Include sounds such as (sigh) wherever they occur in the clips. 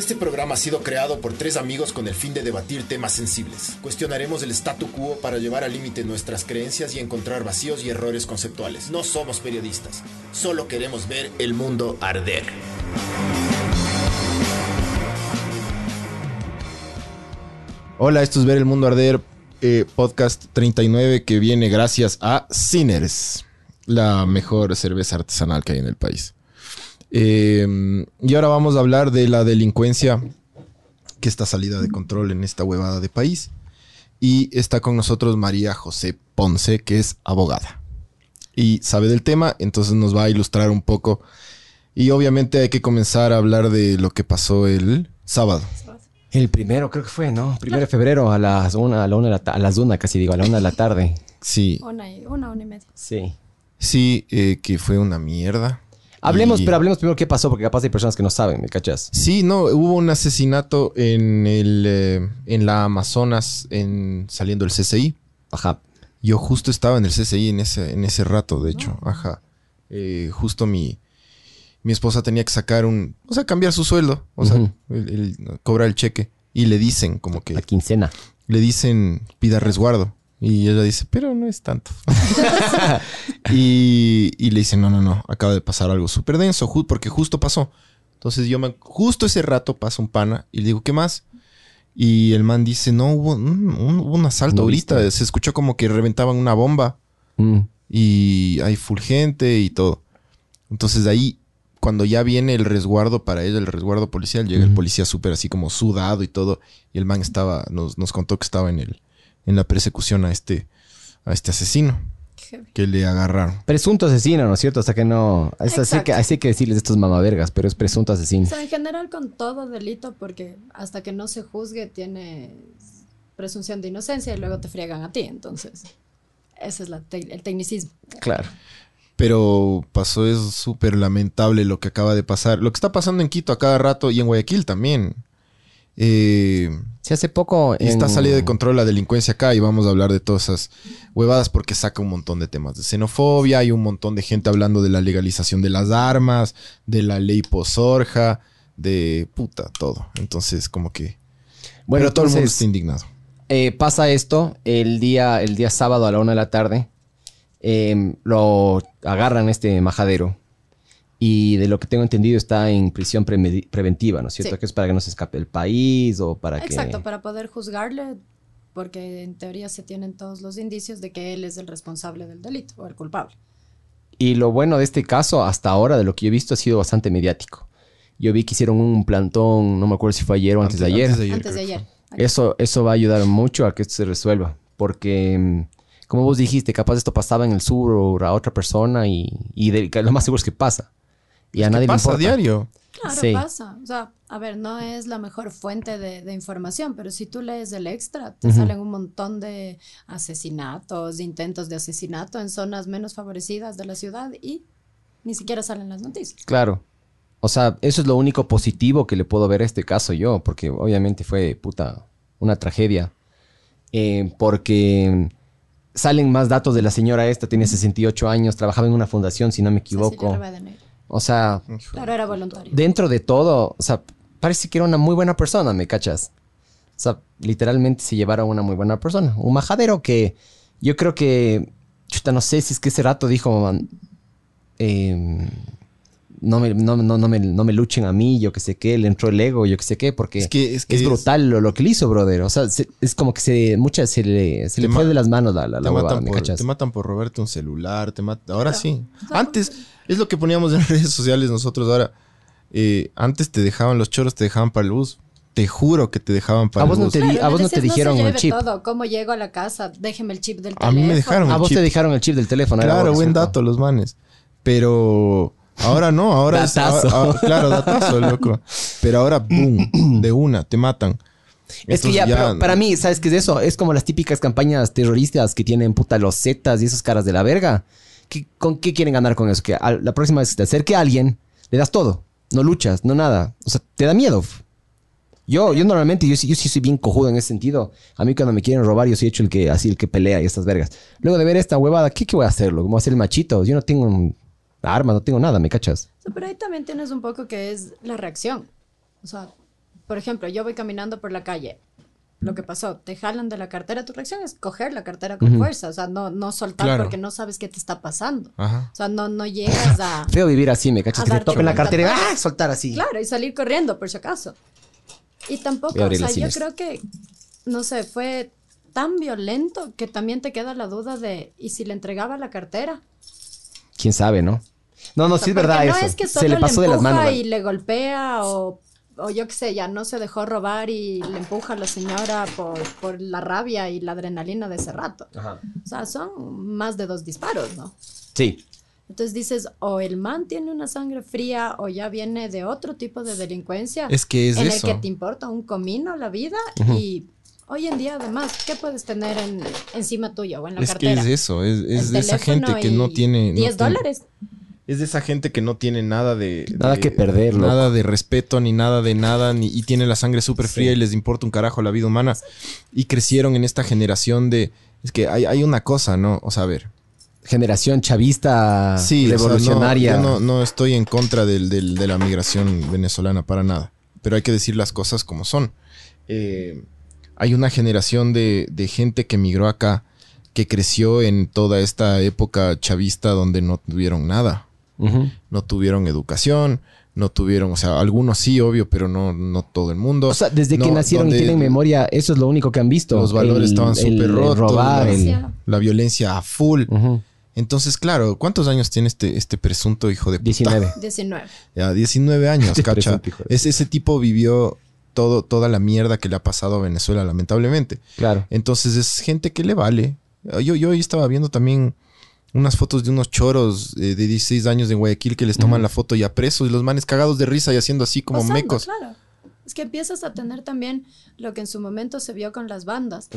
Este programa ha sido creado por tres amigos con el fin de debatir temas sensibles. Cuestionaremos el statu quo para llevar al límite nuestras creencias y encontrar vacíos y errores conceptuales. No somos periodistas, solo queremos ver el mundo arder. Hola, esto es Ver el Mundo Arder, eh, podcast 39 que viene gracias a Sinners, la mejor cerveza artesanal que hay en el país. Eh, y ahora vamos a hablar de la delincuencia que está salida de control en esta huevada de país. Y está con nosotros María José Ponce, que es abogada. Y sabe del tema, entonces nos va a ilustrar un poco. Y obviamente hay que comenzar a hablar de lo que pasó el sábado. El primero, creo que fue, ¿no? Primero de febrero a las una, a la una de la a las una casi digo, a la una de la tarde. Sí, Una y, una, una y media. Sí. sí, eh, que fue una mierda. Hablemos, Y- pero hablemos primero qué pasó, porque capaz hay personas que no saben, ¿me cachas? Sí, no, hubo un asesinato en el eh, en la Amazonas en saliendo el CCI. Ajá. Yo justo estaba en el CCI en ese, en ese rato, de hecho. Ajá. Eh, justo mi, mi esposa tenía que sacar un... O sea, cambiar su sueldo. O sea, el- cobrar el cheque. Y le dicen como que... La quincena. Le dicen pida resguardo. Y ella dice, pero no es tanto. (laughs) y, y le dicen, no, no, no. Acaba de pasar algo súper denso. ju- porque justo pasó. Entonces yo me... Justo ese rato pasa un pana. Y le digo, ¿qué más? Y el man dice, no, hubo un, un- un asalto ¿No ahorita. viste? Se escuchó como que reventaban una bomba Mm. y hay full gente y todo. Entonces de ahí, cuando ya viene el resguardo para ella, el resguardo policial, llega el policía súper así como sudado y todo. Y el man estaba, nos, nos contó que estaba en el, en la persecución a este, a este asesino Qué que le agarraron. Presunto asesino, ¿no es cierto? Hasta que no. Es así que, así que decirles estos mamavergas, pero es presunto asesino. O sea, en general con todo delito, porque hasta que no se juzgue tiene presunción de inocencia y luego te friegan a ti. Entonces, ese es la te- el tecnicismo. Claro. Pero pasó eso súper lamentable lo que acaba de pasar. Lo que está pasando en Quito a cada rato y en Guayaquil también. Eh, Sí, hace poco. Está salida de control la delincuencia acá y vamos a hablar de todas esas huevadas porque saca un montón de temas de xenofobia, hay un montón de gente hablando de la legalización de las armas, de la ley posorja, de puta, todo. Entonces, como que... Bueno, pero todo el mundo está indignado. eh, pasa esto el día, el día sábado a la una de la tarde. eh, lo agarran este majadero. Y de lo que tengo entendido está en prisión premedi- preventiva, ¿no es cierto? Sí. Que es para que no se escape del país o para que... Exacto, para poder juzgarle, porque en teoría se tienen todos los indicios de que él es el responsable del delito o el culpable. Y lo bueno de este caso, hasta ahora, de lo que yo he visto, ha sido bastante mediático. Yo vi que hicieron un plantón, no me acuerdo si fue ayer o antes, de ayer. Antes de ayer. Eso, eso va a ayudar mucho a que esto se resuelva. Porque, mm, como vos dijiste, capaz esto pasaba en el sur o a otra persona y, y de- lo más seguro es que pasa. Y a ¿Qué nadie le pasa importa. a diario? Claro, Sí. pasa. O sea, a ver, no es la mejor fuente de, de información, pero si tú lees el extra, te salen un montón de asesinatos, de intentos de asesinato en zonas menos favorecidas de la ciudad y ni siquiera salen las noticias. Claro. O sea, eso es lo único positivo que le puedo ver a este caso yo, porque obviamente fue, puta, una tragedia. Eh, porque salen más datos de la señora esta, tenía 68 años, trabajaba en una fundación, si no me equivoco. O sea, Claro, era voluntario. dentro de todo, o sea, parece que era una muy buena persona, ¿me cachas? O sea, literalmente se llevaron a una muy buena persona. Un majadero que yo creo que, chuta, no sé si es que ese rato dijo, man, eh, no, me, no, no, no me, no me luchen a mí, yo que sé qué, le entró el ego, yo que sé qué, porque Es es, que es, que es- brutal lo, lo que le hizo, brother. O sea, se- es como que se, muchas se le, se Te le fue de las manos la, la, te, la huevada, matan ¿me por, cachas? te matan por robarte un celular, te matan... Ahora sí. O sea, Antes, es lo que poníamos en (laughs) redes sociales nosotros ahora. Eh, antes te dejaban los choros, te dejaban para el bus. Te juro que te dejaban para A el vos no bus. te Claro, a vos no te dijeron se el chip. todo. ¿Cómo llego a la casa? Déjeme el chip del A mí me teléfono. dejaron A el vos chip. te dijeron el chip del teléfono. Claro, buen dato, los manes. Pero ahora no, ahora es. Datazo. ahora- claro, datazo, (laughs) loco. Pero ahora, boom, de una, te matan. Es que ya, pero para mí, ¿sabes qué es eso? Es como las típicas campañas terroristas que tienen puta los zetas y esas caras de la verga. ¿Qué- ¿Con qué quieren ganar con eso? Que a- la próxima vez que te acerque a alguien, le das todo. No luchas, no nada. O sea, te da miedo. Yo, yo normalmente, yo, sí- yo sí soy bien cojudo en ese sentido. A mí cuando me quieren robar, yo soy hecho el que, así, el que pelea y estas vergas. Luego de ver esta huevada, ¿qué, qué voy a hacerlo? ¿Cómo hacer el machito? Yo no tengo un arma, no tengo nada, ¿me cachas? Pero ahí también tienes un poco que es la reacción. O sea, por ejemplo, yo voy caminando por la calle, lo que pasó, te jalan de la cartera, tu reacción es coger la cartera con fuerza, o sea, no, no soltar Claro. porque no sabes qué te está pasando. Ajá. O sea, no, no llegas a... (laughs) Feo vivir así, me cachas. Que te toquen la cartera y ¡ah! soltar así. Claro, y salir corriendo, por si acaso. Y tampoco, o sea, yo creo que, no sé, fue tan violento que también te queda la duda de, ¿y si le entregaba la cartera? Quién sabe, ¿no? No, no, O sea, sí es verdad porque eso. No es que solo Se le pasó de las manos. y le golpea o, o yo qué sé, ya no se dejó robar y le empuja a la señora por, por la rabia y la adrenalina de ese rato. Ajá. O sea, son más de dos disparos, ¿no? Sí. Entonces dices, o el man tiene una sangre fría o ya viene de otro tipo de delincuencia Es que es en eso. el que te importa un comino la vida y hoy en día además, ¿qué puedes tener en, encima tuyo o en la Es que cartera? es eso, es, es El de esa gente que no tiene... no 10 tiene- dólares. Es de esa gente que no tiene nada de... Nada de- que perder, loco. Nada de respeto, ni nada de nada, ni, y tiene la sangre súper fría y les importa un carajo la vida humana. Y crecieron en esta generación de... Es que hay, hay una cosa, ¿no? O sea, a ver. Generación chavista Sí, o sea, no- revolucionaria. yo no, no estoy en contra del- del- de la migración venezolana para nada. Pero hay que decir las cosas como son. Eh, hay una generación de, de gente que migró acá, que creció en toda esta época chavista donde no tuvieron nada. No tuvieron educación, no tuvieron, o sea, algunos sí, obvio, pero no, no todo el mundo. O sea, desde que nacieron y tienen memoria, eso es lo único que han visto. Los valores El- estaban súper rotos. robar, la, el- la violencia a full. Entonces, claro, ¿cuántos años tiene este, este presunto hijo de puta? 19. 19. (laughs) Ya, 19 años, Este cacha. Es, ese tipo vivió todo, toda la mierda que le ha pasado a Venezuela, lamentablemente. Claro. Entonces es gente que le vale. Yo, yo estaba viendo también unas fotos de unos choros eh, de 16 años de Guayaquil que les toman la foto ya presos y los manes cagados de risa y haciendo así como Pasando, mecos. Claro. Es que empiezas a tener también lo que en su momento se vio con las bandas.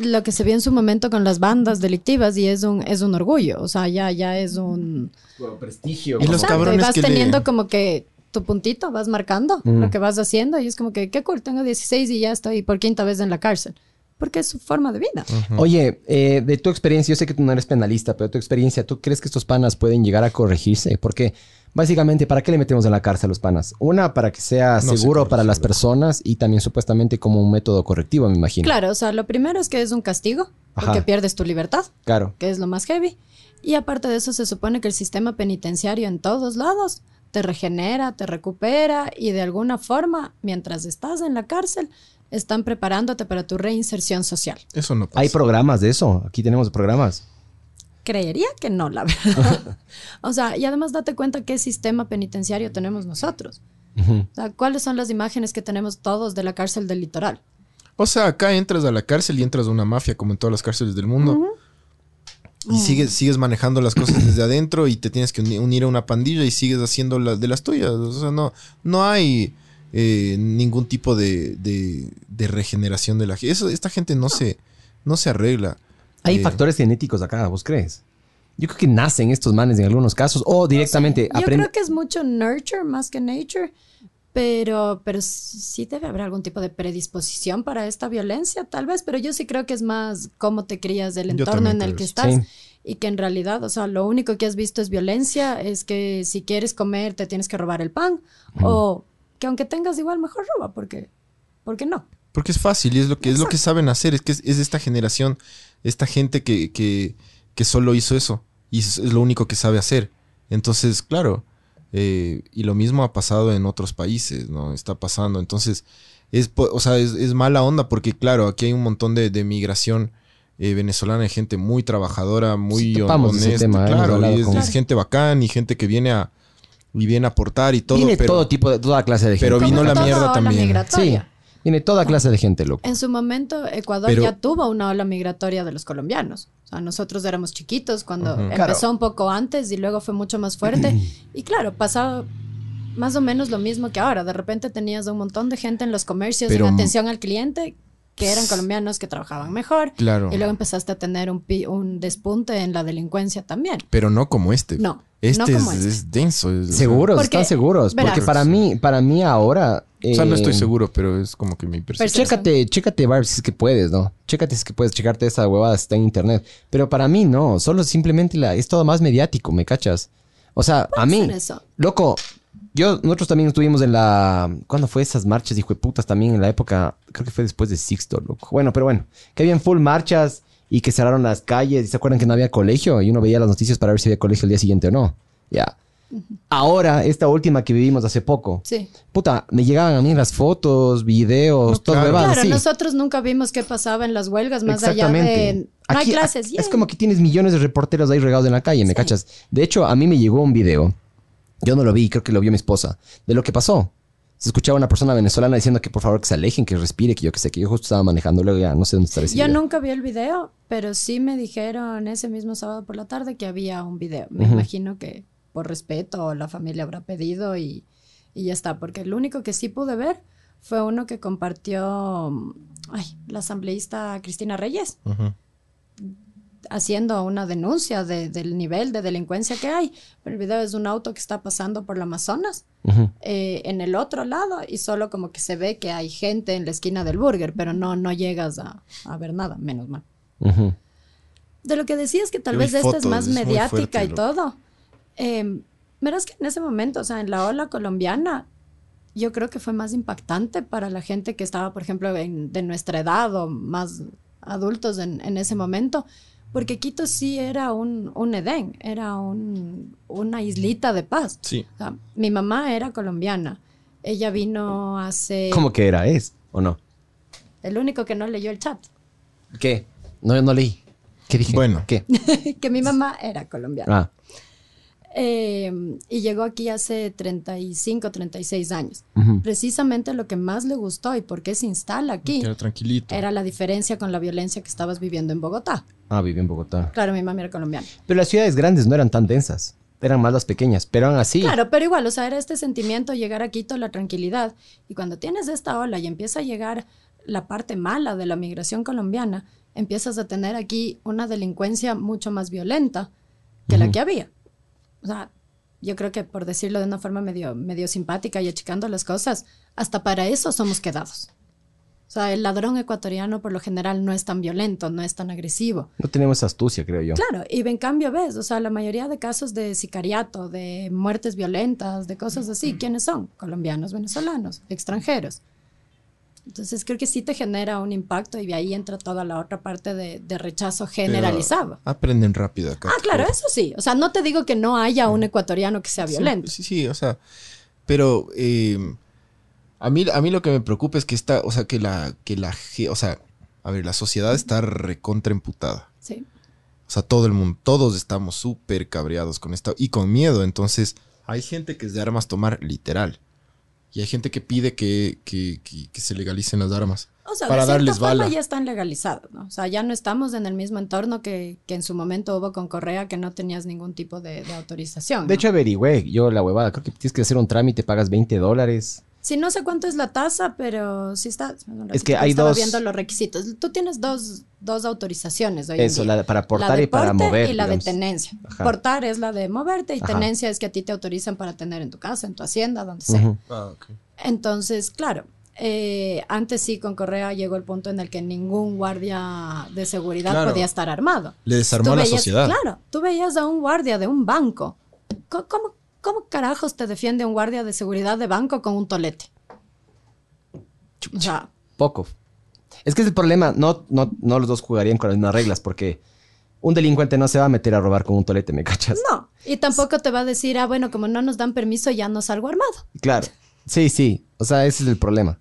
Lo que se vio en su momento con las bandas delictivas y es un, es un orgullo. O sea, ya, ya es un... prestigio. Y los Exacto, cabrones vas que le- teniendo como que tu puntito, vas marcando Mm. lo que vas haciendo y es como que, qué cool, tengo 16 y ya estoy por quinta vez en la cárcel. Porque es su forma de vida. Oye, eh, de tu experiencia, yo sé que tú no eres penalista, pero de tu experiencia, ¿tú crees que estos panas pueden llegar a corregirse? Porque básicamente, ¿para qué le metemos en la cárcel a los panas? Una, para que sea No seguro para las personas y también supuestamente como un método correctivo, me imagino. Claro, o sea, lo primero es que es un castigo, Ajá. porque pierdes tu libertad. Claro. que es lo más heavy. Y aparte de eso, se supone que el sistema penitenciario en todos lados te regenera, te recupera y de alguna forma, mientras estás en la cárcel, están preparándote para tu reinserción social. Eso no pasa. Hay programas de eso. Aquí tenemos programas. Creería que no, la verdad. (laughs) o sea, y además date cuenta qué sistema penitenciario tenemos nosotros. O sea, ¿cuáles son las imágenes que tenemos todos de la cárcel del litoral? O sea, acá entras a la cárcel y entras a una mafia como en todas las cárceles del mundo. Y sigues, sigues manejando las cosas desde adentro y te tienes que uni- unir a una pandilla y sigues haciendo las de las tuyas. O sea, no, no hay eh, ningún tipo de, de- de regeneración de la gente. Eso- Esta gente no, Se, no se arregla. Hay Eh, factores genéticos acá, ¿vos crees? Yo creo que nacen estos manes en algunos casos o directamente Yo aprenden. creo que es mucho nurture más que nature, pero, pero sí debe haber algún tipo de predisposición para esta violencia, tal vez, pero yo sí creo que es más cómo te crías del Yo entorno en el que estás. Sí. Y que en realidad, o sea, lo único que has visto es violencia, es que si quieres comer te tienes que robar el pan, o que aunque tengas igual, mejor roba, porque, ¿por qué no? Porque es fácil y es lo que, es lo que saben hacer. Es que es, es esta generación, esta gente que, que, que solo hizo eso. Y es, es lo único que sabe hacer. Entonces, claro. eh, y lo mismo ha pasado en otros países, ¿no? Está pasando. Entonces, es, o sea, es, es mala onda porque, claro, aquí hay un montón de, de migración eh, venezolana, hay gente muy trabajadora, muy honesta. tema, hemos claro, y es, con- es gente bacán y gente que viene a, y viene a aportar y todo. Viene pero, todo tipo de toda clase de gente. pero vino la mierda también. Sí, migratoria. viene toda clase de gente, loco. En su momento, Ecuador Pero- ya tuvo una ola migratoria de los colombianos. O sea, nosotros éramos chiquitos cuando empezó Claro. un poco antes y luego fue mucho más fuerte. (clears throat) y claro, pasaba más o menos lo mismo que ahora. De repente tenías un montón de gente en los comercios, Pero- en atención al cliente, que eran colombianos que trabajaban mejor. Claro. Y luego empezaste a tener un, pi- un despunte en la delincuencia también. Pero no como este. No, Este no es, como este. es denso. es- Seguros, Porque- están seguros. verás. Porque para mí, para mí ahora. O sea, no eh, estoy seguro, pero es como que mi percepción. Chécate, chécate, Barb, si es que puedes, ¿no? Chécate si es que puedes checarte esa huevada, si está en internet. Pero para mí no, solo simplemente la, es todo más mediático, ¿me cachas? O sea, a mí, eso. loco, Yo, nosotros también estuvimos en la. ¿Cuándo fue esas marchas, hijo de putas? También en la época, creo que fue después de Sixto, loco. Bueno, pero bueno, que habían full marchas y que cerraron las calles. ¿Y se acuerdan que no había colegio? Y uno veía las noticias para ver si había colegio el día siguiente o no. Ya. Ahora, esta última que vivimos hace poco. Sí. Puta, me llegaban a mí las fotos, videos, No, todo claro. Claro, sí. nosotros nunca vimos qué pasaba en las huelgas más allá de... No hay Aquí, clases. a- yeah. Es como que tienes millones de reporteros ahí regados en la calle, ¿me cachas? De hecho, a mí me llegó un video. Yo no lo vi, creo que lo vio mi esposa. De lo que pasó. Se escuchaba una persona venezolana diciendo que por favor que se alejen, que respire, que yo qué sé, que yo justo estaba manejando, luego ya no sé dónde está ese Yo video. nunca vi el video, pero sí me dijeron ese mismo sábado por la tarde que había un video. Me imagino que por respeto la familia habrá pedido y, y ya está. Porque el único que sí pude ver fue uno que compartió mm, ay, la asambleísta Cristina Reyes. Haciendo una denuncia de- del nivel de delincuencia que hay. Pero el video es un auto que está pasando por la Amazonas Ujú. eh, en el otro lado y solo como que se ve que hay gente en la esquina del burger, pero no, no llegas a, a ver nada, menos mal. Ujú. De lo que decías que tal Yo vez esta es más es mediática fuerte, y todo. Eh, verás que en ese momento, o sea, en la ola colombiana, yo creo que fue más impactante para la gente que estaba, por ejemplo, en- de nuestra edad o más adultos en, en ese momento, porque Quito sí era un, un Edén, era un- una islita de paz. Sí. O sea, mi mamá era colombiana. Ella vino hace... ¿Cómo que era? ¿Es o no? El único que no leyó el chat. ¿Qué? No, no leí. ¿Qué dije? Bueno. ¿Qué? (laughs) que mi mamá era colombiana. Ah. Eh, y llegó aquí hace 35, 36 años. Ujú. Precisamente lo que más le gustó y por qué se instala aquí era tranquilito. era la diferencia con la violencia que estabas viviendo en Bogotá. Ah, viví en Bogotá. Claro, mi mamá era colombiana. Pero las ciudades grandes no eran tan densas. Eran más las pequeñas, pero aún así. Claro, pero igual, o sea, era este sentimiento llegar a Quito, la tranquilidad. Y cuando tienes esta ola y empieza a llegar la parte mala de la migración colombiana, empiezas a tener aquí una delincuencia mucho más violenta que la que había. O sea, yo creo que por decirlo de una forma medio, medio simpática y achicando las cosas, hasta para eso somos quedados. O sea, el ladrón ecuatoriano por lo general no es tan violento, no es tan agresivo. No tenemos astucia, creo yo. Claro, y en cambio ves, o sea, la mayoría de casos de sicariato, de muertes violentas, de cosas así, ¿quiénes son? Colombianos, venezolanos, extranjeros. Entonces creo que sí te genera un impacto y de ahí entra toda la otra parte de, de rechazo generalizado. Pero aprenden rápido acá. Ah, claro, eso sí. O sea, no te digo que no haya un ecuatoriano que sea violento. Sí, sí, sí, o sea, pero eh, a, mí, a mí lo que me preocupa es que está, o sea, que la, que la, o sea, a ver, la sociedad está recontra emputada. Sí. O sea, todo el mundo, todos estamos súper cabreados con esto y con miedo. Entonces, hay gente que es de armas tomar literal. Y hay gente que pide que, que- que- que se legalicen las armas. O sea, Para de cierta darles forma bala. ya están legalizados, ¿no? O sea, ya no estamos en el mismo entorno que, que en su momento hubo con Correa, que no tenías ningún tipo de, de autorización. De ¿no? hecho, averigüé yo la huevada. Creo que tienes que hacer un trámite, pagas 20 dólares. Sí, no sé cuánto es la tasa, pero sí está. Es que hay estaba dos- viendo los requisitos. Tú tienes dos, dos autorizaciones hoy Eso, en día. la, para La portar de y para mover. Y la digamos. de tenencia. Ajá. Portar es la de moverte y Ajá. tenencia es que a ti te autorizan para tener en tu casa, en tu hacienda, donde sea. Ah. Entonces, claro, eh, antes sí con Correa llegó el punto en el que ningún guardia de seguridad Claro. podía estar armado. Le desarmó a la veías- sociedad. Claro, tú veías a un guardia de un banco. Co- ¿Cómo, cómo carajos te defiende un guardia de seguridad de banco con un tolete? Sea, Poco. Es que es el problema. No, no, no los dos jugarían con las mismas reglas porque un delincuente no se va a meter a robar con un tolete, ¿me cachas? no. Y tampoco te va a decir, ah, bueno, como no nos dan permiso, ya no salgo armado. Claro. Sí, sí. O sea, ese es el problema.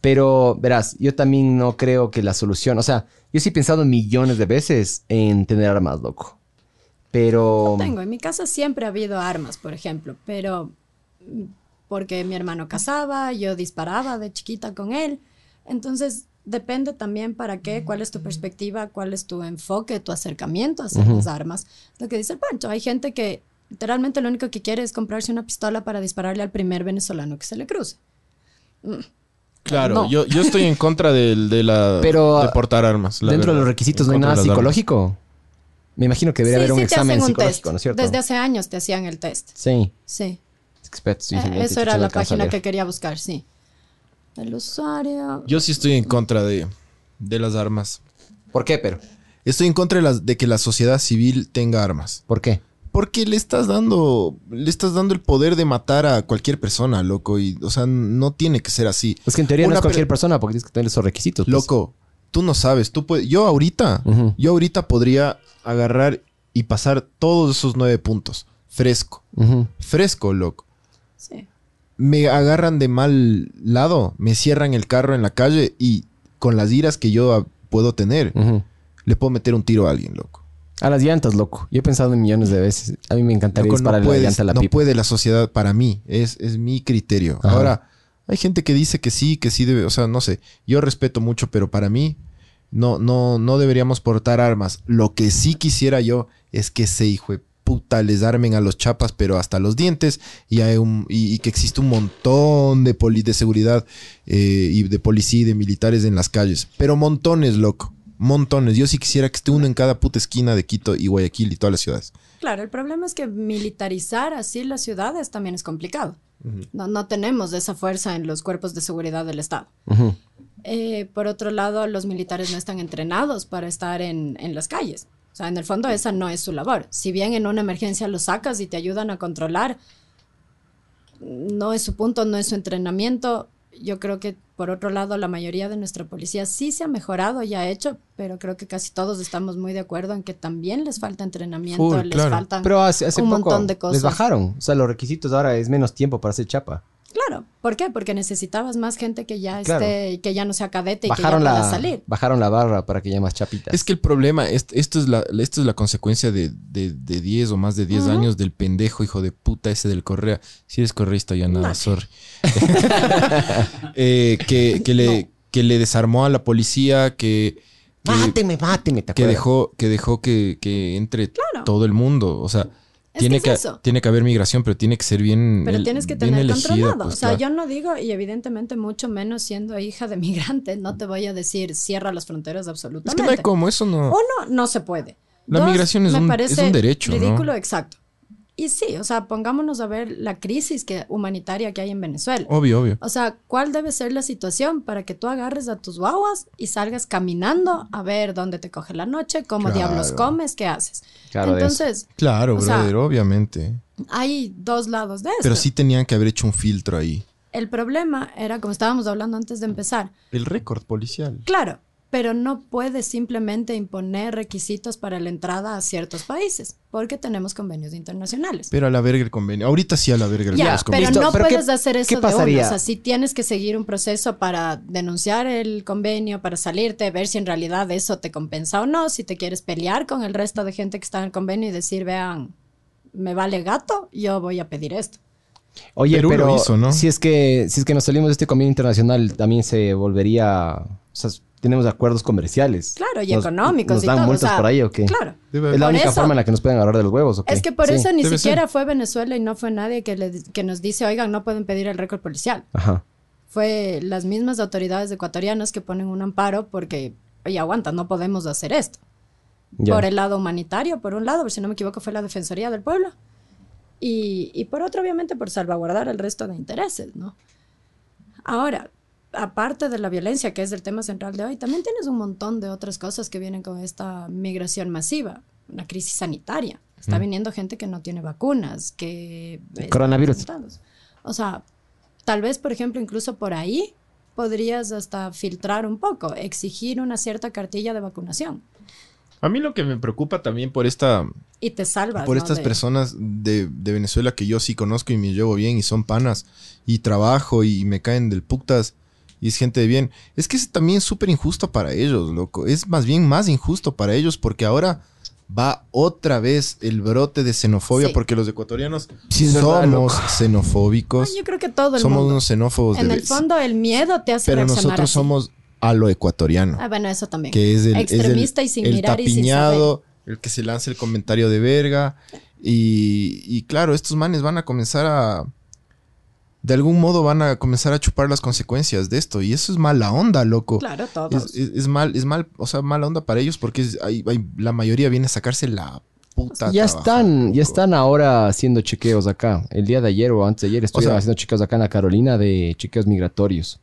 Pero, verás, yo también no creo que la solución. O sea, yo sí he pensado millones de veces en tener armas, loco. Pero. Tengo, en mi casa siempre ha habido armas, por ejemplo, pero mm, porque mi hermano cazaba, yo disparaba de chiquita con él. Entonces, depende también para qué, cuál es tu perspectiva, cuál es tu enfoque, tu acercamiento hacia las armas. Lo que dice el Pancho, hay gente que literalmente lo único que quiere es comprarse una pistola para dispararle al primer venezolano que se le cruce. Claro, No. yo, yo estoy en contra del- de, la Pero, de portar armas. la Dentro de los requisitos En no hay nada de armas. Me imagino que debería sí, haber un sí examen un psicológico, test. ¿no es cierto? Desde hace años te hacían el test. Sí. Sí. Expertos, sí, Eh, eso era la página que quería buscar, sí. El usuario. Yo sí estoy en contra de, de las armas. ¿Por qué, pero? Estoy en contra de, que la sociedad civil tenga armas. ¿Por qué? Porque le estás dando, le estás dando el poder de matar a cualquier persona, loco. Y, o sea, no tiene que ser así. Es que en teoría no es cualquier per- persona porque tienes que tener esos requisitos. pues. Loco, tú no sabes. Tú puedes, yo ahorita, yo ahorita podría agarrar y pasar todos esos nueve puntos. Fresco. Fresco, loco. Sí. Me agarran de mal lado, me cierran el carro en la calle y con las iras que yo puedo tener, le puedo meter un tiro a alguien, loco. A las llantas, loco. Yo he pensado en millones de veces. A mí me encantaría Loco, disparar no, la llanta a la no pipa. puede la sociedad para mí. Es, es mi criterio. Ajá. Ahora, hay gente que dice que sí, que sí debe. O sea, no sé. Yo respeto mucho, pero para mí no, no, no deberíamos portar armas. Lo que sí quisiera yo es que se hijo de puta les armen a los chapas, pero hasta los dientes, y, hay un, y, y que existe un montón de poli de seguridad eh, y de policía y de militares en las calles. Pero montones, loco. Montones. Yo sí quisiera que esté uno en cada puta esquina de Quito y Guayaquil y todas las ciudades. Claro, el problema es que militarizar así las ciudades también es complicado. no, no tenemos esa fuerza en los cuerpos de seguridad del Estado. Eh, por otro lado, los militares no están entrenados para estar en, en las calles. O sea, en el fondo esa no es su labor. Si bien en una emergencia los sacas y te ayudan a controlar, no es su punto, no es su entrenamiento. Yo creo que, por otro lado, la mayoría de nuestra policía sí se ha mejorado y ha hecho, pero creo que casi todos estamos muy de acuerdo en que también les falta entrenamiento, Full, les claro. faltan Pero hace, hace un poco montón de cosas. les bajaron. O sea, los requisitos ahora es menos tiempo para hacer chapa. Claro, ¿por qué? Porque necesitabas más gente que ya Claro. esté, que ya no sea cadete y Bajaron que ya pueda la, salir. bajaron la barra para que haya más chapitas. Es que el problema, est- esto es la, esto es la consecuencia de, de, de 10 o más de 10 Ujú. años del pendejo hijo de puta ese del Correa. Si eres correísta ya nada, No. sorry. (laughs) Eh, que, que le, que le desarmó a la policía, que, que, Máteme, máteme, ¿te que acuerdas? dejó, que dejó que, que entre Claro. todo el mundo. O sea, tiene, que es tiene que haber migración, pero tiene que ser bien. Pero el- tienes que tener elegida, controlado. pues, o sea, claro. yo no digo, y evidentemente mucho menos siendo hija de migrante, no te voy a decir cierra las fronteras Es absolutamente. que no hay como, eso no. Uno, no se puede. La migración es me un- es un derecho, ¿no? Ridículo, exacto. Y sí, o sea, pongámonos a ver la crisis que, humanitaria que hay en Venezuela. Obvio, obvio. O sea, ¿cuál debe ser la situación para que tú agarres a tus guaguas y salgas caminando a ver dónde te coge la noche, cómo Claro. diablos comes, qué haces? Claro, eso. Entonces, Claro, sea, brother, obviamente. hay dos lados de esto. Pero sí tenían que haber hecho un filtro ahí. El problema era, como estábamos hablando antes de empezar, El récord policial. claro, pero no puedes simplemente imponer requisitos para la entrada a ciertos países, porque tenemos convenios internacionales. Pero a la verga el convenio. Ahorita sí a la verga el Ya, los pero convenios. No pero puedes ¿qué- hacer qué eso de uno. pasaría? O sea, sí tienes que seguir un proceso para denunciar el convenio, para salirte, ver si en realidad eso te compensa o no, si te quieres pelear con el resto de gente que está en el convenio y decir, vean, me vale gato, yo voy a pedir esto. Oye, Perú lo pero hizo, ¿no? si es que si es que nos salimos de este convenio internacional, también se volvería, o sea, tenemos acuerdos comerciales. Claro, y Nos- económicos ¿Nos y dan todo, o multas sea, por ahí o qué? Claro. Debe Es la única eso- forma en la que nos pueden agarrar de los huevos, ¿o qué? Es que por Sí. eso ni debe siquiera fue Venezuela y no fue nadie que, le- que nos dice, oigan, no pueden pedir el récord policial. Ajá. Fue las mismas autoridades ecuatorianas que ponen un amparo porque, oye, aguanta, no podemos hacer esto. Ya. Por el lado humanitario, por un lado, si no me equivoco, fue la Defensoría del Pueblo. Y, y por otro, obviamente, por salvaguardar el resto de intereses, ¿no? Ahora, aparte de la violencia, que es el tema central de hoy, también tienes un montón de otras cosas que vienen con esta migración masiva, una crisis sanitaria. Está viniendo gente que no tiene vacunas, que... están Coronavirus. O sea, tal vez, por ejemplo, incluso por ahí podrías hasta filtrar un poco, exigir una cierta cartilla de vacunación A mí lo que me preocupa también por esta y te salvas. por ¿no? estas de- personas de, de Venezuela que yo sí conozco y me llevo bien y son panas y trabajo y me caen del putas y es gente de bien. Es que es también súper injusto para ellos, loco. Es más bien más injusto para ellos porque ahora va otra vez el brote de xenofobia Sí. porque los ecuatorianos Sí, es verdad, somos xenofóbicos. No, yo creo que todo el somos mundo. unos xenófobos En de el fondo, el miedo te hace pero nosotros así. somos a lo ecuatoriano. Ah, bueno, eso también. que es el es el- Extremista y sin el mirar y sin tapiñado, el que se lanza el comentario de verga. Y, y claro, estos manes van a comenzar a. De algún modo van a comenzar a chupar las consecuencias de esto. Y eso es mala onda, loco. Claro, todos. Es, es- es mal, es mal, o sea, mala onda para ellos porque es- hay- hay- la mayoría viene a sacarse la puta. Ya trabajo, están, ya están ahora haciendo chequeos acá. El día de ayer o antes de ayer estuvieron sea- haciendo chequeos acá en la Carolina de chequeos migratorios.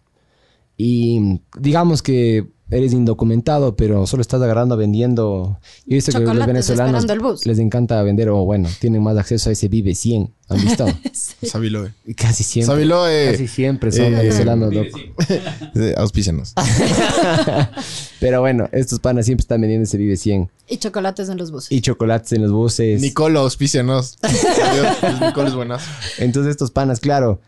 Y digamos que eres indocumentado, pero solo estás agarrando, vendiendo. Yo he visto que los venezolanos esperando el bus. les encanta vender, o bueno, tienen más acceso a ese Vive 100. ¿Han visto? (laughs) Sabiloe. Y Casi siempre. Sabiloe. Casi siempre son eh, venezolanos, Vive loco. sí. (laughs) Eh, Auspícianos. (laughs) Pero bueno, estos panas siempre están vendiendo ese Vive 100. Y chocolates en los buses. Y chocolates en los buses. Nicolo, auspícianos. Adiós, Nicolo es buenazo. Entonces estos panas, claro,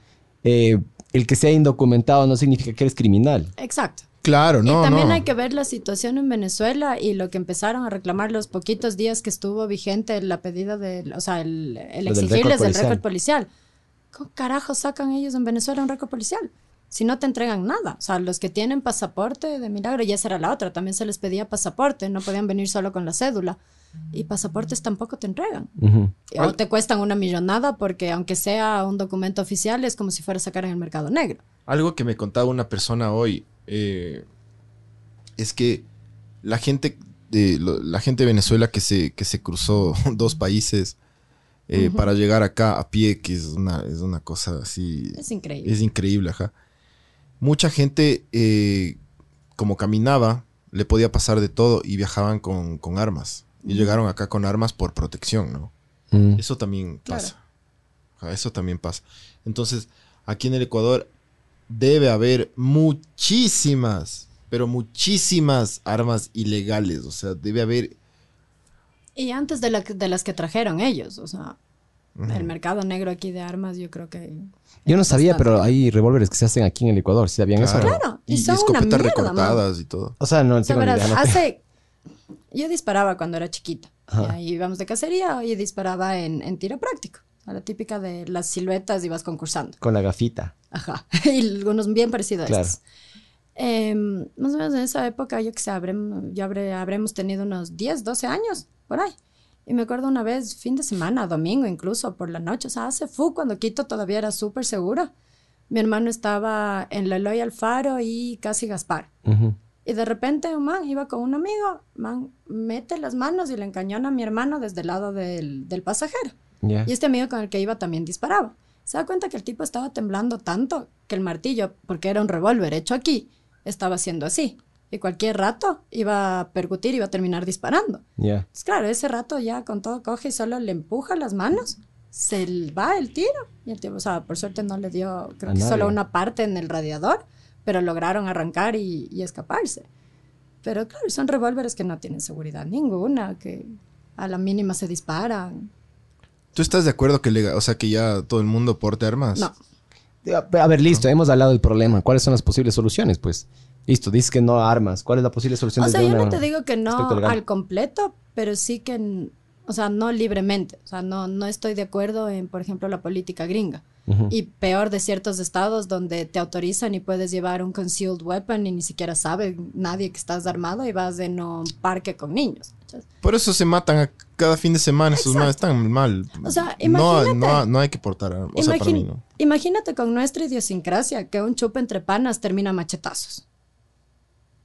eh, el que sea indocumentado no significa que eres criminal. Exacto. Claro, no, y también no. hay que ver la situación en Venezuela y lo que empezaron a reclamar los poquitos días que estuvo vigente la pedida de, o sea, el, el Lo del exigirles récord el policial. ¿Cómo carajo sacan ellos en Venezuela un récord policial? Si no te entregan nada. O sea, los que tienen pasaporte de milagro, y esa era la otra, también se les pedía pasaporte, no podían venir solo con la cédula. Y pasaportes tampoco te entregan. Ujú. O te cuestan una millonada porque aunque sea un documento oficial, es como si fuera a sacar en el mercado negro. Algo que me contaba una persona hoy eh, es que la gente de lo- la gente de Venezuela que se, que se cruzó (laughs) dos países eh, para llegar acá a pie, que es una, es una cosa así. Es increíble. Es increíble, ajá. Mucha gente, eh, como caminaba, le podía pasar de todo y viajaban con, con armas. Y llegaron acá con armas por protección, ¿no? Mm. Eso también Claro. pasa. Ajá, eso también pasa. Entonces, aquí en el Ecuador debe haber muchísimas, pero muchísimas armas ilegales. O sea, debe haber... Y antes de, la- de las que trajeron ellos, o sea, el mercado negro aquí de armas, yo creo que... Yo no sabía, Bastante. pero hay revólveres que se hacen aquí en el Ecuador. ¿Sí sabían eso? Claro, y Y, y son una escopetas mierda, recortadas y todo. O sea, no O sea, tengo verás, idea. ¿no? hace... Yo disparaba cuando era chiquita. Ajá. Y ahí íbamos de cacería y disparaba en, en tiro práctico. A la típica de las siluetas ibas concursando. Con la gafita. Ajá. (laughs) y algunos bien parecidos a estos. Em, más o menos en esa época, yo que sé, habremos, ya habré- habremos tenido unos 10, 12 años, por ahí. Y me acuerdo una vez, fin de semana, domingo incluso, por la noche, o sea, hace fu, cuando Quito todavía era súper seguro. Mi hermano estaba en la Eloy Alfaro y casi Gaspar. Y de repente un man iba con un amigo, man mete las manos y le encañona a mi hermano desde el lado del, del pasajero. Ya. Y este amigo con el que iba también disparaba. Se da cuenta que el tipo estaba temblando tanto que el martillo, porque era un revólver hecho aquí, estaba haciendo así. Y cualquier rato iba a percutir y iba a terminar disparando. Ya. Entonces, claro, ese rato ya con todo coge y solo le empuja las manos, se va el tiro. Y el tipo, o sea, por suerte no le dio, creo A que nadie. solo una parte en el radiador, pero lograron arrancar y, y escaparse. Pero claro, son revólveres que no tienen seguridad ninguna, que a la mínima se disparan. ¿Tú estás de acuerdo que, lega- o sea, que ya todo el mundo porte armas? No, A ver, listo, hemos hablado del problema. ¿Cuáles son las posibles soluciones? Pues, listo, dices que no armas. ¿Cuál es la posible solución O sea, yo no te digo que no al completo, pero sí que, o sea, no libremente. O sea, no, no estoy de acuerdo en, por ejemplo, la política gringa. Ujú. Y peor de ciertos estados donde te autorizan y puedes llevar un concealed weapon y ni siquiera sabe nadie que estás armado y vas en un parque con niños. Por eso se matan a cada fin de semana. Esos manes están mal. O sea, no, imagínate. no, no hay que portar armas. O sea, para mí no. Imagínate con nuestra idiosincrasia que un chupe entre panas termina a machetazos.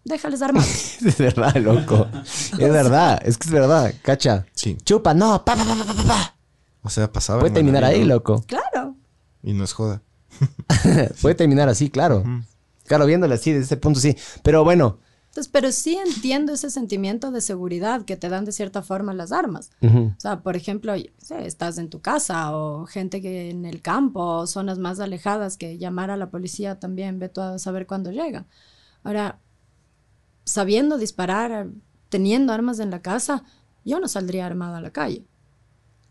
Déjales armados. (laughs) Es verdad, loco. Es verdad, es que es verdad. Cacha. Sí. Chupa, no, pa, pa, pa, pa, pa, pa. O sea, pasaba. Puede terminar ahí, no- loco. claro. Y no es joda. (laughs) Puede terminar así, claro. Claro, viéndolo así, desde ese punto sí. Pero bueno. Entonces, pero sí entiendo ese sentimiento de seguridad que te dan de cierta forma las armas. ujú. O sea, por ejemplo, estás en tu casa o gente que en el campo o zonas más alejadas que llamar a la policía también, ve tú a saber cuándo llega. Ahora, sabiendo disparar, teniendo armas en la casa, yo no saldría armado a la calle.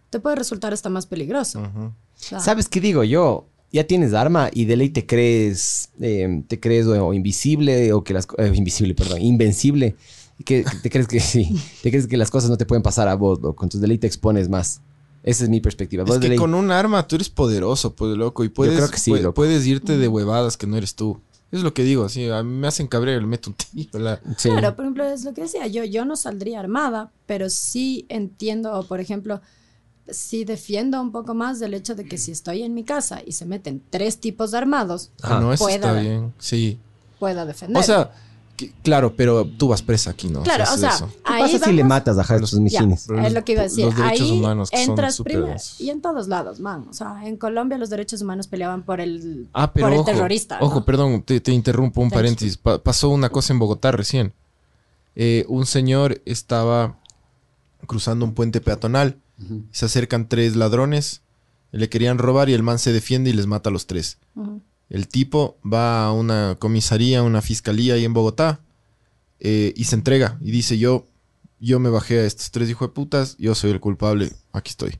Te puede resultar hasta más peligroso. Ujú. O ¿Sabes qué digo yo? Ya tienes arma y de ley te crees, eh, te crees o, o invisible o que las eh, invisible, perdón, invencible. Que, que te crees que (laughs) sí, te crees que las cosas no te pueden pasar a vos, loco. Entonces de ley te expones más. Esa es mi perspectiva. Es que ley- con un arma tú eres poderoso, pues, loco. Y puedes, creo que sí, loco. puedes irte de huevadas que no eres tú. Es lo que digo, así. A mí me hacen cabrear, le meto un tiro. la- Sí. Claro, por ejemplo, es lo que decía, yo, yo no saldría armada, pero sí entiendo, o por ejemplo, sí defiendo un poco más del hecho de que si estoy en mi casa y se meten tres tipos de armados, Ah, no, eso pueda, está bien. Sí. pueda defender. O sea, que- claro, pero tú vas presa aquí, ¿no? Claro, eso o sea. ¿Qué ahí pasa si le matas a mijines? Pero es lo que iba a decir. los derechos Ahí humanos son entras súper primero. Y en todos lados, man. O sea, en Colombia los derechos humanos peleaban por el, Ah, pero por el ojo, terrorista. ¿no? Ojo, perdón, te, te interrumpo un paréntesis. Pa- pasó una cosa en Bogotá recién. Eh, un señor estaba cruzando un puente peatonal. Se acercan tres ladrones, le querían robar y el man se defiende y les mata a los tres. El tipo va a una comisaría, una fiscalía ahí en Bogotá eh, y se entrega y dice yo, yo me bajé a estos tres hijos de putas, yo soy el culpable, aquí estoy.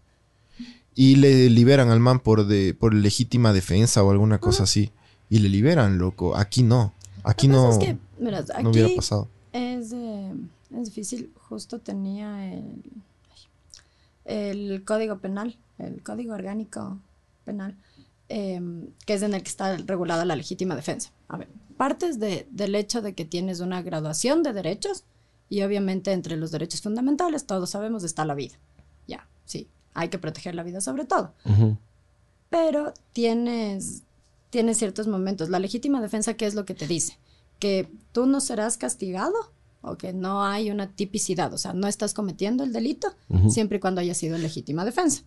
Y le liberan al man por, de, por legítima defensa o alguna cosa así. Y le liberan, loco. Aquí no. Aquí no, es que, no hubiera pasado. Es, eh, es difícil. Justo tenía el, el código penal, el código orgánico penal, eh, que es en el que está regulada la legítima defensa. A ver, partes de- del hecho de que tienes una graduación de derechos y obviamente entre los derechos fundamentales, todos sabemos, está la vida. Ya, sí, hay que proteger la vida sobre todo pero tienes, tienes ciertos momentos. La legítima defensa, ¿qué es lo que te dice? Que tú no serás castigado o que no hay una tipicidad, o sea, no estás cometiendo el delito siempre y cuando haya sido legítima defensa,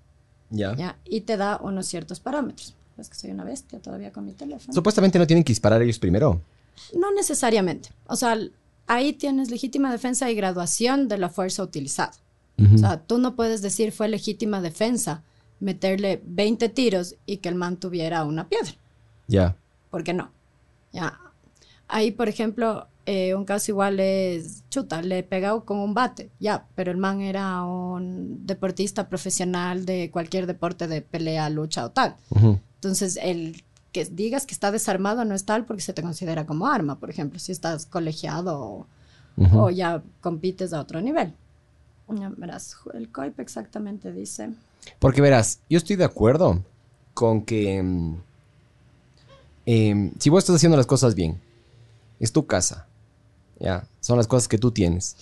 Ya. ¿ya? Y te da unos ciertos parámetros. Es que soy una bestia todavía con mi teléfono. Supuestamente no tienen que disparar ellos primero. No necesariamente. O sea, ahí tienes legítima defensa y graduación de la fuerza utilizada. O sea, tú no puedes decir fue legítima defensa meterle 20 tiros y que el man tuviera una piedra. ya. ¿Por qué no? Ya. Ahí, por ejemplo, eh, un caso igual es, chuta, le he pegado con un bate, ya, pero el man era un deportista profesional de cualquier deporte de pelea, lucha o tal. Entonces, el que digas que está desarmado no es tal porque se te considera como arma, por ejemplo, si estás colegiado o ya compites a otro nivel. Ya, verás, el COIP exactamente dice... Porque verás, yo estoy de acuerdo con que mm, em, si vos estás haciendo las cosas bien, es tu casa, ya, son las cosas que tú tienes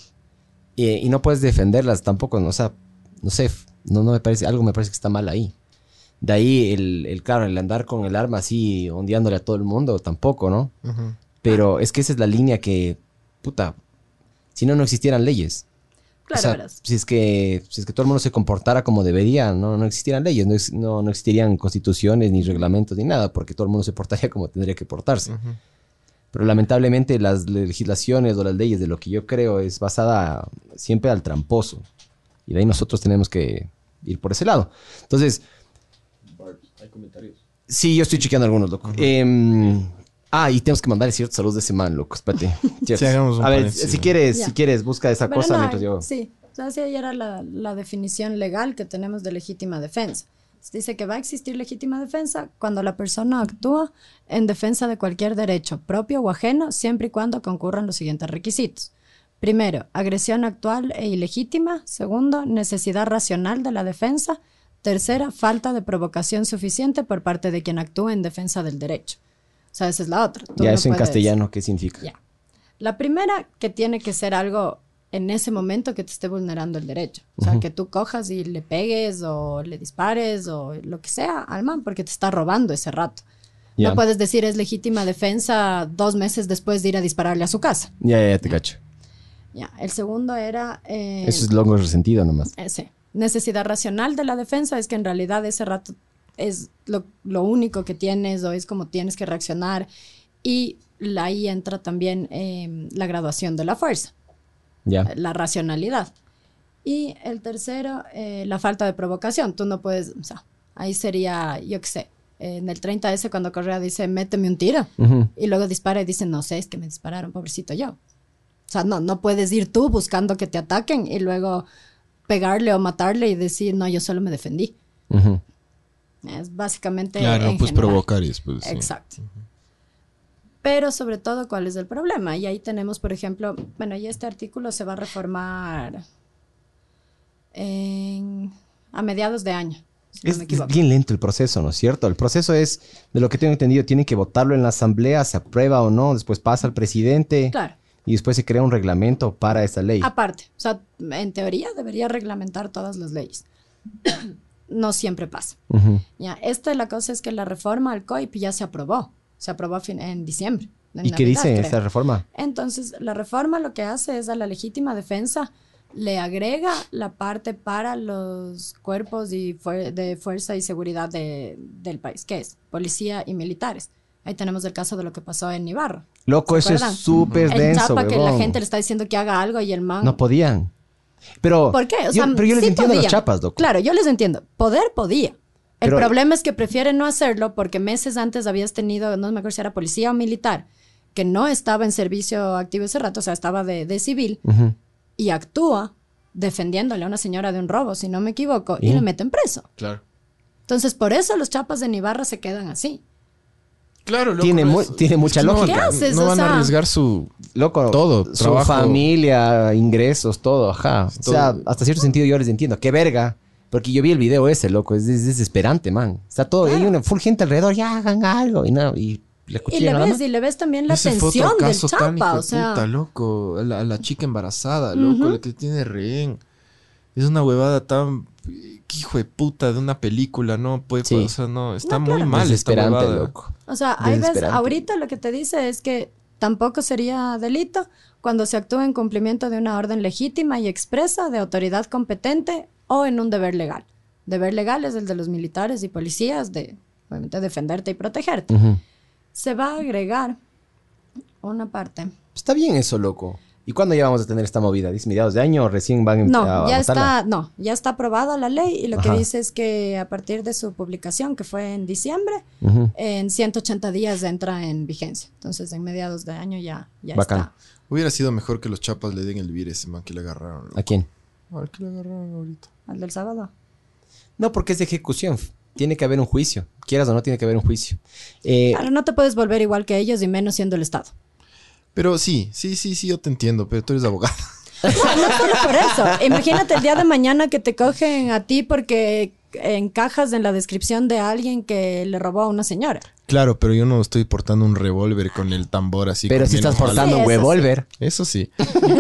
Eh, y no puedes defenderlas tampoco, no, o sea, no sé, no, no me parece, algo me parece que está mal ahí. De ahí el, el claro, el andar con el arma así ondeándole a todo el mundo, tampoco, ¿no? Pero es que esa es la línea que, puta, si no, no existieran leyes. Claro, O sea, verás. si es que si es que todo el mundo se comportara como debería, no, no existieran leyes, no, no, no existirían constituciones ni reglamentos ni nada, porque todo el mundo se portaría (laughs) como tendría que portarse. Ujú. Pero lamentablemente las legislaciones o las leyes de lo que yo creo es basada siempre al tramposo. Y de ahí nosotros tenemos que ir por ese lado. Entonces, sí, yo estoy chequeando algunos, loco. Em, ah, y tenemos que mandarle ciertos saludos de ese man, loco. Espérate. (laughs) Ciertos. hagamos un A ver, si quieres, Ya. si quieres, busca esa Pero cosa no, mientras yo... Sí, o sea, sí, ahí era la, la definición legal que tenemos de legítima defensa. Dice que va a existir legítima defensa cuando la persona actúa en defensa de cualquier derecho, propio o ajeno, siempre y cuando concurran los siguientes requisitos. Primero, agresión actual e ilegítima. Segundo, necesidad racional de la defensa. Tercera, falta de provocación suficiente por parte de quien actúa en defensa del derecho. O sea, esa es la otra. Tú Ya, no eso en castellano, ¿qué significa? ya. La primera, que tiene que ser algo en ese momento que te esté vulnerando el derecho. O sea, que tú cojas y le pegues o le dispares o lo que sea al man porque te está robando ese rato. No puedes decir es legítima defensa dos meses después de ir a dispararle a su casa. Ya, ya, ya te cacho. Ya. El segundo era... eh, Eso es longo resentido nomás. ese. Necesidad racional de la defensa es que en realidad ese rato es lo, lo único que tienes o es como tienes que reaccionar. Y la- ahí entra también eh, la graduación de la fuerza. Ya. la racionalidad. Y el tercero, eh, la falta de provocación. Tú no puedes, o sea, ahí sería, yo qué sé, en el 30S cuando Correa dice, méteme un tiro, y luego dispara y dice, no sé, es que me dispararon, pobrecito yo. O sea, no, no puedes ir tú buscando que te ataquen y luego pegarle o matarle y decir, no, yo solo me defendí. Es básicamente... Claro, en pues general. provocar y después. sí. Pero sobre todo, ¿cuál es el problema? Y ahí tenemos, por ejemplo, bueno, y este artículo se va a reformar en- a mediados de año, si Es, no me es equivoco. bien lento el proceso, ¿no es cierto? El proceso es, de lo que tengo entendido, tienen que votarlo en la asamblea, se aprueba o no, después pasa al presidente Claro, y después se crea un reglamento para esa ley. aparte, o sea, en teoría debería reglamentar todas las leyes. (coughs) no siempre pasa. Ujú. Ya, esta la cosa es que la reforma al COIP ya se aprobó, se aprobó fin- en diciembre. en ¿Y qué dice creo. esta reforma? Entonces, la reforma lo que hace es a la legítima defensa le agrega la parte para los cuerpos fuer- de fuerza y seguridad de- del país, que es policía y militares. Ahí tenemos el caso de lo que pasó en Ibarra. Loco, ¿Se eso es súper denso, chapa que la gente le está diciendo que haga algo y el man... No podían. Pero, ¿Por qué? O yo- sea, pero yo les sí entiendo a los podían. chapas, loco. Claro, yo les entiendo. Poder podía. El Pero- problema es que prefieren no hacerlo porque meses antes habías tenido, no me acuerdo si era policía o militar, que no estaba en servicio activo ese rato, o sea, estaba de, de civil y actúa defendiéndole a una señora de un robo, si no me equivoco, y ¿Y? le meten preso. Claro. Entonces, por eso los chapas de Nibarra se quedan así. Claro, loco. Tiene mu- mucha lógica. ¿Qué haces? No O van sea- a arriesgar su... Loco, Todo, su trabajo. familia, ingresos, todo, ajá. O sea, Todo. hasta cierto sentido yo les entiendo. Qué verga. Porque yo vi el video ese, loco. Es, es desesperante, man. Está todo, hay una full gente alrededor, ya hagan algo. Y no, y le Y le nada ves, y le ves también la tensión del caso tan hijo chapa, de o sea... puta, loco. A la, la chica embarazada, loco, la que tiene rehén. Es una huevada tan... qué Hijo de puta de una película, no puede... Sí. O sea, no, está No, muy claro. mal esta huevada. loco. O sea, ahí ves, ahorita lo que te dice es que tampoco sería delito cuando se actúa en cumplimiento de una orden legítima y expresa de autoridad competente o en un deber legal. Deber legal es el de los militares y policías de, obviamente, defenderte y protegerte. Ujú. Se va a agregar una parte. Está bien eso, loco. ¿Y cuándo ya vamos a tener esta movida? ¿Dice mediados de año o recién van No, a ya votarla? está, no, ya está aprobada la ley y lo Ajá. que dice es que a partir de su publicación, que fue en diciembre, Ujú. en 180 días entra en vigencia. Entonces, en mediados de año ya, ya Bacán. está. Hubiera sido mejor que los chapas le den el vir a ese man que le agarraron. loco. ¿A quién? Al que le agarraron ahorita. Al del sábado. No, porque es de ejecución. Tiene que haber un juicio. Quieras o no, tiene que haber un juicio. Eh, Claro, no te puedes volver igual que ellos y menos siendo el Estado. Pero sí, sí, sí, sí, yo te entiendo, pero tú eres abogado. (laughs) No, no solo por eso. Imagínate el día de mañana que te cogen a ti porque encajas en la descripción de alguien que le robó a una señora. Claro, pero yo no estoy portando un revólver con el tambor así. pero si estás portando un Sí, eso sí. revólver. Eso sí.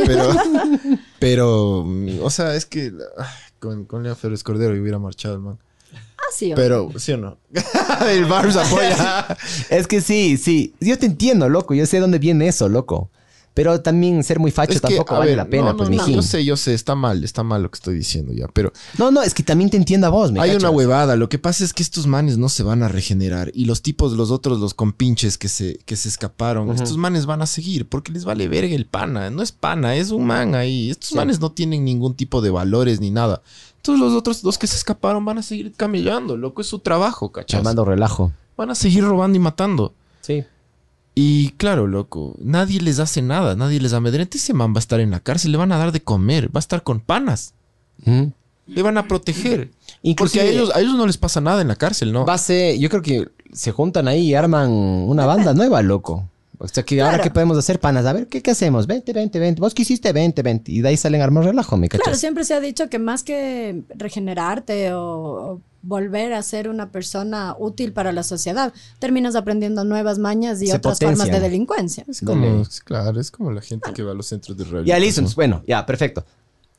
Pero, (laughs) pero, o sea, es que ah, con, con Lea Flores Cordero yo hubiera marchado, man. Ah, sí. Pero, ¿sí o no? (laughs) el Barbs apoya. (laughs) Es que sí, sí. Yo te entiendo, loco. Yo sé dónde viene eso, loco. Pero también ser muy facho Es que, tampoco vale ver, la pena, no, pues, no, mijín. Yo sé, yo sé, está mal, está mal lo que estoy diciendo ya, pero No, no, es que también te entiendo a vos, me hay cachas? una huevada. Lo que pasa es que estos manes no se van a regenerar y los tipos, los otros, los compinches que se, que se escaparon, estos manes van a seguir porque les vale verga el pana. No es pana, es un man ahí. Estos manes no tienen ningún tipo de valores ni nada. Entonces los otros, los que se escaparon, van a seguir camellando, loco, es su trabajo, ¿cachas? Armando relajo. Van a seguir robando y matando. Sí. Y claro, loco, nadie les hace nada, nadie les amedrenta. Ese man va a estar en la cárcel, le van a dar de comer, va a estar con panas, le van a proteger. Porque a ellos, a ellos no les pasa nada en la cárcel, ¿no? Va a ser, yo creo que se juntan ahí y arman una banda (laughs) nueva, loco. O sea, que ahora qué podemos hacer, panas. A ver, ¿qué, qué hacemos? Vente, vente, vente. Vos qué hiciste, vente, vente. Y de ahí salen armas relajo, ¿me cachas? Claro, siempre se ha dicho que más que regenerarte o, o volver a ser una persona útil para la sociedad, terminas aprendiendo nuevas mañas y Se otras formas de delincuencia. Es como, claro, es como la gente que va a los centros de Ya, rehabilitación. listo. Bueno, ya, perfecto.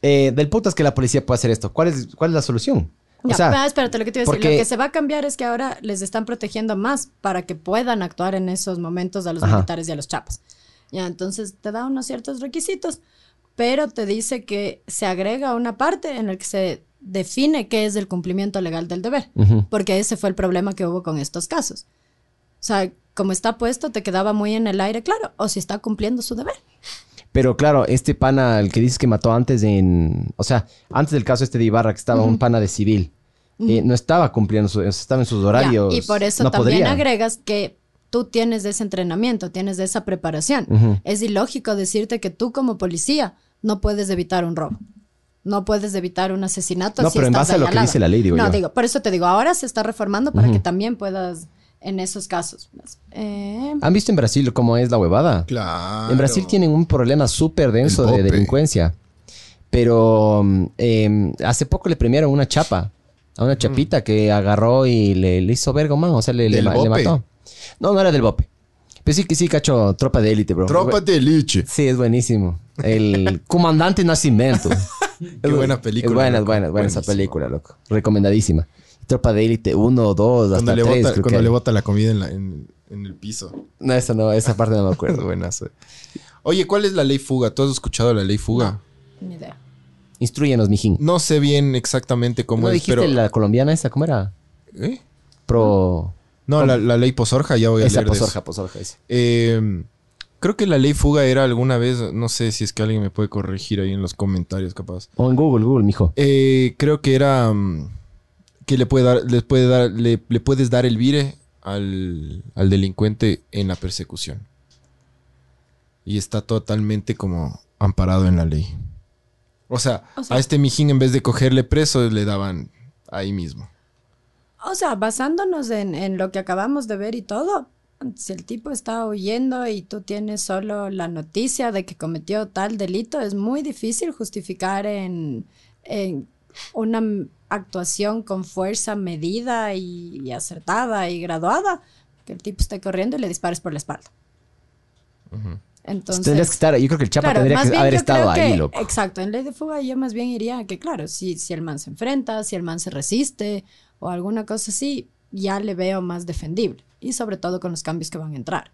Eh, del puto es que la policía puede hacer esto. ¿Cuál es, cuál es la solución? O Ya, sea, ah, espérate, lo que te iba a decir, lo que se va a cambiar es que ahora les están protegiendo más para que puedan actuar en esos momentos a los Ajá. militares y a los chapas. Ya, entonces te da unos ciertos requisitos, pero te dice que se agrega una parte en la que se define qué es el cumplimiento legal del deber, porque ese fue el problema que hubo con estos casos. O sea, como está puesto, te quedaba muy en el aire, claro, o si está cumpliendo su deber. Pero claro, este pana, el que dices que mató antes en... O sea, antes del caso este de Ibarra, que estaba un pana de civil, eh, no estaba cumpliendo, su, estaba en sus Ya, horarios. y por eso no también podría. agregas que tú tienes ese entrenamiento, tienes esa preparación. Es ilógico decirte que tú como policía no puedes evitar un robo. No puedes evitar un asesinato. No, si pero en base a lo que dice la ley, digo No, yo. digo, por eso te digo, ahora se está reformando para que también puedas en esos casos. Eh, ¿Han visto en Brasil cómo es la huevada? Claro. En Brasil tienen un problema súper denso de delincuencia. Pero mm, eh, hace poco le premiaron una chapa. A una chapita que agarró y le, le hizo verga, man. O sea, le, le ¿Del ma- le mató. No, no era del bope. Pero sí que sí, cacho, tropa de élite, bro. Tropa de leche. Sí, es buenísimo. El comandante Nacimiento. (laughs) Qué buena película, Es buena, loco. buena, buena esa película, loco. Recomendadísima. Tropa de élite 1, 2, Cuando, hasta le 3. bota, cuando le bota la comida en, la- en- en el piso. No, esa no, esa parte no me acuerdo. (laughs) Buenazo. Oye, ¿cuál es la ley fuga? ¿Tú has escuchado la ley fuga? Ni idea. Instruyenos, mijín. No, sé bien exactamente cómo ¿No es, dijiste pero... la colombiana esa? ¿Cómo era? ¿Eh? Pro... No, la, la ley posorja, ya voy a Esa leer de eso. posorja, posorja. Eh, creo que la ley fuga era alguna vez, no sé si es que alguien me puede corregir ahí en los comentarios, capaz. O en Google, Google, mijo. Eh, creo que era mm, que le puede dar, le puede dar, le, le puedes dar el vire al, al delincuente en la persecución. Y está totalmente como amparado en la ley. O sea, O sea- a este mijín en vez de cogerle preso, le daban ahí mismo. O sea, basándonos en, en lo que acabamos de ver y todo, si el tipo está huyendo y tú tienes solo la noticia de que cometió tal delito, es muy difícil justificar en, en una actuación con fuerza medida y, y acertada y graduada, que el tipo esté corriendo y le dispares por la espalda. Entonces, Tendrías que estar... Yo creo que el Chapa Claro, tendría que haber estado ahí, que- loco. Exacto, en ley de fuga yo más bien iría que, claro, si, si el man se enfrenta, si el man se resiste o alguna cosa así, ya le veo más defendible. Y sobre todo con los cambios que van a entrar.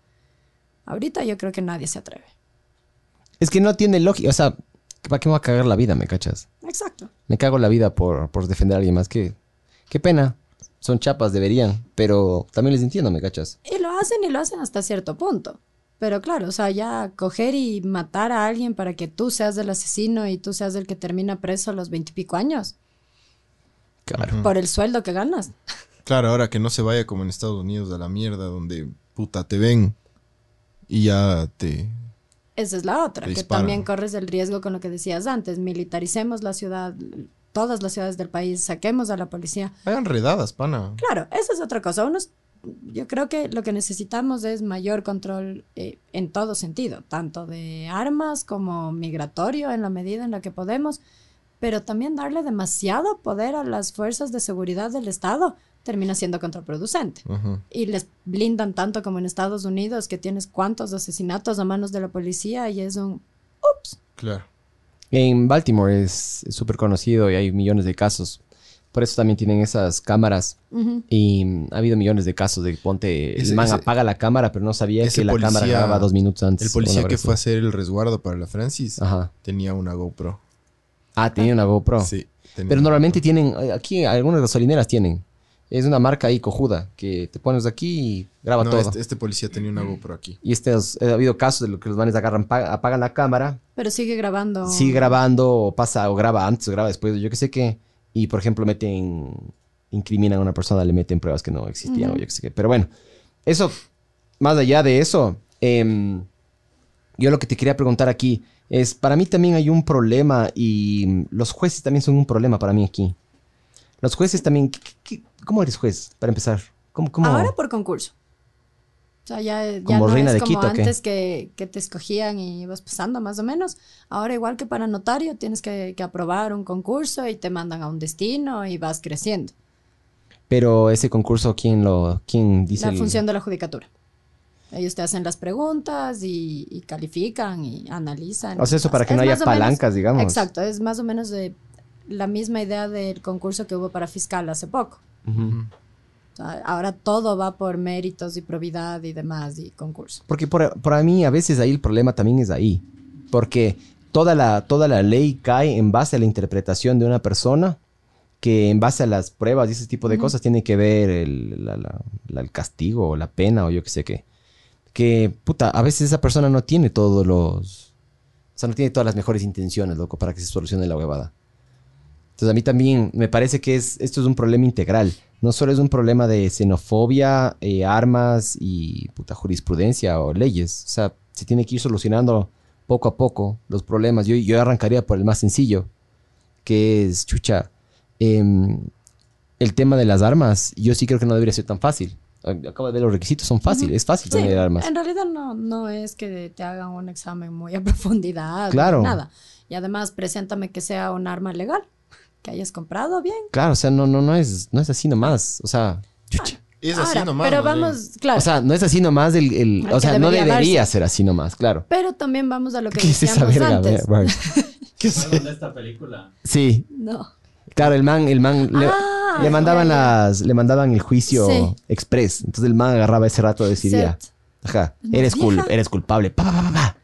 Ahorita yo creo que nadie se atreve. Es que no tiene lógica. O sea, ¿para qué me voy a cagar la vida, me cachas? Exacto. Me cago la vida por, por defender a alguien más. Que, qué pena. Son chapas, deberían. Pero también les entiendo, me cachas. Y lo hacen y lo hacen hasta cierto punto. Pero claro, o sea, ya coger y matar a alguien para que tú seas el asesino y tú seas el que termina preso a los veintipico años Claro. por el sueldo que ganas. Claro, ahora que no se vaya como en Estados Unidos a la mierda, donde puta te ven y ya te. Esa es la otra, que también corres el riesgo con lo que decías antes, militaricemos la ciudad, todas las ciudades del país, saquemos a la policía. Hagan redadas, pana. Claro, esa es otra cosa. Unos, yo creo que lo que necesitamos es mayor control eh, en todo sentido, tanto de armas como migratorio en la medida en la que podemos, pero también darle demasiado poder a las fuerzas de seguridad del Estado termina siendo contraproducente. Y les blindan tanto como en Estados Unidos, que tienes cuantos asesinatos a manos de la policía y es un... Claro. En Baltimore es súper conocido y hay millones de casos. Por eso también tienen esas cámaras. Y ha habido millones de casos de ponte, Ese- el man ese- apaga la cámara, pero no sabía que la cámara policía- grababa dos minutos antes. El policía que fue a hacer el resguardo para la Francis Ajá. tenía una GoPro. Ah, tenía una GoPro. Sí. tenía Pero normalmente GoPro. tienen, eh, aquí algunas gasolineras tienen. Es una marca ahí cojuda que te pones aquí y graba No, todo. este, este policía tenía una GoPro aquí. Y este, es- ha habido casos de lo que los manes agarran, pa- apagan la cámara, Pero sigue grabando. sigue grabando o pasa o graba antes o graba después, yo que sé qué. Y por ejemplo meten, incriminan a una persona, le meten pruebas que no existían o yo que sé qué. Pero bueno, eso, más allá de eso, em, yo lo que te quería preguntar aquí es, para mí también hay un problema y los jueces también son un problema para mí aquí. Los jueces también, ¿qué- ¿cómo eres juez? Para empezar, ¿cómo? cómo? Ahora por concurso. O sea, ya, ya ¿Como no reina es de como Quito, antes que, que te escogían y ibas pasando más o menos. Ahora igual que para notario tienes que, que aprobar un concurso y te mandan a un destino y vas creciendo. Pero ese concurso, ¿quién lo, quién dice? la el- función de la judicatura. Ellos te hacen las preguntas y, y califican y analizan. O sea, eso para que Es no haya o menos- palancas, digamos. Exacto, es más o menos de la misma idea del concurso que hubo para fiscal hace poco. Ujú. O sea, ahora todo va por méritos y probidad y demás y concurso. Porque por, por a mí a veces ahí el problema también es ahí. Porque toda la, toda la ley cae en base a la interpretación de una persona que en base a las pruebas y ese tipo de cosas tiene que ver el, la- la- la- el castigo o la pena o yo qué sé qué. Que, puta, a veces esa persona no tiene todos los... O sea, no tiene todas las mejores intenciones, loco, para que se solucione la huevada. Entonces a mí también me parece que es, esto es un problema integral. No solo es un problema de xenofobia, eh, armas y puta jurisprudencia o leyes. O sea, se tiene que ir solucionando poco a poco los problemas. Yo, yo arrancaría por el más sencillo, que es, chucha, em, el tema de las armas. Yo sí creo que no debería ser tan fácil. Acabo de ver los requisitos, son fáciles. Es fácil Sí, tener armas. en realidad no, no es que te hagan un examen muy a (laughs) profundidad. Claro. Nada. Y además, preséntame que sea un arma legal, que hayas comprado bien. Claro, o sea, no, no, no, es, no es así nomás. O sea, chucha. Es así Ahora, nomás. Pero vamos, claro. O sea, no es así nomás el... el- Ah, o sea, no debería debería darse. ser así nomás, claro. pero también vamos a lo que ¿Qué es esa verga? antes. (laughs) ¿Qué de esta película? Sí, No. claro, el man, el man... le- Ah, Ah, le mandaban ya. las, le mandaban el juicio Sí. express. Entonces el man agarraba ese rato y decidía. Cierto. Ajá, eres cul- eres culpable. Pa, pa, pa, pa, pa.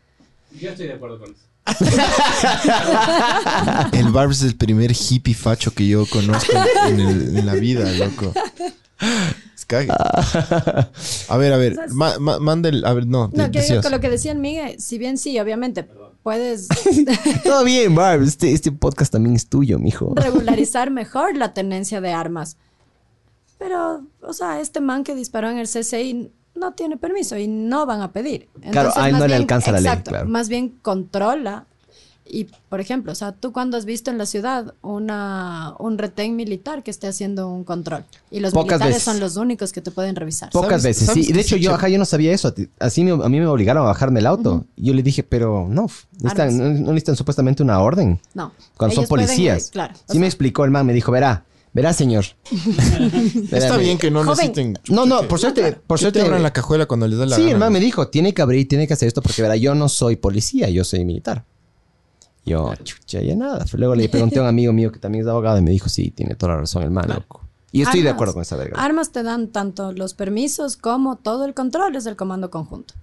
Yo estoy de acuerdo con eso. (laughs) El Barbs es el primer hippie facho que yo conozco en, el- en la vida, loco. Es cague. A ver, a ver, ma- ma- manda el. A ver, no, No, que decías. con lo que decían Miguel, si bien sí, obviamente puedes (laughs) Todo bien, Barb. Este, este podcast también es tuyo, mijo. regularizar mejor la tenencia de armas. Pero, o sea, este man que disparó en el CCI no tiene permiso y no van a pedir. Claro, a él más no le alcanza la ley, exacto, claro. Más bien controla. Y, por ejemplo, o sea, tú cuando has visto en la ciudad una, un retén militar que esté haciendo un control. Y los Pocas militares veces. son los únicos que te pueden revisar. Pocas ¿Sabes- veces, sabes sí. De hecho, yo, ajá, yo no sabía eso. Así me- a mí me obligaron a bajarme el auto. Y yo le dije, pero no, necesitan, no, no necesitan supuestamente una orden. No. Cuando son ellos pueden, policías. eh, claro. o Sí me sea, explicó el man, me dijo, verá, verá, señor. (laughs) Verá, Está bien que no Joven. necesiten. No, no, por suerte, por suerte. te abran la cajuela cuando les da la Sí, gana. el man me dijo, tiene que abrir, tiene que hacer esto porque verá, yo no soy policía, yo soy militar. Yo, chucha, ya nada. Luego le pregunté a un amigo mío que también es abogado y me dijo, sí, tiene toda la razón el man, loco. Y estoy de armas- acuerdo con esa verga. Armas te dan tanto los permisos como todo el control es del comando conjunto.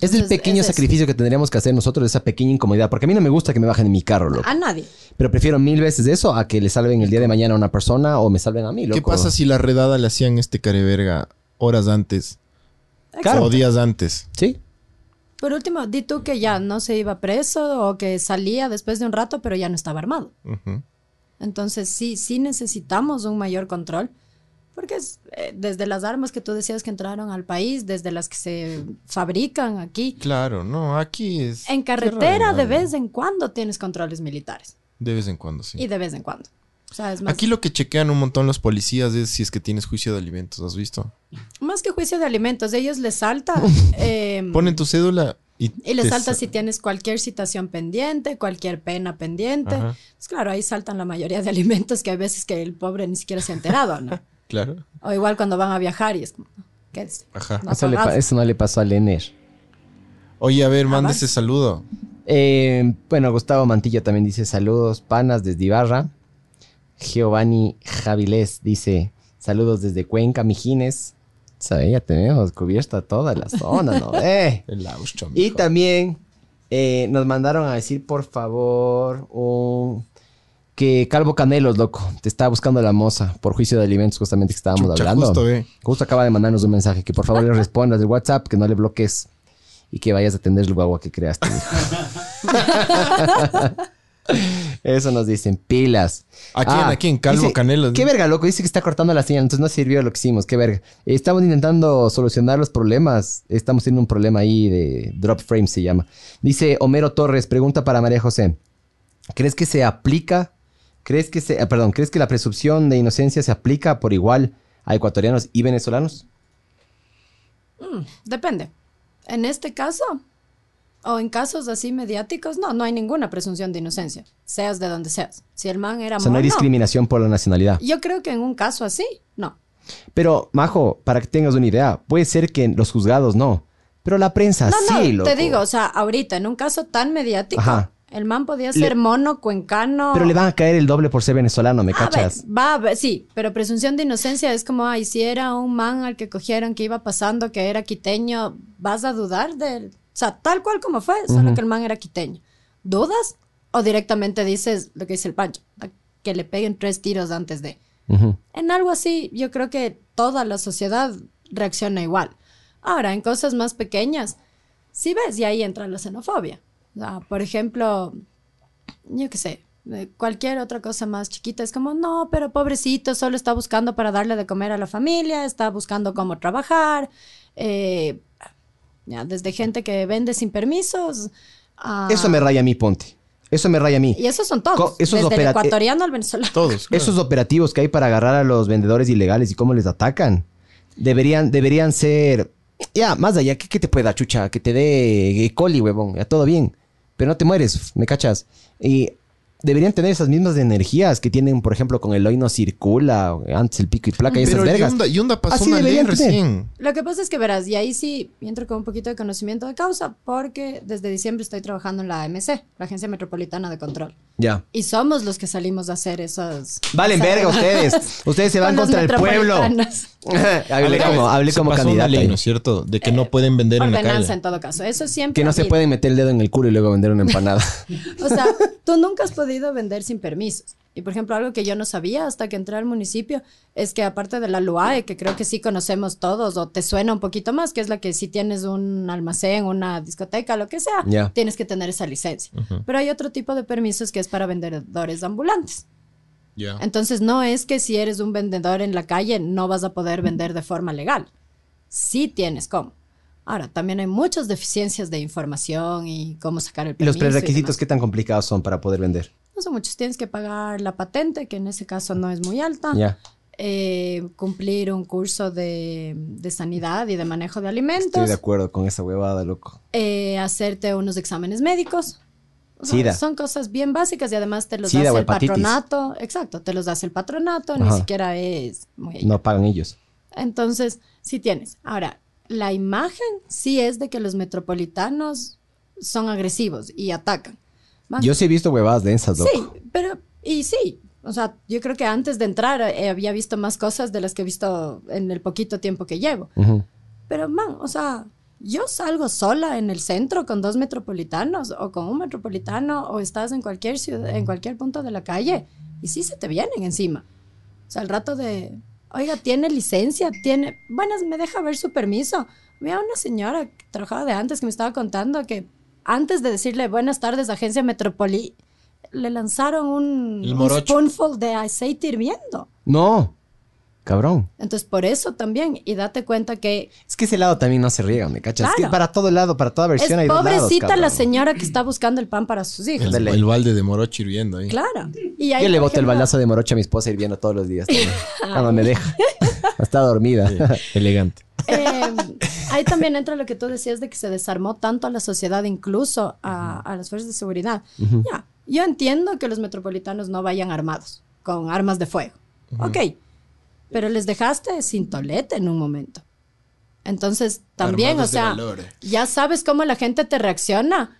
Es el pequeño es eso. sacrificio que tendríamos que hacer nosotros, esa pequeña incomodidad. Porque a mí no me gusta que me bajen en mi carro, loco. A nadie. Pero prefiero mil veces eso a que le salven el día de mañana a una persona o me salven a mí, loco. ¿Qué pasa si la redada le hacían este careverga horas antes Claro. o días antes? Sí. Por último, di tú que ya no se iba preso o que salía después de un rato, pero ya no estaba armado. Entonces sí, sí necesitamos un mayor control, porque es, eh, desde las armas que tú decías que entraron al país, desde las que se fabrican aquí, Claro, no, aquí es. en carretera de vez en cuando tienes controles militares. De vez en cuando, sí. Y de vez en cuando. O sea, es más, Aquí lo que chequean un montón los policías es si es que tienes juicio de alimentos, ¿has visto? más que juicio de alimentos, ellos les salta... (laughs) em, Ponen tu cédula y. Y le te salta sa- si tienes cualquier citación pendiente, cualquier pena pendiente. Ajá. Pues claro, ahí saltan la mayoría de (laughs) alimentos que hay veces que el pobre ni siquiera se ha enterado, ¿no? Claro. O igual cuando van a viajar y es como, ¿qué es? Ajá. No Eso, le eso no le pasó a Lener. Oye, a ver, manda Jamás. ese saludo. Eh, bueno, Gustavo Mantilla también dice saludos, panas desde Ibarra. Giovanni Javilés dice saludos desde Cuenca, Mijines. ¿Sabe? Ya tenemos cubierta toda la zona, ¿no? (laughs) Eh. El Auschwitz, Y también eh, nos mandaron a decir, por favor, un- que Calvo Canelos, loco, te está buscando la moza por juicio de alimentos, justamente que estábamos Chucha, hablando. justo, ve. Justo acaba de mandarnos un mensaje que por favor le (laughs) respondas de WhatsApp, que no le bloques y que vayas a atender el guagua que creaste. (laughs) Eso nos dicen, pilas. ¿A quién? ¿A quién? Calvo dice, Canelos, Qué verga, loco. Dice que está cortando la señal, entonces no sirvió lo que hicimos. Qué verga. Eh, Estamos intentando solucionar los problemas. Estamos teniendo un problema ahí de drop frame, se llama. Dice Homero Torres, pregunta para María José. ¿Crees que se aplica? ¿Crees que se, ah, perdón, ¿crees que la presunción de inocencia se aplica por igual a ecuatorianos y venezolanos? Depende. En este caso, o en casos así mediáticos, no, no hay ninguna presunción de inocencia, seas de donde seas. Si el man era O sea, no hay discriminación por la nacionalidad. yo creo que en un caso así, no. Pero, Majo, para que tengas una idea, puede ser que en los juzgados no, pero la prensa No, sí, no, loco. te digo, o sea, ahorita, en un caso tan mediático, Ajá. El man podía Le- ser mono, cuencano. Pero le van a caer el doble por ser venezolano, ¿me A ver, cachas? va a ver, sí, pero presunción de inocencia es como, ay, si era un man al que cogieron que iba pasando, que era quiteño, ¿vas a dudar de él? O sea, tal cual como fue, solo que el man era quiteño. ¿Dudas? O directamente dices lo que dice el Pancho, que le peguen tres tiros antes de... En algo así, yo creo que toda la sociedad reacciona igual. Ahora, en cosas más pequeñas, sí ves, y ahí entra la xenofobia. O sea, por ejemplo, yo qué sé, eh, cualquier otra cosa más chiquita es como, no, pero pobrecito, solo está buscando para darle de comer a la familia, está buscando cómo trabajar, eh, ya, desde gente que vende sin permisos. a- Eso me raya a mí, ponte. Eso me raya a mí. Y esos son todos, Co- esos desde el opera- ecuatoriano al venezolano. Todos. claro. Esos operativos que hay para agarrar a los vendedores ilegales y cómo les atacan, deberían, deberían ser... Ya, más allá, ¿qué, qué te puede dar, chucha? Que te dé eh, coli, huevón, ya todo bien. Pero no te mueres, ¿me cachas? Y deberían tener esas mismas energías que tienen, por ejemplo, con el hoy no circula, antes el pico y placa y esas Pero vergas. Yunda, Yunda pasó Así una ley tener. recién. Lo que pasa es que verás, y ahí sí entro con un poquito de conocimiento de causa, porque desde diciembre estoy trabajando en la AMC, la Agencia Metropolitana de Control. Ya. Y somos los que salimos a hacer esos. Valen esas- verga ustedes. (laughs) Ustedes se van con contra el pueblo. (laughs) hablé como, hablé Se como pasó candidato. una ley, ahí. ¿no es cierto? De que no pueden vender en la Ordenanza calle. en todo caso. Eso siempre. Que no se pueden meter el dedo en el culo y luego vender una empanada. (laughs) O sea, tú nunca has podido vender sin permisos. Y por ejemplo, algo que yo no sabía hasta que entré al municipio es que aparte de la LUAE, que creo que sí conocemos todos, o te suena un poquito más, que es la que si tienes un almacén, una discoteca, lo que sea, tienes que tener esa licencia. Pero hay otro tipo de permisos que es para vendedores ambulantes. Entonces no es que si eres un vendedor en la calle no vas a poder vender de forma legal. Sí tienes cómo. Ahora, también hay muchas deficiencias de información y cómo sacar el ¿Y los permiso. y prerequisitos demás. qué tan complicados son para poder vender? No son muchos. Tienes que pagar la patente, que en ese caso no es muy alta. Ya. Eh, cumplir un curso de, de sanidad y de manejo de Estoy alimentos. de acuerdo con esa huevada, loco. eh, hacerte unos exámenes médicos. Sida. Son cosas bien básicas y además te los Sida hace el patronato. Exacto, te los hace el patronato, ni siquiera es muy... No pagan ellos. Entonces, sí tienes. Ahora, la imagen sí es de que los metropolitanos son agresivos y atacan. Man, Yo sí he visto huevadas densas, loco. Sí, pero, y sí, o sea, yo creo que antes de entrar eh, había visto más cosas de las que he visto en el poquito tiempo que llevo. Pero, man, o sea, yo salgo sola en el centro con dos metropolitanos o con un metropolitano o estás en cualquier ciudad, en cualquier punto de la calle y sí se te vienen encima. O sea, al rato de, oiga, tiene licencia, tiene, bueno, me deja ver su permiso. Había una señora que trabajaba de antes que me estaba contando que antes de decirle buenas tardes, agencia Metropoli, le lanzaron un, un spoonful de aceite hirviendo. No. Cabrón. Entonces, por eso también, y date cuenta que Es que ese lado también no se riega, ¿me cachas? Es que Claro. para todo lado, para toda versión hay es dos lados, pobrecita la señora que está buscando el pan para sus hijos. El, el balde de morocho hirviendo ahí. Claro. Y ahí, Yo le boto el balazo de morocho a mi esposa hirviendo todos los días. Cuando (laughs) me deja. Está dormida. Elegante. (laughs) eh, ahí también entra lo que tú decías de que se desarmó tanto a la sociedad, incluso a, a las fuerzas de seguridad. Ya, yo entiendo que los metropolitanos no vayan armados, con armas de fuego. Ok, pero les dejaste sin tolete en un momento. Entonces, también, Armados o sea, ya sabes cómo la gente te reacciona.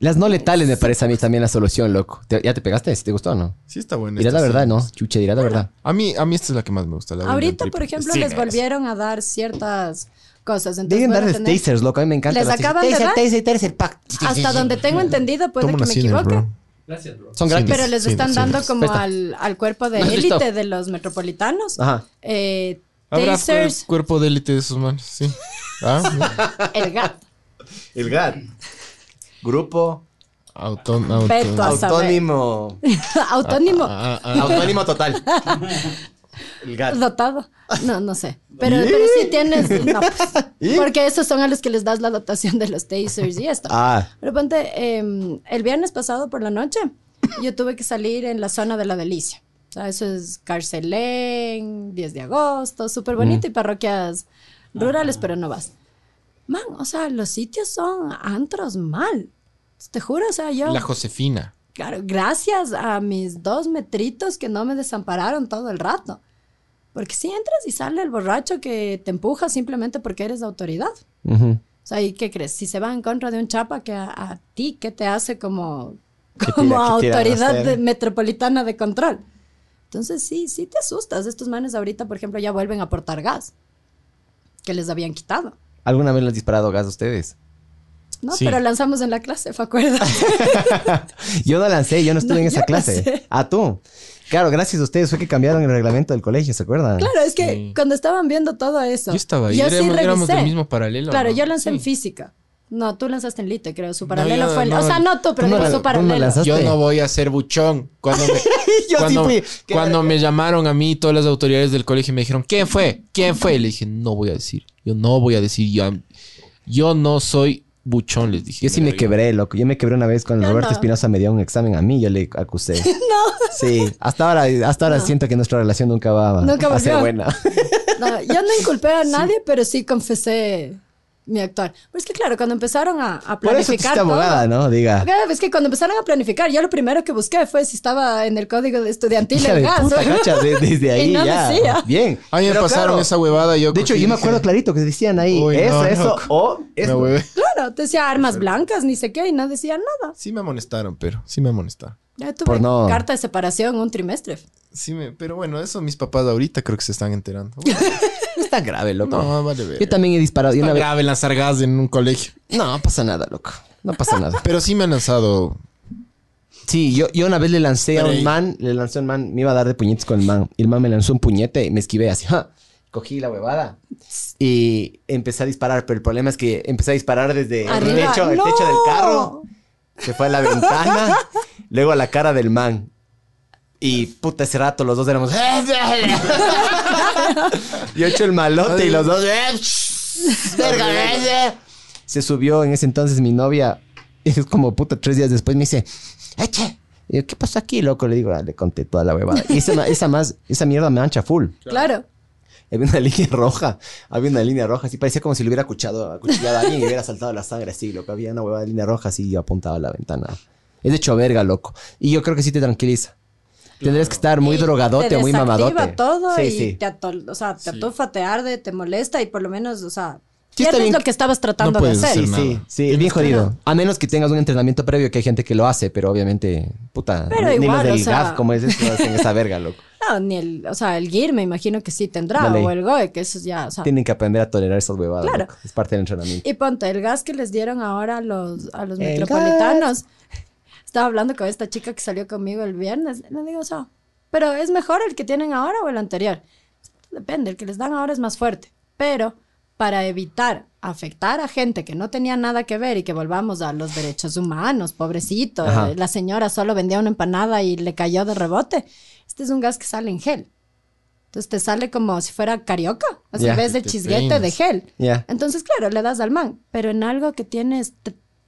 Las no letales me parece a mí también la solución, loco. ¿Te- ¿Ya te pegaste? ¿Si te gustó o no? Sí está bueno. Dirás la verdad. ¿no? Chuche, dirás la verdad. A mí, a mí esta es la que más me gusta. La Ahorita, por ejemplo, Sí, les es. volvieron a dar ciertas cosas. Entonces, Deben darles tener- tasers, loco. A mí me encanta. Les acaban de dar- taser, taser, pack. Hasta donde tengo entendido, puede Toma que me equivoque. bro. Gracias, bro. Son gratis. Pero les están sí. dando como al, al cuerpo de élite de los metropolitanos. Ajá. Eh, Habrá cuerpo de élite de esos manos, sí. Ah, (laughs) el gato. El GAT. Grupo Autón- auto- Beto. A saber. Autónimo. (laughs) Autónimo. Ah, ah, Autónimo total. (laughs) El GAT. Dotado. No, no sé. Pero, pero sí tienes. (laughs) No, pues, porque esos son a los que les das la dotación de los tasers y esto. Ah. Pero ponte, eh, el viernes pasado por la noche, yo tuve que salir en la zona de la delicia. O sea, eso es Carcelén, 10 de agosto, súper bonito y parroquias rurales, pero no vas. Man, o sea, los sitios son antros mal. Te juro, o sea, yo. La Josefina. Claro, gracias a mis dos metritos que no me desampararon todo el rato. Porque si entras y sale el borracho que te empuja simplemente porque eres autoridad. Ujú. O sea, ¿y qué crees? Si se va en contra de un chapa que a, a ti, ¿qué te hace como, ¿Qué como tira- autoridad de- metropolitana de control? Entonces sí, sí te asustas. Estos manes ahorita, por ejemplo, ya vuelven a aportar gas que les habían quitado. ¿Alguna vez les han disparado gas a ustedes? No, Sí. pero lanzamos en la clase, ¿te acuerdas? (laughs) Yo no lancé, yo no estuve No, en esa no clase. sé. Ah, tú. Claro, gracias a ustedes fue que cambiaron el reglamento del colegio, ¿se acuerdan? claro, es que Sí. cuando estaban viendo todo eso. Yo estaba ahí. yo éramos, sí éramos del revisé. mismo paralelo. Claro, ¿no? yo lancé en física. No, tú lanzaste en Lite, creo. Su paralelo yo fue en... no. O sea, no tú, pero Tú no su paralelo. Yo no voy a ser buchón. Cuando me, (laughs) (laughs) Yo cuando, sí fui. (laughs) Cuando me llamaron a mí, todas las autoridades del colegio me dijeron, ¿quién fue? ¿Quién fue? Y le dije, no voy a decir. Yo no voy a decir. Yo, yo no soy buchón, les dije. Yo sí me quebré, loco. Yo me quebré una vez cuando Yo Roberto no. Espinosa me dio un examen a mí, yo le acusé. (laughs) No, Sí, hasta ahora, hasta ahora siento que nuestra relación nunca va Nunca a ser buena. no, yo no inculpé a (laughs) nadie, pero sí confesé mi actuar. Pero es que claro, cuando empezaron a, a Por eso planificar todo- abogada, ¿no? Diga. Es que cuando empezaron a planificar, yo lo primero que busqué fue si estaba en el código de estudiantil el de gas. puta, cacha, de- desde (laughs) ahí Y no ya. decía. Bien. A mí me Pero pasaron claro, esa huevada. Yo De hecho, yo me acuerdo clarito que decían ahí Uy, eso, no, eso, loco. o huevé. Claro, te decía armas blancas, ni sé qué, y no decía nada. Sí me amonestaron, pero sí me amonestaron. Ya tuve Por no- carta de separación un trimestre. Sí me, pero bueno, eso mis papás ahorita creo que se están enterando. (laughs) No está grave, loco. No, vale ver. Yo también he disparado. una vez- grave lanzar gas en un colegio. No pasa nada, loco. No pasa nada. (laughs) Pero sí me han lanzado. Sí, yo, yo una vez le lancé Pero a un ahí- man, le lancé a un man, me iba a dar de puñetes con el man. Y el man me lanzó un puñete y me esquivé así. ¡ja! Cogí la huevada y empecé a disparar. Pero el problema es que empecé a disparar desde el Arriba. techo, el ¡No! techo del carro. Se fue a la ventana, (laughs) luego a la cara del man. Y puta, ese rato los dos éramos. (laughs) Yo he hecho el malote y los dos. Verga, ese". Se subió en ese entonces mi novia. Y (laughs) es como puta, tres días después me dice, ¡Eche! Y yo, ¿qué pasa aquí, loco? Le digo, ah, le conté toda la huevada. Y esa, esa más, esa mierda me ancha full. Claro. Había una (laughs) línea roja. Había una línea roja. Así parecía como si le hubiera acuchado, acuchillado a alguien y hubiera saltado la sangre así, loco. Había una huevada de línea roja así apuntada a la ventana. Es de hecho verga, loco. Y yo creo que sí te tranquiliza. Tendrías que estar muy Y drogadote te o muy mamadote. todo sí, y sí. te atol- o sea, te atufa, te arde, te molesta y por lo menos, o sea, Sí, está bien. lo que estabas tratando No de hacer. hacer Sí, nada. sí, sí, es bien jodido. A menos que tengas un entrenamiento previo, que hay gente que lo hace, pero obviamente, puta, Pero ni igual, los del o sea- GAF, como es eso, hacen esa verga, loco. (laughs) No, ni el, o sea, el GIR me imagino que sí tendrá, Dale. o el GOE, que eso ya, o sea. Tienen que aprender a tolerar esas huevadas. Claro. loco. Es parte del entrenamiento. Y ponte, el gas que les dieron ahora a los, a los metropolitanos. Estaba hablando con esta chica que salió conmigo el viernes. Le digo, o sea, pero ¿es mejor el que tienen ahora o el anterior? Depende, el que les dan ahora es más fuerte. Pero para evitar afectar a gente que no tenía nada que ver y que volvamos a los derechos humanos, pobrecito, Ajá. eh, la señora solo vendía una empanada y le cayó de rebote. Este es un gas que sale en gel. Entonces te sale como si fuera carioca, así Ya. en vez de Te chisguete de gel. Ya. Entonces, claro, le das al man, pero en algo que tienes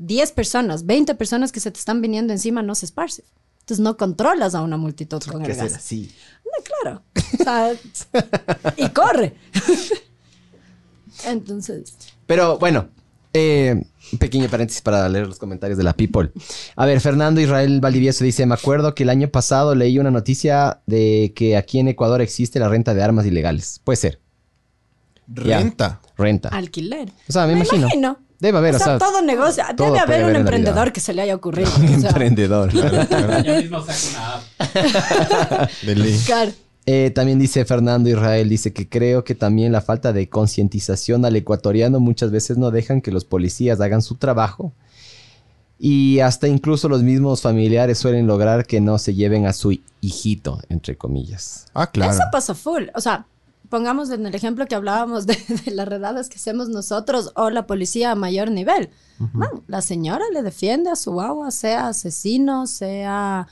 10 personas, 20 personas que se te están viniendo encima, no se esparce. Entonces no controlas a una multitud con Que el ser gas. así. No, claro. O sea, y corre. (laughs) Entonces, Pero bueno, eh, un pequeño paréntesis para leer los comentarios de la People. A ver, Fernando Israel Valdivieso dice, me acuerdo que el año pasado leí una noticia de que aquí en Ecuador existe la renta de armas ilegales. Puede ser, Ya. Renta. renta. alquiler. O sea, me, imagino. Debe haber, o o sea, todo negocio. todo Debe haber un emprendedor que se le haya ocurrido. un o sea, emprendedor. (laughs) Ya mismo saco una app. (laughs) De ley. claro. Eh, también dice Fernando Israel, dice que creo que también la falta de concientización al ecuatoriano muchas veces no dejan que los policías hagan su trabajo. Y hasta incluso los mismos familiares suelen lograr que no se lleven a su hijito, entre comillas. Ah, claro. Eso pasa full. O sea, pongamos en el ejemplo que hablábamos de, (laughs) de las redadas que hacemos nosotros o la policía a mayor nivel. Man, la señora le defiende a su agua, sea asesino, sea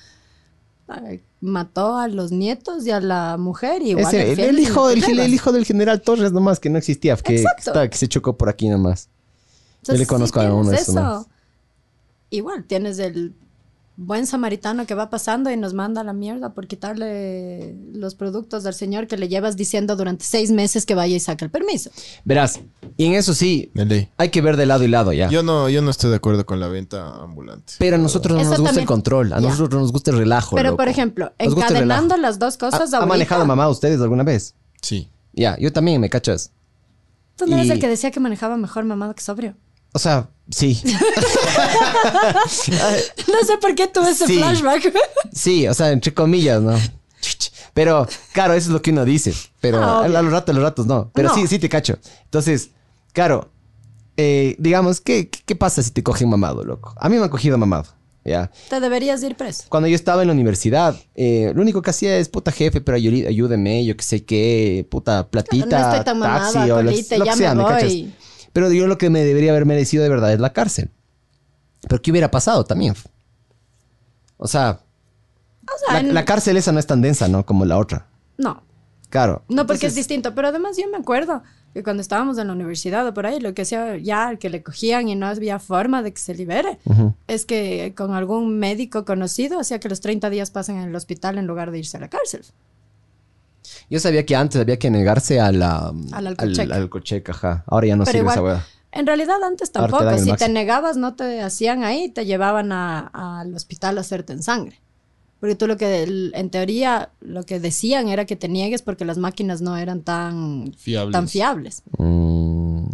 mató a los nietos y a la mujer. Igual Ese, el, hijo, el, hijo del general Torres nomás, que no existía, que, que se chocó por aquí nomás. Yo le Entonces, conozco a uno de esos. Igual, tienes el buen samaritano que va pasando y nos manda a la mierda por quitarle los productos al señor que le llevas diciendo durante seis meses que vaya y saque el permiso. Verás, y en eso sí, hay que ver de lado y lado ya. Yo no, yo no estoy de acuerdo con la venta ambulante. Pero a nosotros no Eso nos gusta el control, a Ya. nosotros no nos gusta el relajo. Pero, loco. por ejemplo, Nos encadenando las dos cosas ¿Ha, ha manejado mamá ustedes alguna vez? Sí. Ya, yo también, ¿me cachas? Tú no eres el que decía que manejaba mejor mamado que sobrio. O sea, sí. (laughs) No sé por qué tuve ese Sí. flashback. (laughs) Sí, o sea, entre comillas, ¿no? Pero, claro, eso es lo que uno dice. Pero Ah, a, los ratos, a los ratos no. Pero No. sí, sí te cacho. Entonces, claro, eh, digamos, ¿qué, ¿qué pasa si te cogen mamado, loco? A mí me han cogido mamado, ¿ya? Te deberías ir preso. Cuando yo estaba en la universidad, eh, lo único que hacía es, puta jefe, pero ayú- ayúdeme, yo qué sé qué, puta platita, no estoy tan mamada, taxi o lo, colite, lo ya que sea, me ¿me voy. cachas? Pero yo lo que me debería haber merecido de verdad es la cárcel. Pero ¿qué hubiera pasado también? O sea, O sea, la, en- la cárcel esa no es tan densa, ¿no? Como la otra. no. Claro. No, porque es distinto. Pero además yo me acuerdo que cuando estábamos en la universidad o por ahí, lo que hacía ya que le cogían y no había forma de que se libere, es que con algún médico conocido hacía que los 30 días pasen en el hospital en lugar de irse a la cárcel. Yo sabía que antes había que negarse a la, Al alcocheque. al alcocheque, ajá. Ahora ya no Pero sirve igual- esa hueá. En realidad antes te tampoco. si te negabas, no te hacían ahí, te llevaban a- al hospital a hacerte en sangre. Porque tú lo que, en teoría, lo que decían era que te niegues porque las máquinas no eran tan Fiables. tan fiables. Mm,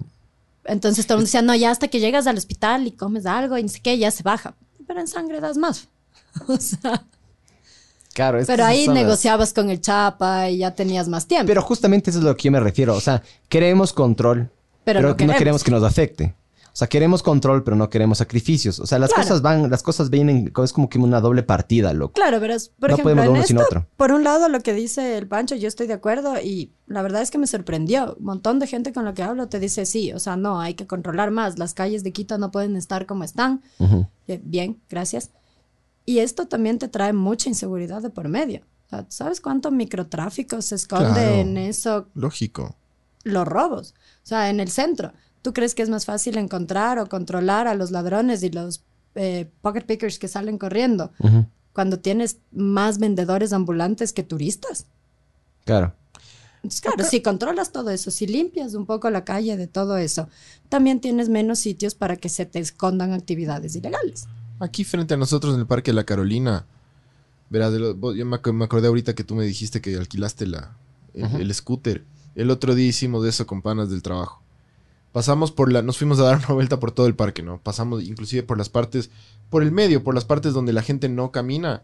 Entonces todo el mundo decía, no, ya hasta que llegas al hospital y comes algo y no sé qué, ya se baja. Pero en sangre das más. (laughs) O sea, claro, es pero ahí las- negociabas con el chapa y ya tenías más tiempo. Pero justamente eso es a lo que yo me refiero. O sea, queremos control, Pero pero, no no, queremos. que nos afecte. O sea, queremos control, pero no queremos sacrificios. O sea, las Claro. cosas van, las cosas vienen, es como que una doble partida, loco. Claro, pero es- por No ejemplo, podemos en uno sin otro. por un lado lo que dice el Pancho, yo estoy de acuerdo y la verdad es que me sorprendió. Un montón de gente con la que hablo te dice sí, o sea, no, hay que controlar más. Las calles de Quito no pueden estar como están. Eh, Bien, gracias. Y esto también te trae mucha inseguridad de por medio. O sea, ¿Sabes cuánto microtráfico se esconde Claro. en eso? Lógico. Los robos. O sea, en el centro. ¿Tú crees que es más fácil encontrar o controlar a los ladrones y los eh, pocket pickers que salen corriendo cuando tienes más vendedores ambulantes que turistas? Claro. Entonces, claro, si controlas todo eso, si limpias un poco la calle de todo eso, también tienes menos sitios para que se te escondan actividades ilegales. Aquí frente a nosotros en el Parque de la Carolina, verás, yo me, ac- me acordé ahorita que tú me dijiste que alquilaste la, el, el scooter. El otro día hicimos eso con panas del trabajo. Pasamos por la, nos fuimos a dar (laughs) una vuelta por todo el parque, ¿no? Pasamos inclusive por las partes, por el medio, por las partes donde la gente no camina.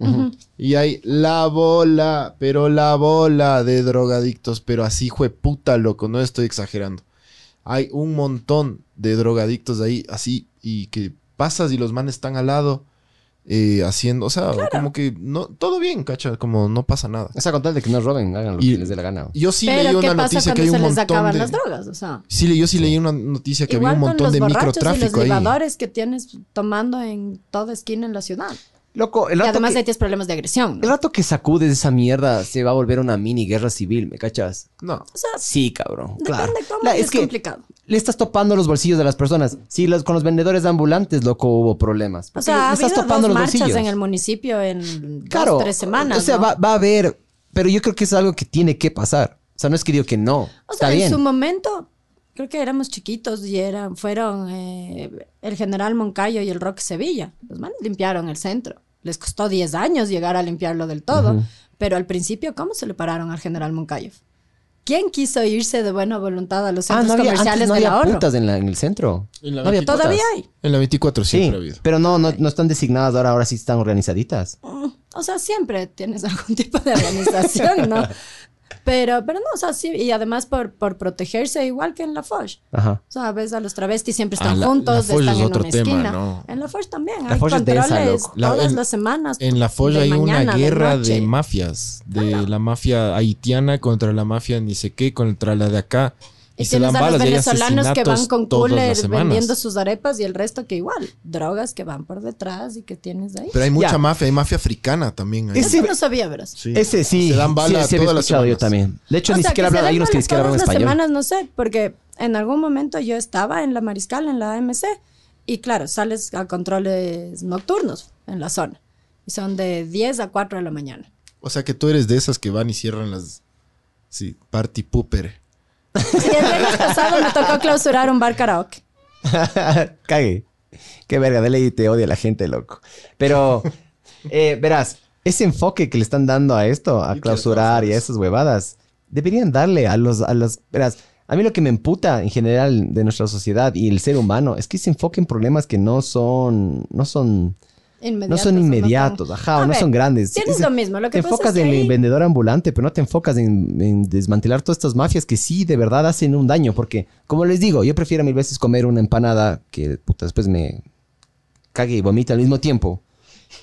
Y hay la bola, pero la bola de drogadictos, pero así fue puta, loco, no estoy exagerando. Hay un montón de drogadictos ahí, así, y que pasas y los manes están al lado, eh, haciendo, o sea, como que no, todo bien, cacha, como no pasa nada. O sea, con tal de que no roben, hagan lo Y- que les dé la gana. Yo sí leí Pero ¿qué una noticia que hay un se les montón acaban de... las drogas? O sea, Sí, yo sí leí una noticia que igual había un con montón los de borrachos y los microtráfico ahí. que tienes tomando en toda esquina en la ciudad. Loco, el Y rato, además que, ahí tienes problemas de agresión. ¿no? el rato que sacudes esa mierda se va a volver una mini guerra civil, ¿me cachas? No, O sea, Sí, cabrón. depende claro. cómo La- y es, es que complicado. le estás topando los bolsillos de las personas. Sí, los, con los vendedores ambulantes, loco, hubo problemas. O sea, ha le estás topando dos los marchas bolsillos. en el municipio en Claro. dos, tres semanas. O sea, ¿no? va, va a haber, pero yo creo que es algo que tiene que pasar. O sea, no es que digo que no. O Está sea, bien. en su momento, creo que éramos chiquitos y eran, fueron eh, el general Moncayo y el Roque Sevilla. Los manes limpiaron el centro. Les costó 10 años llegar a limpiarlo del todo. Pero al principio, ¿cómo se le pararon al general Moncayo? ¿Quién quiso irse de buena voluntad a los Ah, centros no había, comerciales no del ahorro? putas en, la- en el centro. En la no había 24. putas. Todavía hay. en la 24 Sí, siempre ha habido. pero no, no, no están designadas ahora, ahora sí están organizaditas. Mm, O sea, siempre tienes algún tipo de organización, ¿no? (laughs) Pero, pero no, o sea, sí, y además por, por protegerse igual que en la Foch. Ajá. O sea, ves a los travestis siempre Ah, están la- juntos, la Foch están es en otro una tema, esquina. ¿no? En la Foch también La hay Foch. La- todas en- las semanas. En la de hay mañana, una guerra de, mafias, de la mafia haitiana contra la mafia ni sé qué, contra la de acá. Y, Y, se dan tienes a los balas y hay venezolanos que van con todas las cooler semanas. vendiendo sus arepas y el resto que igual, drogas que van por detrás y que tienes ahí. Pero hay mucha Ya. mafia, hay mafia africana también. ahí. Ese- Eso no sabía, verás. Sí. Ese sí. Se dan bala sí, todas las escuchado yo semanas. también. De hecho, O ni sea, siquiera hablan, hay unos que ni balas siquiera hablan español. semanas, no sé, porque en algún momento yo estaba en la Mariscal, en la AMC, y claro, sales a controles nocturnos en la zona. Y son de 10 a 4 de la mañana. O sea que tú eres de esas que van y cierran las... Sí, party pooper. Y el viernes pasado me tocó clausurar un bar karaoke. (laughs) Cague. Qué verga, de ley te odia la gente, loco. Pero, eh, verás, ese enfoque que le están dando a esto, a clausurar y a esas huevadas, deberían darle a los, a los, verás, a mí lo que me emputa en general de nuestra sociedad y el ser humano es que se enfoque en problemas que no son, no son, no son o inmediatos, tan- ajá, o no ver, son grandes. Tienes Es- lo mismo. Lo que te pasa enfocas es que en el ahí- vendedor ambulante, pero no te enfocas en, en desmantelar todas estas mafias que sí de verdad hacen un daño. Porque, como les digo, yo prefiero mil veces comer una empanada que puta, después me cague y vomita al mismo tiempo.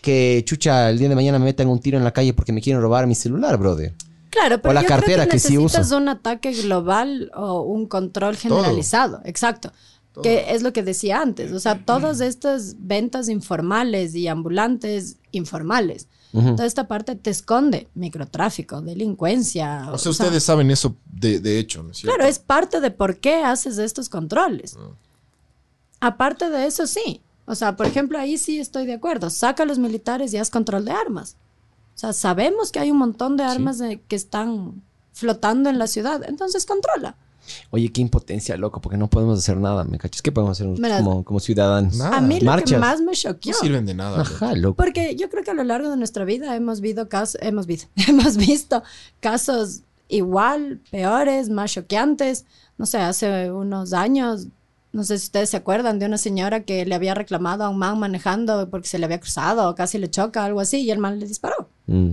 Que chucha, el día de mañana me metan un tiro en la calle porque me quieren robar mi celular, brother. Claro, pero la yo cartera creo que que sí uso. necesitas un ataque global o un control generalizado. Exacto. Que es lo que decía antes. O sea, todas estas ventas informales y ambulantes informales. Toda esta parte te esconde microtráfico, delincuencia. O sea, ustedes saben eso de, de hecho, ¿no es cierto? Claro, es parte de por qué haces estos controles. Aparte de eso, sí. O sea, por ejemplo, ahí sí estoy de acuerdo. Saca a los militares y haz control de armas. O sea, sabemos que hay un montón de armas de- que están flotando en la ciudad, entonces controla. Oye, qué impotencia, loco, porque no podemos hacer nada, ¿me cachas? ¿Qué podemos hacer Mira, como, como ciudadanos? nada. A mí lo que Marchas. más me No choqueó. sirven de nada. Ajá, loco. Porque yo creo que a lo largo de nuestra vida hemos visto casos, hemos visto, (laughs) hemos visto casos igual, peores, más choqueantes. No sé, hace unos años, no sé si ustedes se acuerdan de una señora que le había reclamado a un man manejando porque se le había cruzado o casi le choca, algo así, y el man le disparó. Mm.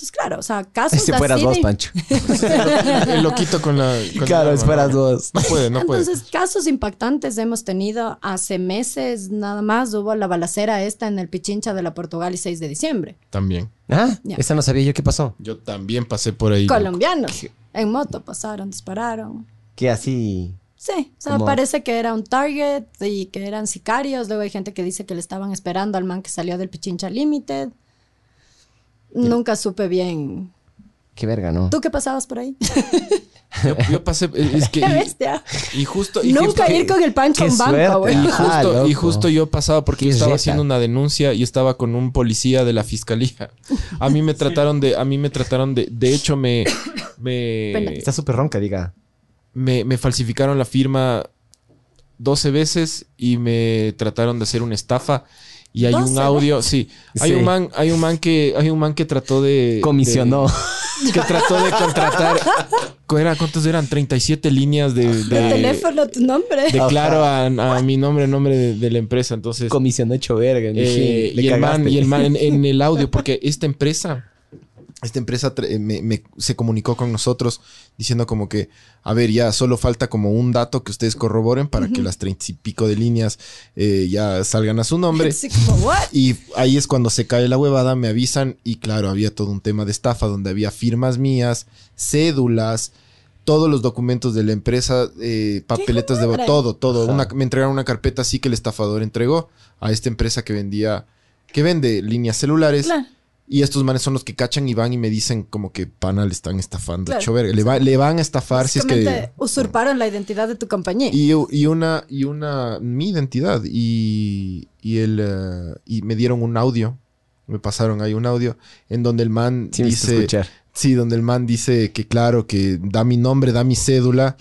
Entonces, claro, o sea, casos Si fueras así vos, de- Pancho. (laughs) El loquito con la. con Claro, si fueras ¿no? vos. No puede, no puede. Entonces, casos impactantes hemos tenido hace meses nada más. Hubo la balacera esta en el Pichincha de la Portugal y 6 de diciembre. También. Ah, Ya. esa no sabía yo qué pasó. Yo también pasé por ahí. loco. Colombianos. En moto pasaron, dispararon. Que así. Sí, o sea, parece que era un target y que eran sicarios. Luego hay gente que dice que le estaban esperando al man que salió del Pichincha Limited. Nunca supe bien. Qué verga, ¿no? ¿Tú qué pasabas por ahí? (laughs) Yo, yo pasé. Es que. (laughs) Qué bestia. Y, y justo. Y Nunca justo- ir con el pancho a qué un banco, suerte. güey. Y Ajá, justo, y justo yo pasaba porque yo estaba haciendo una denuncia y estaba con un policía de la fiscalía. A mí me (laughs) trataron de, a mí me trataron de, de hecho me. Está súper ronca, diga. me, me falsificaron la firma 12 veces y me trataron de hacer una estafa. Y hay un 12 audio, sí. Hay Sí. un man, hay un man que, hay un man que trató de. Comisionó. de- (laughs) que trató de contratar. Era, ¿Cuántos eran? 37 líneas de, El de, teléfono, tu nombre. de claro a, a mi nombre, nombre de, de la empresa. Entonces. Comisionó hecho verga. Eh, y, el man, y el man en, en (laughs) el audio, porque esta empresa, esta empresa me- me- se comunicó con nosotros diciendo como que, a ver, ya solo falta como un dato que ustedes corroboren para que las treinta y pico de líneas eh, ya salgan a su nombre. (laughs) Y ahí es cuando se cae la huevada, me avisan y claro, había todo un tema de estafa donde había firmas mías, cédulas, todos los documentos de la empresa, eh, papeletas de todo, todo. Una- me entregaron una carpeta así que el estafador entregó a esta empresa que vendía, que vende líneas celulares. Claro. Y estos manes son los que cachan y van y me dicen como que pana le están estafando. Claro. hecho verga. Le, va- le van a estafar si es que... Usurparon la identidad de tu compañía. Y, y una, y una, mi identidad. Y, y, el, eh, y me dieron un audio. Me pasaron ahí un audio en donde el man Sí, dice. escuchar. Sí, donde el man dice que, claro, que da mi nombre, da mi cédula.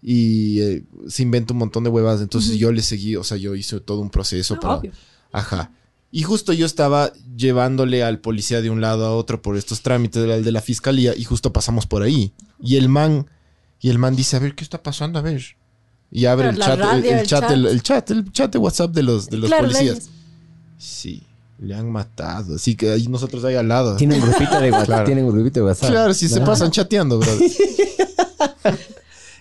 Y eh, se inventa un montón de huevas. Entonces yo le seguí, o sea, yo hice todo un proceso No, para. obvio. Ajá. Y justo yo estaba llevándole al policía de un lado a otro por estos trámites del de la fiscalía y justo pasamos por ahí. Y el man, y el man dice, a ver, ¿qué está pasando? A ver. Y abre el chat, el, radio, el el chat, chat. El, el chat, el chat de WhatsApp de los, de los Claro, de policías. Sí, le han matado. Así que ahí nosotros ahí al lado. Tiene un grupito de WhatsApp. Claro. Tiene un grupito de WhatsApp. Claro, si se pasan chateando, bro. (laughs)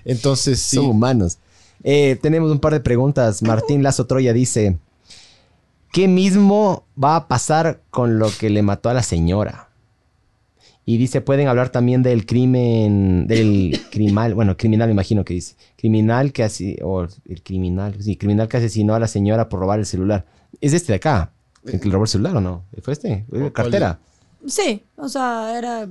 Entonces, sí. Son humanos. Eh, tenemos un par de preguntas. Martín Lazo Troya dice: ¿Qué mismo va a pasar con lo que le mató a la señora? Y dice: Pueden hablar también del crimen, del criminal, bueno, criminal me imagino que dice. Criminal que así, o el criminal, sí, criminal que asesinó a la señora por robar el celular. ¿Es este de acá? ¿El que robó el celular o no? ¿Fue este? ¿Fue ¿Cuál cartera? Sí, o sea, era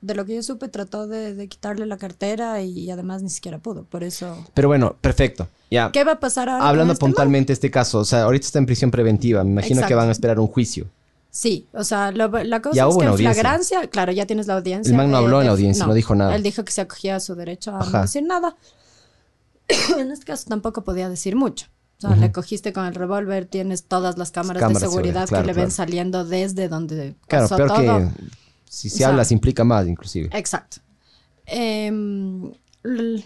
de lo que yo supe, trató de, de quitarle la cartera y además ni siquiera pudo. Por eso. Pero bueno, perfecto. Ya. ¿Qué va a pasar ahora? Hablando este puntualmente de este caso, o sea, ahorita está en prisión preventiva. Me imagino que van a esperar un juicio. Sí, o sea, lo- la cosa Ya es que en audiencia. flagrancia, claro, ya tienes la audiencia. El man no habló en la audiencia, no dijo nada. Él dijo que se acogía a su derecho a Ajá. no decir nada. (clears throat) en este caso tampoco podía decir mucho. O sea, le cogiste con el revólver, tienes todas las cámaras, Cámaras de seguridad seguridad, claro, que le ven saliendo desde donde Claro, pasó peor todo. que si se O sea, habla se implica más, inclusive. Exacto. L-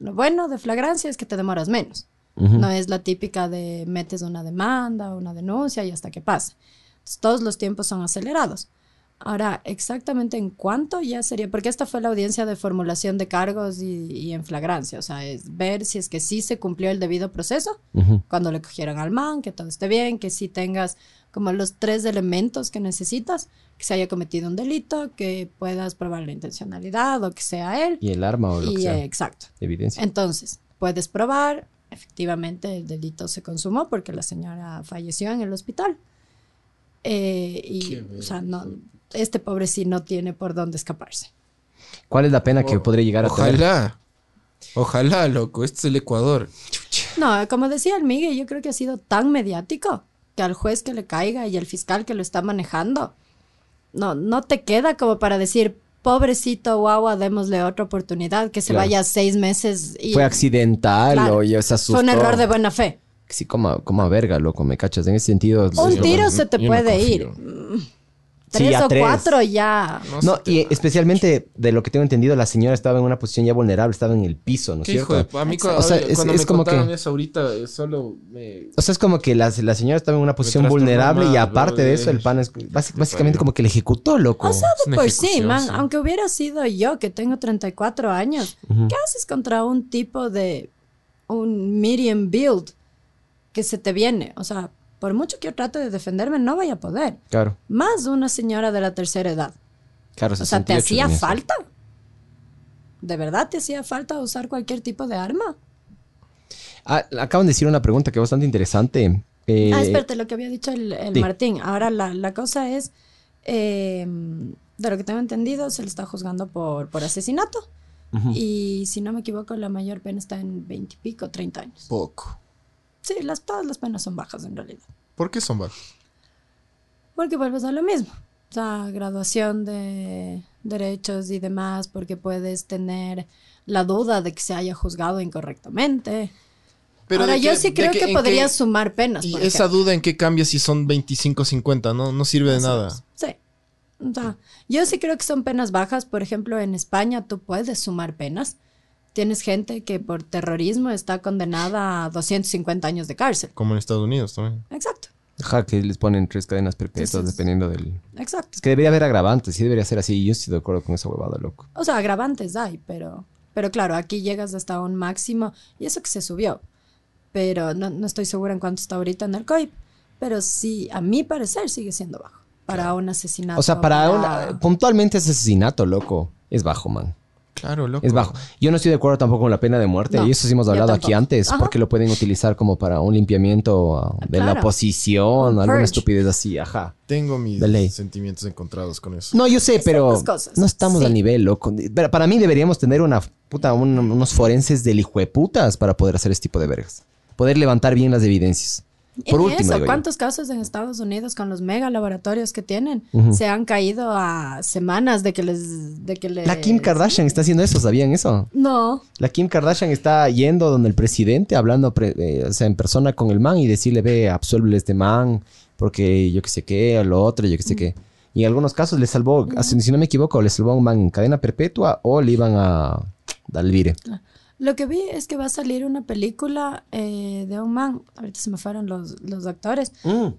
lo bueno de flagrancia es que te demoras menos. No es la típica de metes una demanda, una denuncia y hasta que pase. Entonces, todos los tiempos son acelerados. Ahora, exactamente en cuánto ya sería, porque esta fue la audiencia de formulación de cargos y, y en flagrancia, o sea, es ver si es que sí se cumplió el debido proceso, cuando le cogieron al man, que todo esté bien, que sí tengas como los tres elementos que necesitas, que se haya cometido un delito, que puedas probar la intencionalidad o que sea él. Y el arma o lo Y, que sea. exacto. Evidencia. Entonces, puedes probar, efectivamente el delito se consumó porque la señora falleció en el hospital. Eh, y, Qué o sea, no, este pobre sí no tiene por dónde escaparse. ¿Cuál es la pena que podría llegar a tener? Ojalá. Ojalá, loco. Este es el Ecuador. No, como decía el Miguel, yo creo que ha sido tan mediático que al juez que le caiga y el fiscal que lo está manejando, no, no te queda como para decir, pobrecito guagua, démosle otra oportunidad, que se Claro. vaya seis meses y Fue accidental Claro. o ya se asustó. fue un error de buena fe. Sí, como, como a verga, loco, me cachas. En ese sentido. Un sí, tiro se te puede ir. Sí, Tres a o tres. cuatro ya. No, y especialmente de lo que tengo entendido, la señora estaba en una posición ya vulnerable, estaba en el piso, ¿no es ¿Qué cierto? hijo de... A mí cuando, O sea, es- cuando es me como contaron que- eso ahorita, eh, solo me... O sea, es como que la, la señora estaba en una posición vulnerable y aparte de eso, el pan es básicamente como que le ejecutó, loco. O sea, de por sí, man. sí. Aunque hubiera sido yo, que tengo 34 años, Ujú. ¿qué haces contra un tipo de un medium build que se te viene? O sea, por mucho que yo trate de defenderme, no voy a poder. Claro, Más una señora de la tercera edad. claro. O sea, ¿te 68 hacía falta? ¿De verdad te hacía falta usar cualquier tipo de arma? Ah, acaban de decir una pregunta que es bastante interesante. Eh, ah, espérate, lo que había dicho el, el sí. Martín. Ahora la, la cosa es, eh, de lo que tengo entendido, se le está juzgando por, por asesinato. Y si no me equivoco, la mayor pena está en 20 y pico, 30 años. Poco. Sí, las, todas las penas son bajas en realidad. ¿Por qué son bajos? Porque vuelves a lo mismo. O sea, graduación de derechos y demás, porque puedes tener la duda de que se haya juzgado incorrectamente. Ahora, ¿de yo sí creo que podrías qué- sumar penas. Y por esa ejemplo. duda en qué cambia si son 25-50, ¿no? No sirve de nada. Sí. O sea, yo sí creo que son penas bajas. Por ejemplo, en España tú puedes sumar penas. Tienes gente que por terrorismo está condenada a 250 años de cárcel. Como en Estados Unidos también. Exacto, Ajá, que les ponen tres cadenas perpetuas Entonces- dependiendo del... exacto. Es que debería haber agravantes, sí debería ser así. Yo estoy de acuerdo con esa huevada, loco. O sea, agravantes hay, pero, pero claro, aquí llegas hasta un máximo y eso que se subió. Pero no, no estoy segura en cuánto está ahorita en el COIP. Pero sí, a mi parecer sigue siendo bajo para un asesinato. O sea, para para- una... Puntualmente ese asesinato, loco, es bajo, man. Claro, loco. Es bajo. Yo no estoy de acuerdo tampoco con la pena de muerte. No, y eso sí hemos hablado aquí antes. Ajá. Porque lo pueden utilizar como para un limpiamiento uh, de la Claro. oposición, Un alguna purge. estupidez así. Ajá. Tengo mis sentimientos encontrados con eso. No, yo sé, pero no estamos sí. al nivel, loco. Pero Para mí deberíamos tener una puta, un- unos forenses del hijo de putas para poder hacer este tipo de vergas. Poder levantar bien las evidencias. Por último, eso, digo yo. ¿cuántos casos en Estados Unidos con los mega laboratorios que tienen Ujú. se han caído a semanas de que les... De que les... La Kim Kardashian está haciendo eso, ¿sabían eso? No, La Kim Kardashian está yendo donde el presidente, hablando pre- eh, o sea, en persona con el man y decirle, ve, absuélvele este man, porque yo que sé qué, o lo otro, yo que sé qué. Y en algunos casos le salvó, así, si no me equivoco, le salvó a un man en cadena perpetua o le iban a dar el vire. Lo que vi es que va a salir una película eh, de un man, ahorita se me fueron los, los actores,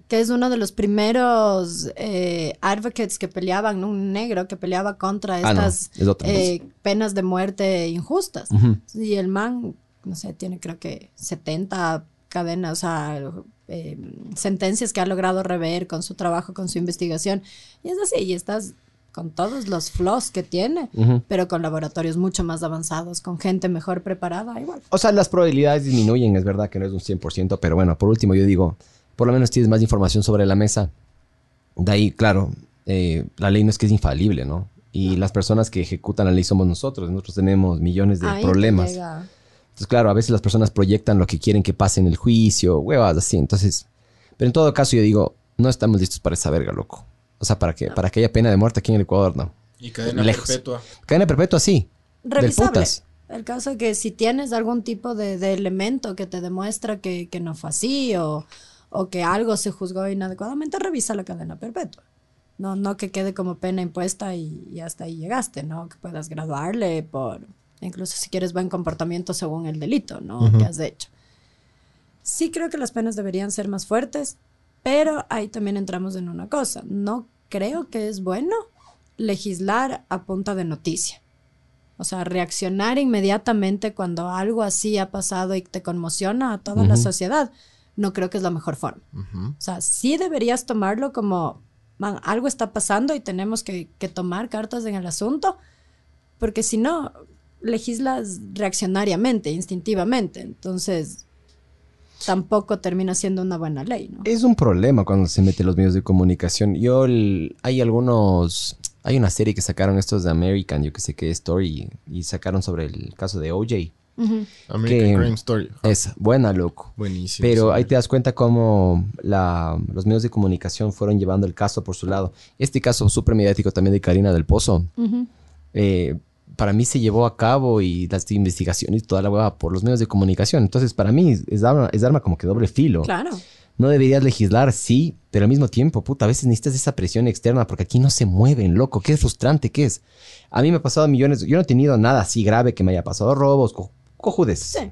que es uno de los primeros eh, advocates que peleaban, ¿no? un negro que peleaba contra Ah, no, estas es eh, penas de muerte injustas. Y el man, no sé, tiene creo que 70 cadenas, o sea, eh, sentencias que ha logrado rever con su trabajo, con su investigación. Y es así, y estás con todos los flaws que tiene, Ujú. pero con laboratorios mucho más avanzados, con gente mejor preparada, igual. O sea, las probabilidades disminuyen, es verdad que no es un 100%, pero bueno, por último yo digo, por lo menos tienes más información sobre la mesa. De ahí, claro, eh, la ley no es que es infalible, ¿no? Y las personas que ejecutan la ley somos nosotros, nosotros tenemos millones de Ahí problemas. Entonces, claro, a veces las personas proyectan lo que quieren que pase en el juicio, huevas así. Entonces, pero en todo caso yo digo, no estamos listos para esa verga, loco. O sea, para que, para que haya pena de muerte aquí en el Ecuador, no. Y cadena Lejos. perpetua. Cadena perpetua, sí. Del Revisable. putas. El caso es que si tienes algún tipo de, de elemento que te demuestra que, que no fue así o, o que algo se juzgó inadecuadamente, revisa la cadena perpetua. No, no que quede como pena impuesta y, y hasta ahí llegaste, ¿no? Que puedas graduarle por, incluso si quieres buen comportamiento según el delito, ¿no? Que has hecho. Sí creo que las penas deberían ser más fuertes, pero ahí también entramos en una cosa. No creo que es bueno legislar a punta de noticia. O sea, reaccionar inmediatamente cuando algo así ha pasado y te conmociona a toda la sociedad, no creo que es la mejor forma. Ujú. O sea, sí deberías tomarlo como, man, algo está pasando y tenemos que, que tomar cartas en el asunto, porque si no, legislas reaccionariamente, instintivamente. Entonces, tampoco termina siendo una buena ley, ¿no? Es un problema cuando se meten los medios de comunicación. Yo, el- hay algunos, hay una serie que sacaron estos de American, yo que sé qué Story, y sacaron sobre el caso de OJ. Ujú. American Crime Story. Ajá. Es buena, loco. Buenísimo. Pero sí. ahí te das cuenta cómo la- los medios de comunicación fueron llevando el caso por su lado. Este caso súper mediático también de Karina del Pozo. Eh, para mí se llevó a cabo y las investigaciones y toda la hueva por los medios de comunicación. Entonces, para mí es arma, es arma como que doble filo. Claro. No deberías legislar, sí, pero al mismo tiempo, puta, a veces necesitas esa presión externa porque aquí no se mueven, loco. Qué frustrante que es. A mí me ha pasado millones, yo no he tenido nada así grave que me haya pasado robos, co- cojudes. Sí.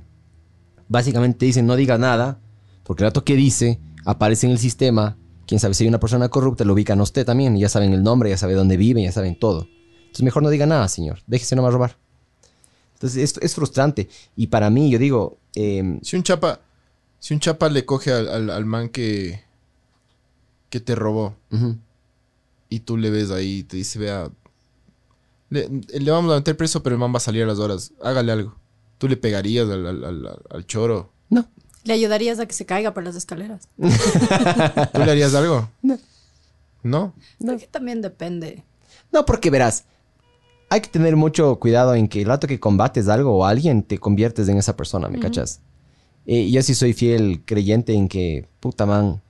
Básicamente te dicen no diga nada, porque el dato que dice aparece en el sistema. Quién sabe si hay una persona corrupta, lo ubican a usted también. y Ya saben el nombre, ya saben dónde vive, ya saben todo. Entonces mejor no diga nada, señor. Déjese nomás robar. Entonces es, es frustrante. Y para mí, yo digo, em, Si un chapa, si un chapa le coge al, al- al man que, que te robó y tú le ves ahí y te dice, vea, le, le vamos a meter preso, pero el man va a salir a las horas. Hágale algo. Tú le pegarías al, al- al- al choro. no. Le ayudarías a que se caiga por las escaleras. (laughs) ¿Tú le harías algo? No. ¿No? Es que también depende. No, porque verás, hay que tener mucho cuidado en que el rato que combates algo o a alguien, te conviertes en esa persona, ¿me cachas? Eh, yo sí soy fiel creyente en que, puta man,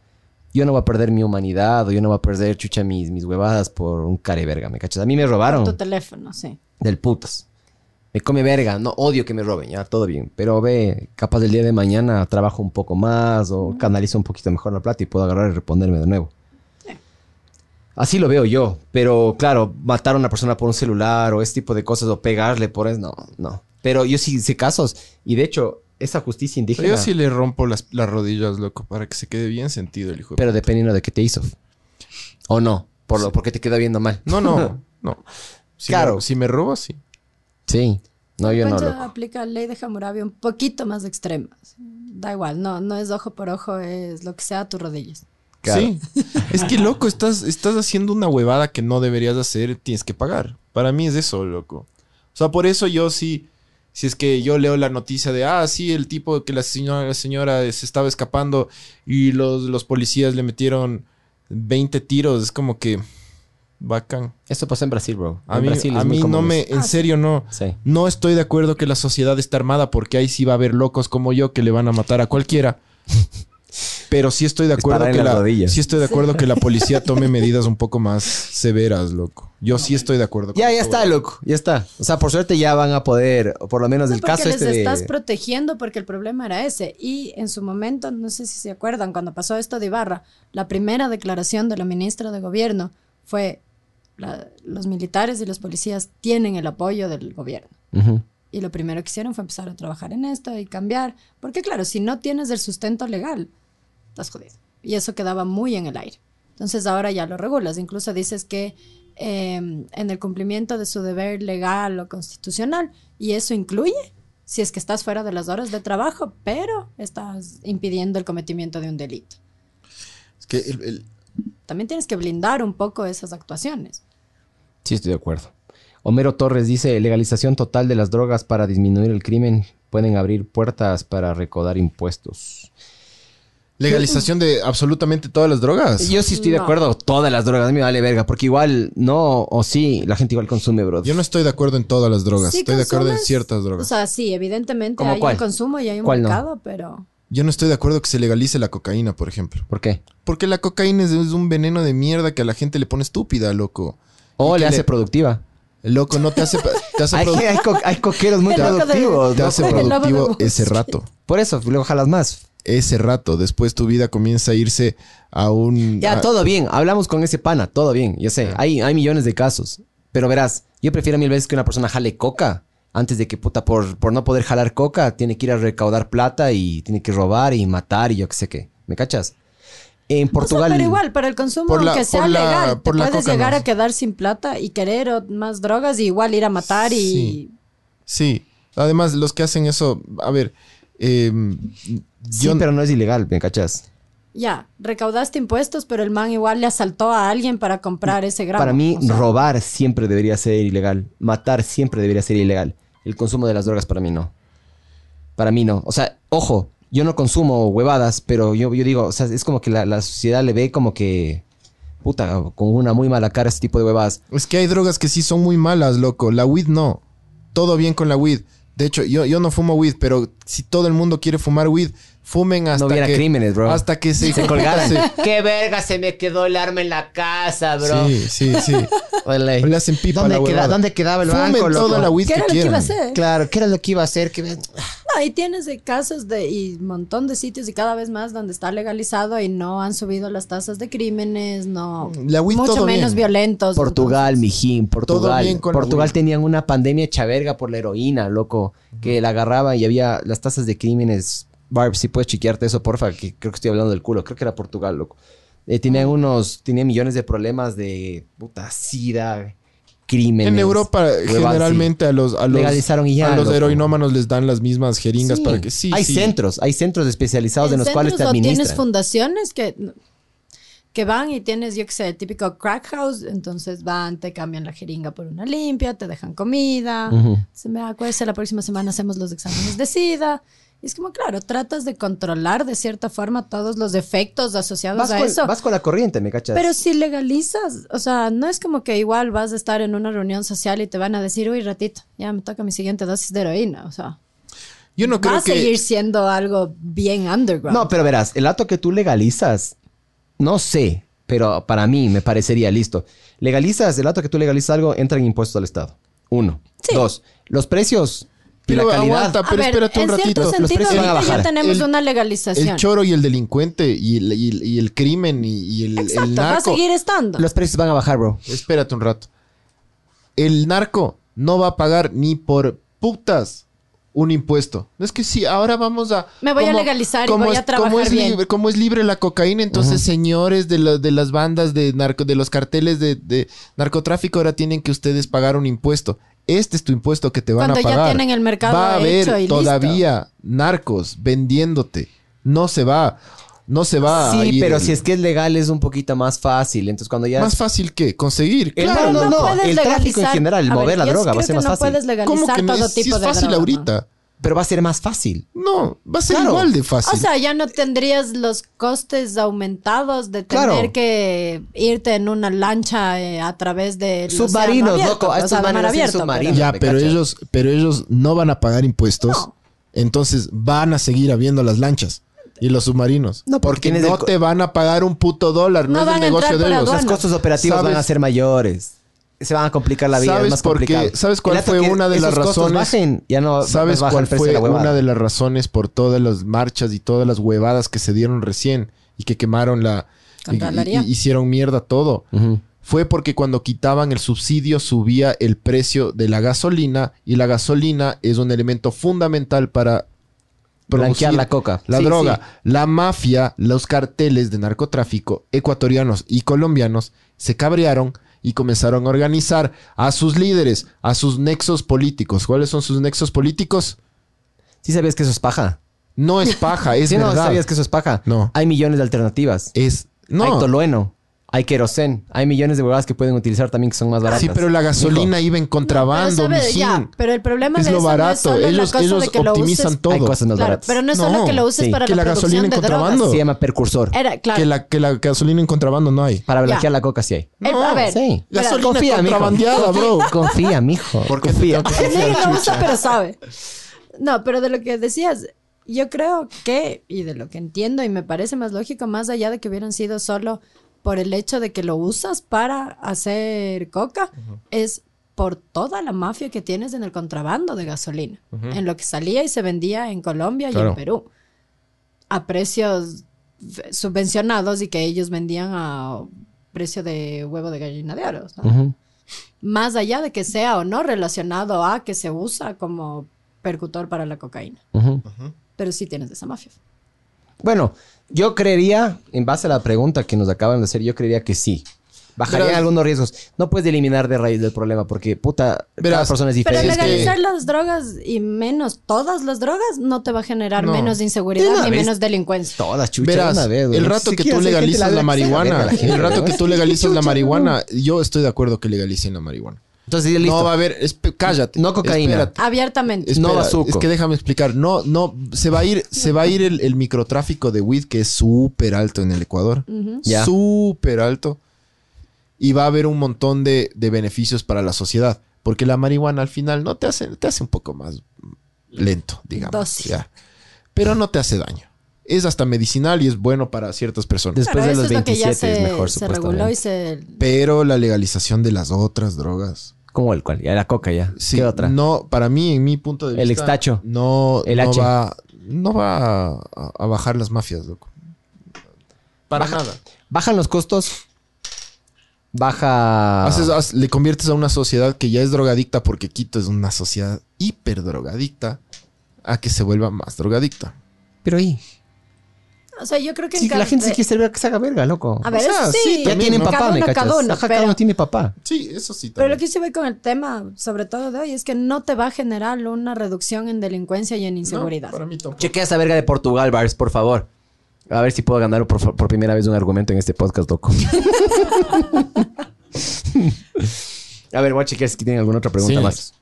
yo no voy a perder mi humanidad o yo no voy a perder, chucha, mis, mis huevadas por un care verga, ¿me cachas? A mí me robaron Tu teléfono, sí. del putas. Me come verga, no odio que me roben, ya, todo bien. Pero ve, capaz del día de mañana trabajo un poco más o canalizo un poquito mejor la plata y puedo agarrar y responderme de nuevo. Así lo veo yo, pero claro, matar a una persona por un celular o ese tipo de cosas o pegarle por eso, no, no. Pero yo sí sé casos y de hecho, esa justicia Pero indígena, yo sí le rompo las, las rodillas, loco, para que se quede bien sentido el hijo. de pero dependiendo de qué te hizo. O no, por lo, porque te queda viendo mal. No, no, (laughs) no. Si Claro. Me, si me robo, sí. Sí, no, yo no, loco. aplica la ley de Hammurabi un poquito más extrema. Da igual, no, no es ojo por ojo, es lo que sea a tus rodillas. Claro. Sí. es que, loco, estás, estás haciendo una huevada que no deberías hacer, tienes que pagar. Para mí es eso, loco. O sea, por eso yo sí, si es que yo leo la noticia de, ah, sí, el tipo que la señora, la señora se estaba escapando y los, los policías le metieron 20 tiros, es como que bacán. Eso pasó en Brasil, bro. A En mí, Brasil a es muy mí no me, en Ah, serio no. Sí. No estoy de acuerdo que la sociedad esté armada porque ahí sí va a haber locos como yo que le van a matar a cualquiera. Pero sí estoy de acuerdo que la, rodillas. sí estoy de acuerdo que la policía (laughs) tome medidas un poco más severas, loco. Yo sí estoy de acuerdo. con Ya, ya está, loco. Ya está. O sea, por suerte ya van a poder, o por lo menos No, del caso les este de... estás protegiendo porque el problema era ese. Y en su momento, no sé si se acuerdan, cuando pasó esto de Ibarra, la primera declaración de la ministra de gobierno fue la- los militares y los policías tienen el apoyo del gobierno. Y lo primero que hicieron fue empezar a trabajar en esto y cambiar. Porque claro, si no tienes el sustento legal, estás jodido. Y eso quedaba muy en el aire. Entonces ahora ya lo regulas. Incluso dices que eh, en el cumplimiento de su deber legal o constitucional. Y eso incluye si es que estás fuera de las horas de trabajo, pero estás impidiendo el cometimiento de un delito. Es que el- el- También tienes que blindar un poco esas actuaciones. Sí, estoy de acuerdo. Homero Torres dice, legalización total de las drogas para disminuir el crimen pueden abrir puertas para recaudar impuestos. Legalización de absolutamente todas las drogas. Yo sí estoy de No. acuerdo, todas las drogas, a mí me vale verga, porque igual no, o sí, la gente igual consume, bro. Yo no estoy de acuerdo en todas las drogas. Sí estoy de acuerdo en consumes, ciertas O drogas. sea, sí, evidentemente ¿Cómo hay cuál? un consumo y hay un ¿Cuál no? mercado, pero... Yo no estoy de acuerdo que se legalice la cocaína, por ejemplo. ¿Por qué? Porque la cocaína es, es un veneno de mierda que a la gente le pone estúpida, loco. O Y le que hace productiva. Loco, no te hace, te hace, (laughs) Hay, produ- hay, co- hay coqueros muy Qué loco de- productivos. te hace El lobo de productivo ese rato. Por eso, luego jalas más. Ese rato. Después tu vida comienza a irse a un... Ya, a- todo bien. Hablamos con ese pana, todo bien. Yo sé, hay, hay millones de casos. Pero verás, yo prefiero mil veces que una persona jale coca antes de que, puta, por, por no poder jalar coca, tiene que ir a recaudar plata y tiene que robar y matar y yo qué sé qué. ¿Me cachas? En O sea, Portugal. pero igual, para el consumo, Por la- aunque sea por la- legal, por te la puedes coca llegar no. a quedar sin plata y querer o- más drogas y igual ir a matar y... Sí. Sí. Además, los que hacen eso... A ver... eh, Sí, yo, pero no es ilegal, ¿me cachas? Ya, recaudaste impuestos, pero el man igual le asaltó a alguien para comprar ese gramo. Para mí, O sea, robar siempre debería ser ilegal. Matar siempre debería ser ilegal. El consumo de las drogas para mí no. Para mí no. O sea, ojo, yo no consumo huevadas, pero yo, yo digo, o sea, es como que la, la sociedad le ve como que, puta, con una muy mala cara este tipo de huevadas. Es que hay drogas que sí son muy malas, loco. La weed no. Todo bien con la weed. De hecho, yo, yo no fumo weed, pero si todo el mundo quiere fumar weed, fumen hasta hubiera que... crímenes, bro. Hasta que se, (laughs) Se colgaran. (laughs) se- ¡Qué verga! Se me quedó el arma en la casa, bro. Sí, sí, sí. (laughs) Ole. Le hacen pipa a ¿Dónde, la queda-. ¿Dónde quedaba el Fumen banco, toda la weed ¿Qué que era lo que iba a hacer? Claro, ¿qué era lo que iba a hacer? Que... No, ahí tienes de casos de y un montón de sitios y cada vez más donde está legalizado y no han subido las tasas de crímenes, no La weed mucho todo menos bien. violentos. Portugal, mijín, Portugal. bien con la Portugal tenían una pandemia hecha verga por la heroína, loco. Que la agarraba y había las tasas de crímenes. Barb, si puedes chequearte eso, porfa, que creo que estoy hablando del culo. Creo que era Portugal, loco. Eh, tenían unos, tenían millones de problemas de puta sida, crímenes. En Europa, generalmente a los, a los, Legalizaron y ya, a los loco. heroinómanos les dan las mismas jeringas Sí. para que sí. hay sí. centros, hay centros especializados en, los cuales te o tienes administran. fundaciones que, que van y tienes, yo que sé, el típico crack house, entonces van, te cambian la jeringa por una limpia, te dejan comida, se me acuerda, la próxima semana hacemos los exámenes de SIDA. Y es como, claro, tratas de controlar de cierta forma todos los efectos asociados Vas a con, eso. vas con la corriente, ¿me cachas? Pero si legalizas, o sea, no es como que igual vas a estar en una reunión social y te van a decir, uy, ratito, ya me toca mi siguiente dosis de heroína. O sea, Yo no va a seguir siendo algo bien underground. No, pero verás, el acto que tú legalizas, no sé, pero para mí me parecería listo. Legalizas, el acto que tú legalizas algo, entra en impuestos al Estado. Uno. Sí. Dos, los precios y Pero la calidad. aguanta, A pero ver, espérate un en cierto ratito. Los sentido, precios van a ahorita ya bajar. tenemos El- una legalización. El choro y el delincuente y el, y el- y el crimen y, y el, el Exacto, va a seguir estando. Los precios van a bajar, bro. Espérate un rato. El narco no va a pagar ni por putas un impuesto. No es que sí, ahora vamos a... Me voy a legalizar y voy a trabajar como es bien. Libre, como es libre la cocaína, entonces señores de, la- de las bandas de narco, de los carteles de, de narcotráfico, ahora tienen que ustedes pagar un impuesto. Este es tu impuesto que te van Cuando a ya pagar. tienen el mercado Va a haber hecho y listo. todavía narcos vendiéndote. No se va. No se va a sí, ir pero el- si es que es legal es un poquito más fácil. Entonces cuando ya... Más fácil que conseguir. El- Claro, no, no, el tráfico en general, el ver, mover la droga va a ser más no fácil. puedes ¿Cómo legalizar que no todo es, si tipo es de fácil ahorita? Pero va a ser más fácil. No, va a ser Claro. igual de fácil. O sea, ya no tendrías los costes aumentados de tener Claro. que irte en una lancha eh, a través de Submarinos, loco, a estos submarinos. ya, ¿me pero ellos, pero ellos no van a pagar impuestos. No. Entonces van a seguir habiendo las lanchas y los submarinos. No, porque porque no te van a pagar un puto dólar. No, No es van el a negocio entrar de ellos. Los costos operativos ¿Sabes? van a ser mayores. Se van a complicar la vida. ¿Sabes es más por qué? ¿Sabes cuál fue que una de las razones? bajen, ya no ¿Sabes baja cuál fue de la huevada. una de las razones por todas las marchas y todas las huevadas que se dieron recién y que quemaron la... y- Contraloría. y- y hicieron mierda todo? Fue porque cuando quitaban el subsidio subía el precio de la gasolina y la gasolina es un elemento fundamental para Blanquear producir la coca. La Sí, droga, sí. la mafia, los carteles de narcotráfico ecuatorianos y colombianos se cabrearon y comenzaron a organizar a sus líderes, a sus nexos políticos. ¿Cuáles son sus nexos políticos? Sí sabías que eso es paja. No es paja, es (laughs) sí, no sabías que eso es paja. No. Hay millones de alternativas. Es no. Hay tolueno. Hay querosén. Hay millones de huevadas que pueden utilizar también que son más baratas. Sí, pero la gasolina iba en contrabando, pero, ¿sabes? Ya, pero el problema Es de lo eso no es barato. solo la ellos cosa ellos de que lo optimizan uses- todo. Hay cosas más Claro, baratas. pero no es No, solo que lo uses sí. para Que la, la gasolina en de contrabando. drogas. Se llama precursor. Era, claro. Que, la, que la gasolina en contrabando no hay. Para Ya. blanquear la coca sí hay. Eh, a ver, Sí. Gasolina Confía, mijo. contrabandeada, bro. (laughs) Confía, mijo. Porque Confía. Nadie lo usa, pero sabe. No, pero de lo que decías, yo creo que, y de lo que entiendo y me parece más lógico, más allá de que hubieran sido solo por el hecho de que lo usas para hacer coca, es por toda la mafia que tienes en el contrabando de gasolina, en lo que salía y se vendía en Colombia y en Perú, a precios subvencionados y que ellos vendían a precio de huevo de gallina de oro. más allá de que sea o no relacionado a que se usa como percutor para la cocaína. Pero sí tienes esa mafia. Bueno, yo creería, en base a la pregunta que nos acaban de hacer, yo creería que sí. Bajaría Verás- algunos riesgos. No puedes eliminar de raíz del problema porque, puta, cada Verás, persona es Pero diferente. es que- legalizar las drogas y menos todas las drogas no te va a generar No. menos De inseguridad una ni vez. menos delincuencia. Todas, chucha, Verás, una vez, güey. el rato Si que quieres tú hacer gente legalizas la verga, marihuana, la gente, el rato (laughs) ¿no? que tú legalizas la marihuana, yo estoy de acuerdo que legalicen la marihuana. Entonces, ya listo. No va a haber, cállate. No cocaína. Espérate. Abiertamente. Espera, No bazuco. Es que déjame explicar. No, no, se va a ir, se va a ir el, el microtráfico de weed que es súper alto en el Ecuador. Ya. Súper alto. Y va a haber un montón de, de beneficios para la sociedad. Porque la marihuana al final no te hace, te hace un poco más lento, digamos. Dosis. ya. Pero no te hace daño. Es hasta medicinal y es bueno para ciertas personas. Después de los es lo que ya 27 se, es mejor, se reguló y se... Pero la legalización de las otras drogas. ¿Cómo el cual? Ya la coca ya. Sí, ¿Qué otra? No, para mí, en mi punto de vista. El extacho. No, El no H. va, no va a, a bajar las mafias, loco. Para Baja- nada. Bajan los costos. Baja. Haces- le conviertes a una sociedad que ya es drogadicta porque Quito es una sociedad hiper drogadicta a que se vuelva más drogadicta. Pero ahí. O sea, yo creo que... Sí, la cada- gente se quiere ser que se haga verga, loco. A ver, O sea, eso sí. sí, ya también, tienen ¿no? papá, cada ¿me uno, cachas? cada uno, Ajá, cada pero- uno tiene papá. Sí, eso sí. Pero lo que sí voy con el tema, sobre todo de hoy, es que no te va a generar una reducción en delincuencia y en inseguridad. No, para mí tampoco. Chequea esa verga de Portugal, Bars, por favor. A ver si puedo ganar por, por primera vez un argumento en este podcast, loco. (laughs) (laughs) a ver, voy a chequear si tienen alguna otra pregunta Sí. más.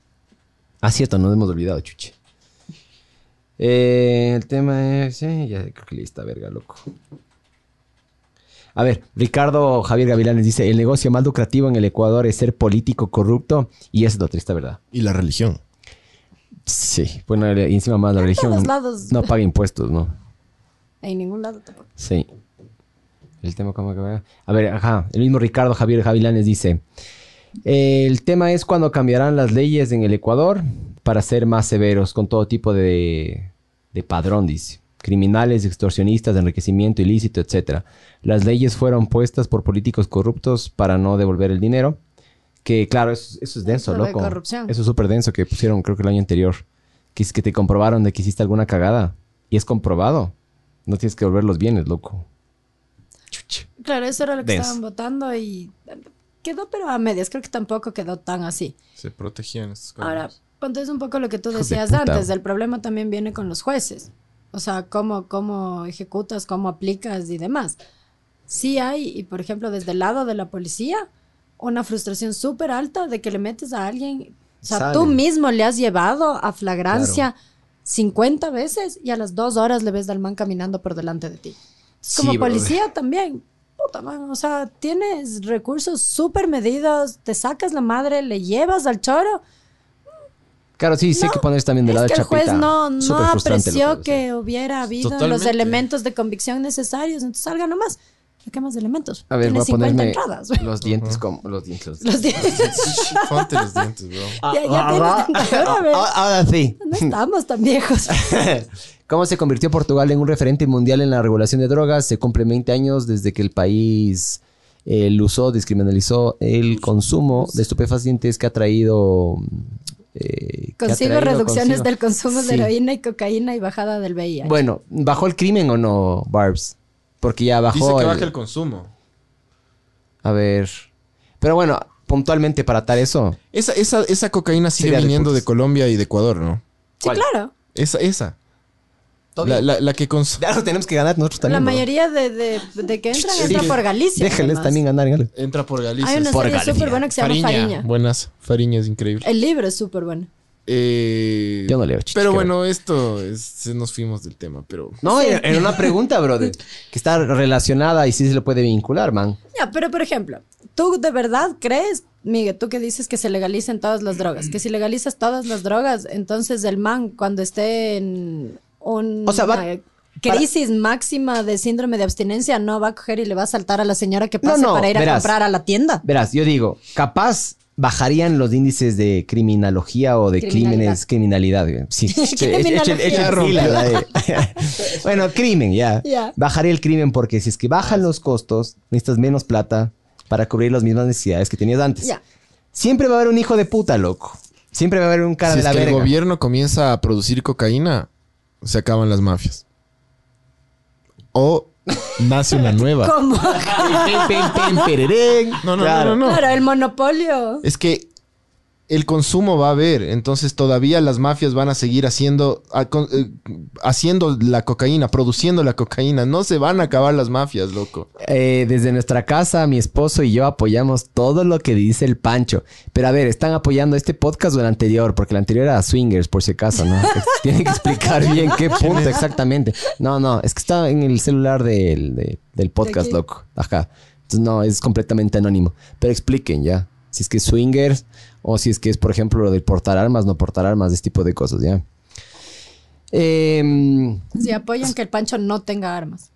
Ah, cierto, nos hemos olvidado, chuche. Eh, el tema es... eh, ya creo que lista, verga, loco. A ver, Ricardo Javier Gavilanes dice, el negocio más lucrativo en el Ecuador es ser político corrupto y es la triste verdad. Y la religión. Sí, bueno, y encima más la religión todos lados. no paga impuestos, ¿no? En ningún lado tampoco. Sí. El tema, ¿cómo que va? A ver, ajá. El mismo Ricardo Javier Javilanes dice: El tema es cuando cambiarán las leyes en el Ecuador para ser más severos con todo tipo de, de padrón, dice. Criminales, extorsionistas, enriquecimiento ilícito, etc. Las leyes fueron puestas por políticos corruptos para no devolver el dinero. Que claro, eso, eso es denso, Eso de loco. corrupción. Eso es súper denso que pusieron, creo que el año anterior. Que es que te comprobaron de que hiciste alguna cagada. Y es comprobado. No tienes que devolver los bienes, loco. Claro, eso era lo que Denso. estaban votando y quedó pero a medias. Creo que tampoco quedó tan así. Se protegían estos Ahora, ponte es un poco lo que tú de decías puta. antes. El problema también viene con los jueces. O sea, cómo, cómo ejecutas, cómo aplicas y demás. Sí hay, y por ejemplo, desde el lado de la policía, una frustración súper alta de que le metes a alguien. O sea, tú mismo le has llevado a flagrancia 50 veces y a las dos horas le ves al man caminando por delante de ti. Sí, Como policía también. Puta, man, o sea, tienes recursos súper medidos, te sacas la madre, le llevas al choro. Claro, sí, sí hay que ponerse también del Es lado que de el juez no, no apreció que- que hubiera habido los elementos de convicción necesarios. Entonces salga nomás. ¿Qué más elementos? A ver, Tiene voy a 50 ponerme entradas. los dientes como... Los dientes. los- Los dientes. Ponte los dientes, bro. (laughs) ya ya tienes tentadora, a ver. Ah, Ahora sí. No estamos tan viejos. (laughs) ¿Cómo se convirtió Portugal en un referente mundial en la regulación de drogas? Se cumplen 20 años desde que el país eh, usó, descriminalizó el consumo de estupefacientes que ha traído... eh, Consigo reducciones consigo- del consumo de heroína y cocaína y bajada del VIH. Bueno, ¿bajó el crimen o no, Barbs? Porque ya bajó Dice que el- baja el consumo. A ver... Pero bueno, puntualmente para atar eso... Esa, esa, esa cocaína sigue de viniendo de Colombia y de Ecuador, ¿no? sí, ¿cuál? claro. Esa, esa. La, bien. la, la que cons- algo tenemos que ganar nosotros también. La mayoría de, de, de que entran Sí, entra por Galicia. Déjenles además. también ganar. gale. entra por Galicia. Hay una Por serie Galicia. súper buena que se llama Fariña. Buenas. Fariña es increíble. El libro es súper bueno. Eh, Yo no leo, chichi, Pero bueno, esto es, nos fuimos del tema, pero No, era, era una pregunta, brother. Que está relacionada y sí se le puede vincular, man. Ya, pero por ejemplo, ¿tú de verdad crees, Miguel, tú que dices que se legalicen todas las drogas? Que si legalizas todas las drogas, entonces el man cuando esté en un, O sea, va- una crisis máxima de síndrome de abstinencia no va a coger y le va a saltar a la señora que pase No, no, para ir a comprar a la tienda. Verás, yo digo, capaz bajarían los índices de criminología o de crímenes, criminalidad. Sí, (laughs) (laughs) bueno, crimen, ya. Bajaría el crimen porque si es que bajan los costos, necesitas menos plata para cubrir las mismas necesidades que tenías antes. Ya. Siempre va a haber un hijo de puta, loco. Siempre va a haber un cara si de es la que el gobierno comienza a producir cocaína, se acaban las mafias. O nace una nueva. (laughs) ¿Cómo? No, no, Claro. no, no, no. Claro, el monopolio. Es que el consumo va a haber, entonces todavía las mafias van a seguir haciendo, a- eh, haciendo la cocaína, produciendo la cocaína. No se van a acabar las mafias, loco. Eh, desde nuestra casa, mi esposo y yo apoyamos todo lo que dice el Pancho. Pero a ver, ¿están apoyando este podcast o el anterior? Porque el anterior era Swingers, por si acaso, ¿no? (laughs) (laughs) Tienen que explicar bien qué punto exactamente. No, no, es que está en el celular del, de- del podcast, loco. Ajá. Entonces, no, es completamente anónimo. Pero expliquen ya. Si es que es Swingers o si es que es, por ejemplo, lo de portar armas, no portar armas, ese tipo de cosas, ¿ya? Em, Si apoyan que el Pancho no tenga armas.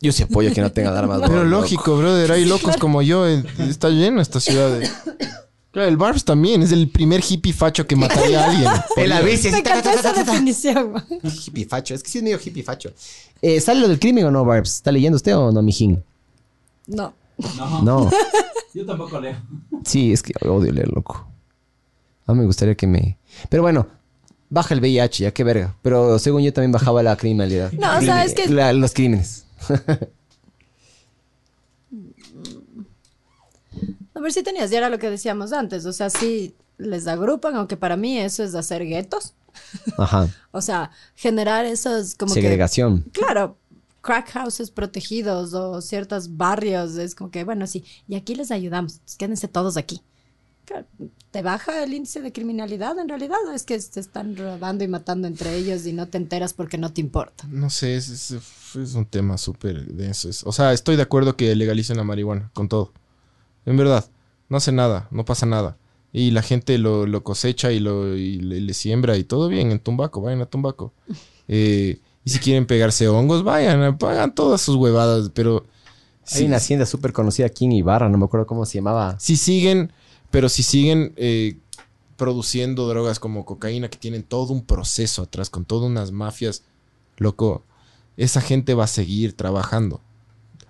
yo sí apoyo que no tengan armas. Pero bro, lógico, brother. Hay locos como yo. eh, Está lleno esta ciudad. de- Claro, el Barbs también. Es el primer hippie facho que mataría a alguien. (laughs) En la bici, Me encantó esa definición. Hippie facho. Es que sí es medio hippie facho. Eh, ¿Sale lo del crimen o no, Barbs? ¿Está leyendo usted o no, mijín? No. No, No. (laughs) yo tampoco leo. Sí, es que odio leer, loco. A mí me gustaría que me... Pero bueno, baja el VIH, ya qué verga. Pero según yo también bajaba la criminalidad. No, o sea, es que- La- los crímenes. (laughs) A ver si tenías, ya era lo que decíamos antes. O sea, sí les agrupan, aunque para mí eso es hacer guetos. Ajá. (laughs) O sea, generar esos como que Segregación. Claro, crack houses protegidos o ciertos barrios, es como que, bueno, sí, y aquí les ayudamos, quédense todos aquí. ¿Te baja el índice de criminalidad en realidad? ¿O es que se están robando y matando entre ellos y no te enteras porque no te importa? No sé, es, es- es un tema súper denso. Es- o sea, estoy de acuerdo que legalicen la marihuana, con todo. En verdad, no hace nada, no pasa nada. Y la gente lo, lo cosecha y, lo, y le, le siembra y todo bien en Tumbaco, vayan a Tumbaco. (laughs) Eh, y si quieren pegarse hongos, vayan, pagan todas sus huevadas, pero... Hay una hacienda súper conocida aquí en Ibarra, no me acuerdo cómo se llamaba. si siguen, pero si siguen eh, produciendo drogas como cocaína que tienen todo un proceso atrás, con todas unas mafias, loco, esa gente va a seguir trabajando.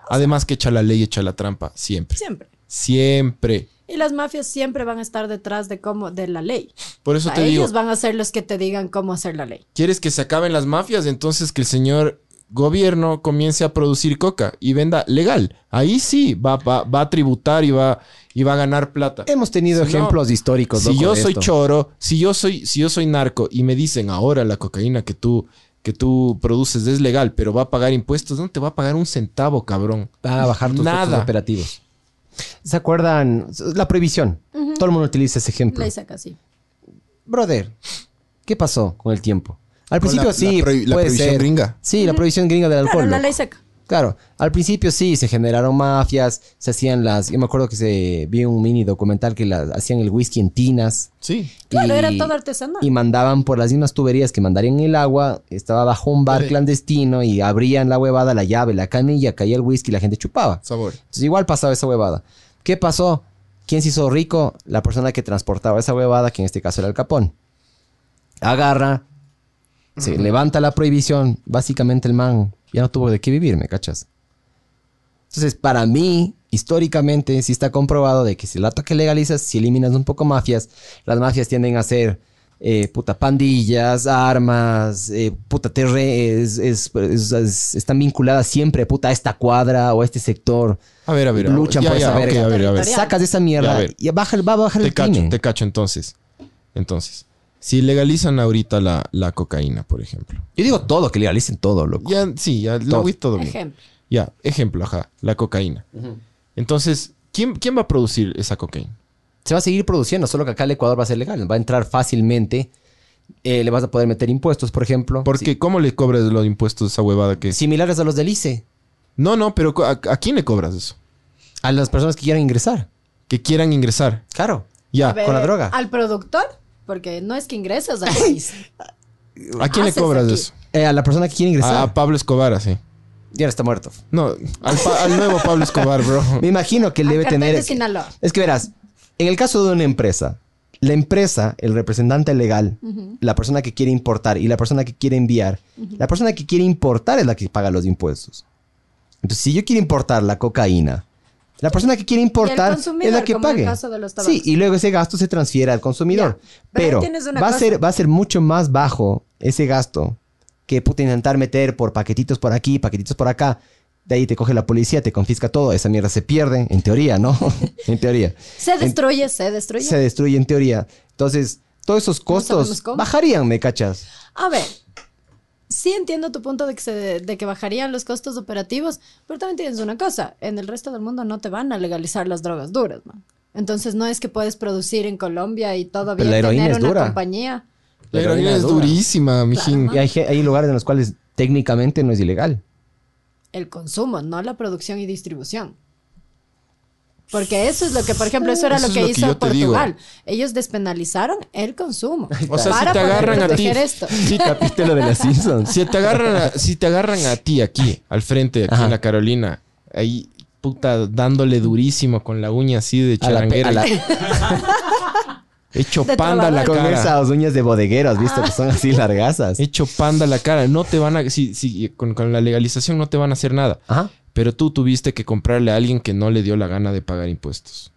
Además que echa la ley, echa la trampa, siempre. Siempre. Siempre. Y las mafias siempre van a estar detrás de cómo, de la ley. Por O eso sea, te digo, ellos van a ser los que te digan cómo hacer la ley. ¿quieres que se acaben las mafias? Entonces que el señor gobierno comience a producir coca y venda legal. Ahí sí va, va, va a tributar y va, y va a ganar plata. Hemos tenido Si no, ejemplos históricos. si yo soy esto. choro, si yo soy, si yo soy narco y me dicen ahora la cocaína que tú, que tú produces es legal, pero va a pagar impuestos, no te va a pagar un centavo, cabrón. Van a bajar tus Nada. costos operativos. ¿Se acuerdan? La prohibición. Todo el mundo utiliza ese ejemplo. Ley saca así. Brother, ¿qué pasó con el tiempo? Al Con principio la- sí, la prohi- la prohibición ser. gringa. Sí, la prohibición gringa del alcohol. Claro, la ley seca. Claro, al principio sí, se generaron mafias, se hacían las... Yo me acuerdo que se vi un mini documental que las, hacían el whisky en tinas. Sí. Claro, y- era todo artesanal. Y mandaban por las mismas tuberías que mandarían el agua, estaba bajo un bar Sí. clandestino y abrían la huevada, la llave, la canilla, caía el whisky y la gente chupaba. Sabor. Entonces igual pasaba esa huevada. ¿Qué pasó? ¿Quién se hizo rico? La persona que transportaba esa huevada, que en este caso era el capón. Agarra, se levanta la prohibición, básicamente el man ya no tuvo de qué vivir, ¿me cachas? Entonces, para mí, históricamente, sí está comprobado de que si la que legalizas, si eliminas un poco mafias, las mafias tienden a ser eh, puta pandillas, armas, eh, puta terre, es- es- es- es- están vinculadas siempre, puta, a esta cuadra o a este sector. A ver, a ver. Luchan ya, por ya, esa verga. a ver, a ver. Territorial. Sacas de esa mierda y baja, va a bajar Te el cacho, crimen. te cacho entonces. Entonces, si legalizan ahorita la, la cocaína, por ejemplo. Yo digo todo, que legalicen todo, loco. Ya, sí, ya, Todo. weed todo bien. Ejemplo. Ya, ejemplo, ajá, la cocaína. Entonces, ¿quién, ¿quién va a producir esa cocaína? Se va a seguir produciendo, solo que acá el Ecuador va a ser legal. Va a entrar fácilmente. Eh, le vas a poder meter impuestos, por ejemplo. Porque, ¿cómo le cobras los impuestos a esa huevada que Similares a los del ICE. No, no, pero ¿a, a quién le cobras eso? A las personas que quieran ingresar. Que quieran ingresar. Claro. Ya. Ver, con la droga. Al productor, porque no es que ingresas al país. ¿A quién le haces cobras aquí? eso? Eh, a la persona que quiere ingresar. A, a Pablo Escobar, así. Ya está muerto. No, al, pa- al nuevo Pablo Escobar, bro. (laughs) Me imagino que él Al debe cartel tener. de Sinaloa. Es que verás, en el caso de una empresa, la empresa, el representante legal, la persona que quiere importar y la persona que quiere enviar, la persona que quiere importar es la que paga los impuestos. Entonces, si yo quiero importar la cocaína, la persona que quiere importar es la que como en el pague. caso de los tabacos. sí, y luego ese gasto se transfiere al consumidor. Pero va, a ser, va a ser mucho más bajo ese gasto que puta intentar meter por paquetitos por aquí, paquetitos por acá. De ahí te coge la policía, te confisca todo, esa mierda se pierde, en teoría, ¿no? (laughs) en teoría Se destruye, se destruye. se destruye en teoría. Entonces, todos esos costos cómo. bajarían, ¿me cachas? A ver, sí entiendo tu punto de que, se, de que bajarían los costos operativos, pero también tienes una cosa, en el resto del mundo no te van a legalizar las drogas duras, man. Entonces no es que puedes producir en Colombia y todavía la heroína tener es una dura. compañía. La heroína es dura. durísima, mijín. Y hay, ge- hay lugares en los cuales técnicamente no es ilegal. El consumo, no la producción y distribución. Porque eso es lo que, por ejemplo, eso era Eso lo que lo que hizo. Portugal. Ellos despenalizaron el consumo. O sea, si te agarran a ti- esto. Sí, capítulo de las Simpsons. Si te agarran a, si te agarran a ti aquí, al frente, aquí Ajá. en la Carolina, ahí, puta, dándole durísimo con la uña así de A la charanguera. a la- (laughs) Hecho panda la trovador. con cara. esas uñas de bodeguero, has visto que son así largazas. Hecho panda la cara. No te van a... Si, si, con, con la legalización no te van a hacer nada. Ajá. Pero tú tuviste que comprarle a alguien que no le dio la gana de pagar impuestos.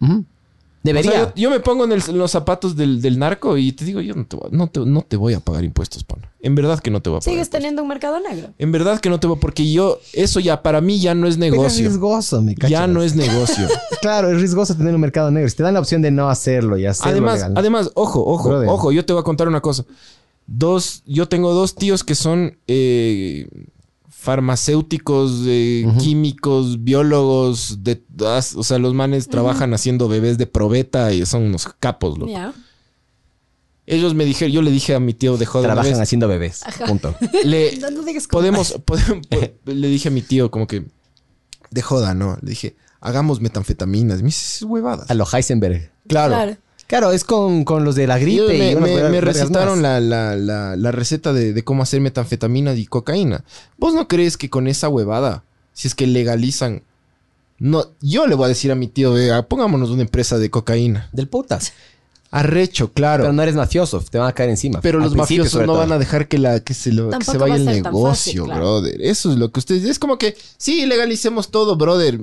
Debería. O sea, yo, yo me pongo en, el- en los zapatos del, del narco y te digo, yo no te, voy, no, te, no te voy a pagar impuestos, pana. En verdad que no te voy a pagar. Sigues impuestos. teniendo un mercado negro. En verdad que no te voy porque yo... Eso ya para mí ya no es Pero es negocio. riesgoso, me cachas. Ya no es negocio. (laughs) Claro, es riesgoso tener un mercado negro. Si te dan la opción de no hacerlo y hacerlo Además, legal. además, ojo, ojo, Brother. ojo, yo te voy a contar una cosa. Dos, yo tengo dos tíos que son eh, farmacéuticos, eh, químicos, biólogos, de, o sea, los manes trabajan haciendo bebés de probeta y son unos capos, loco. Ya. Ellos me dijeron, yo le dije a mi tío de joder, Trabajan vez, haciendo bebés. Punto. (laughs) le, No, no digas podemos, (laughs) podemos- po- (laughs) le dije a mi tío como que, de joda, ¿no? Le dije, hagamos metanfetaminas. Me dice, "Es huevadas. A lo Heisenberg. Claro. Claro. Claro, es con, con los de la Y gripe. me, y unas me- me recetaron la, la- la- la receta de, de cómo hacer metanfetamina y cocaína. ¿Vos no crees que con esa huevada, si es que legalizan... No, yo le voy a decir a mi tío, "Vea, pongámonos una empresa de cocaína. Del putas. Arrecho, claro. Pero Pero, no eres mafioso, te van a caer encima. Al los mafiosos no todo. van a dejar que, la, que, se, lo, que se vaya el negocio, fácil, claro. brother. Eso es lo que ustedes... Es como que, sí, legalicemos todo, brother.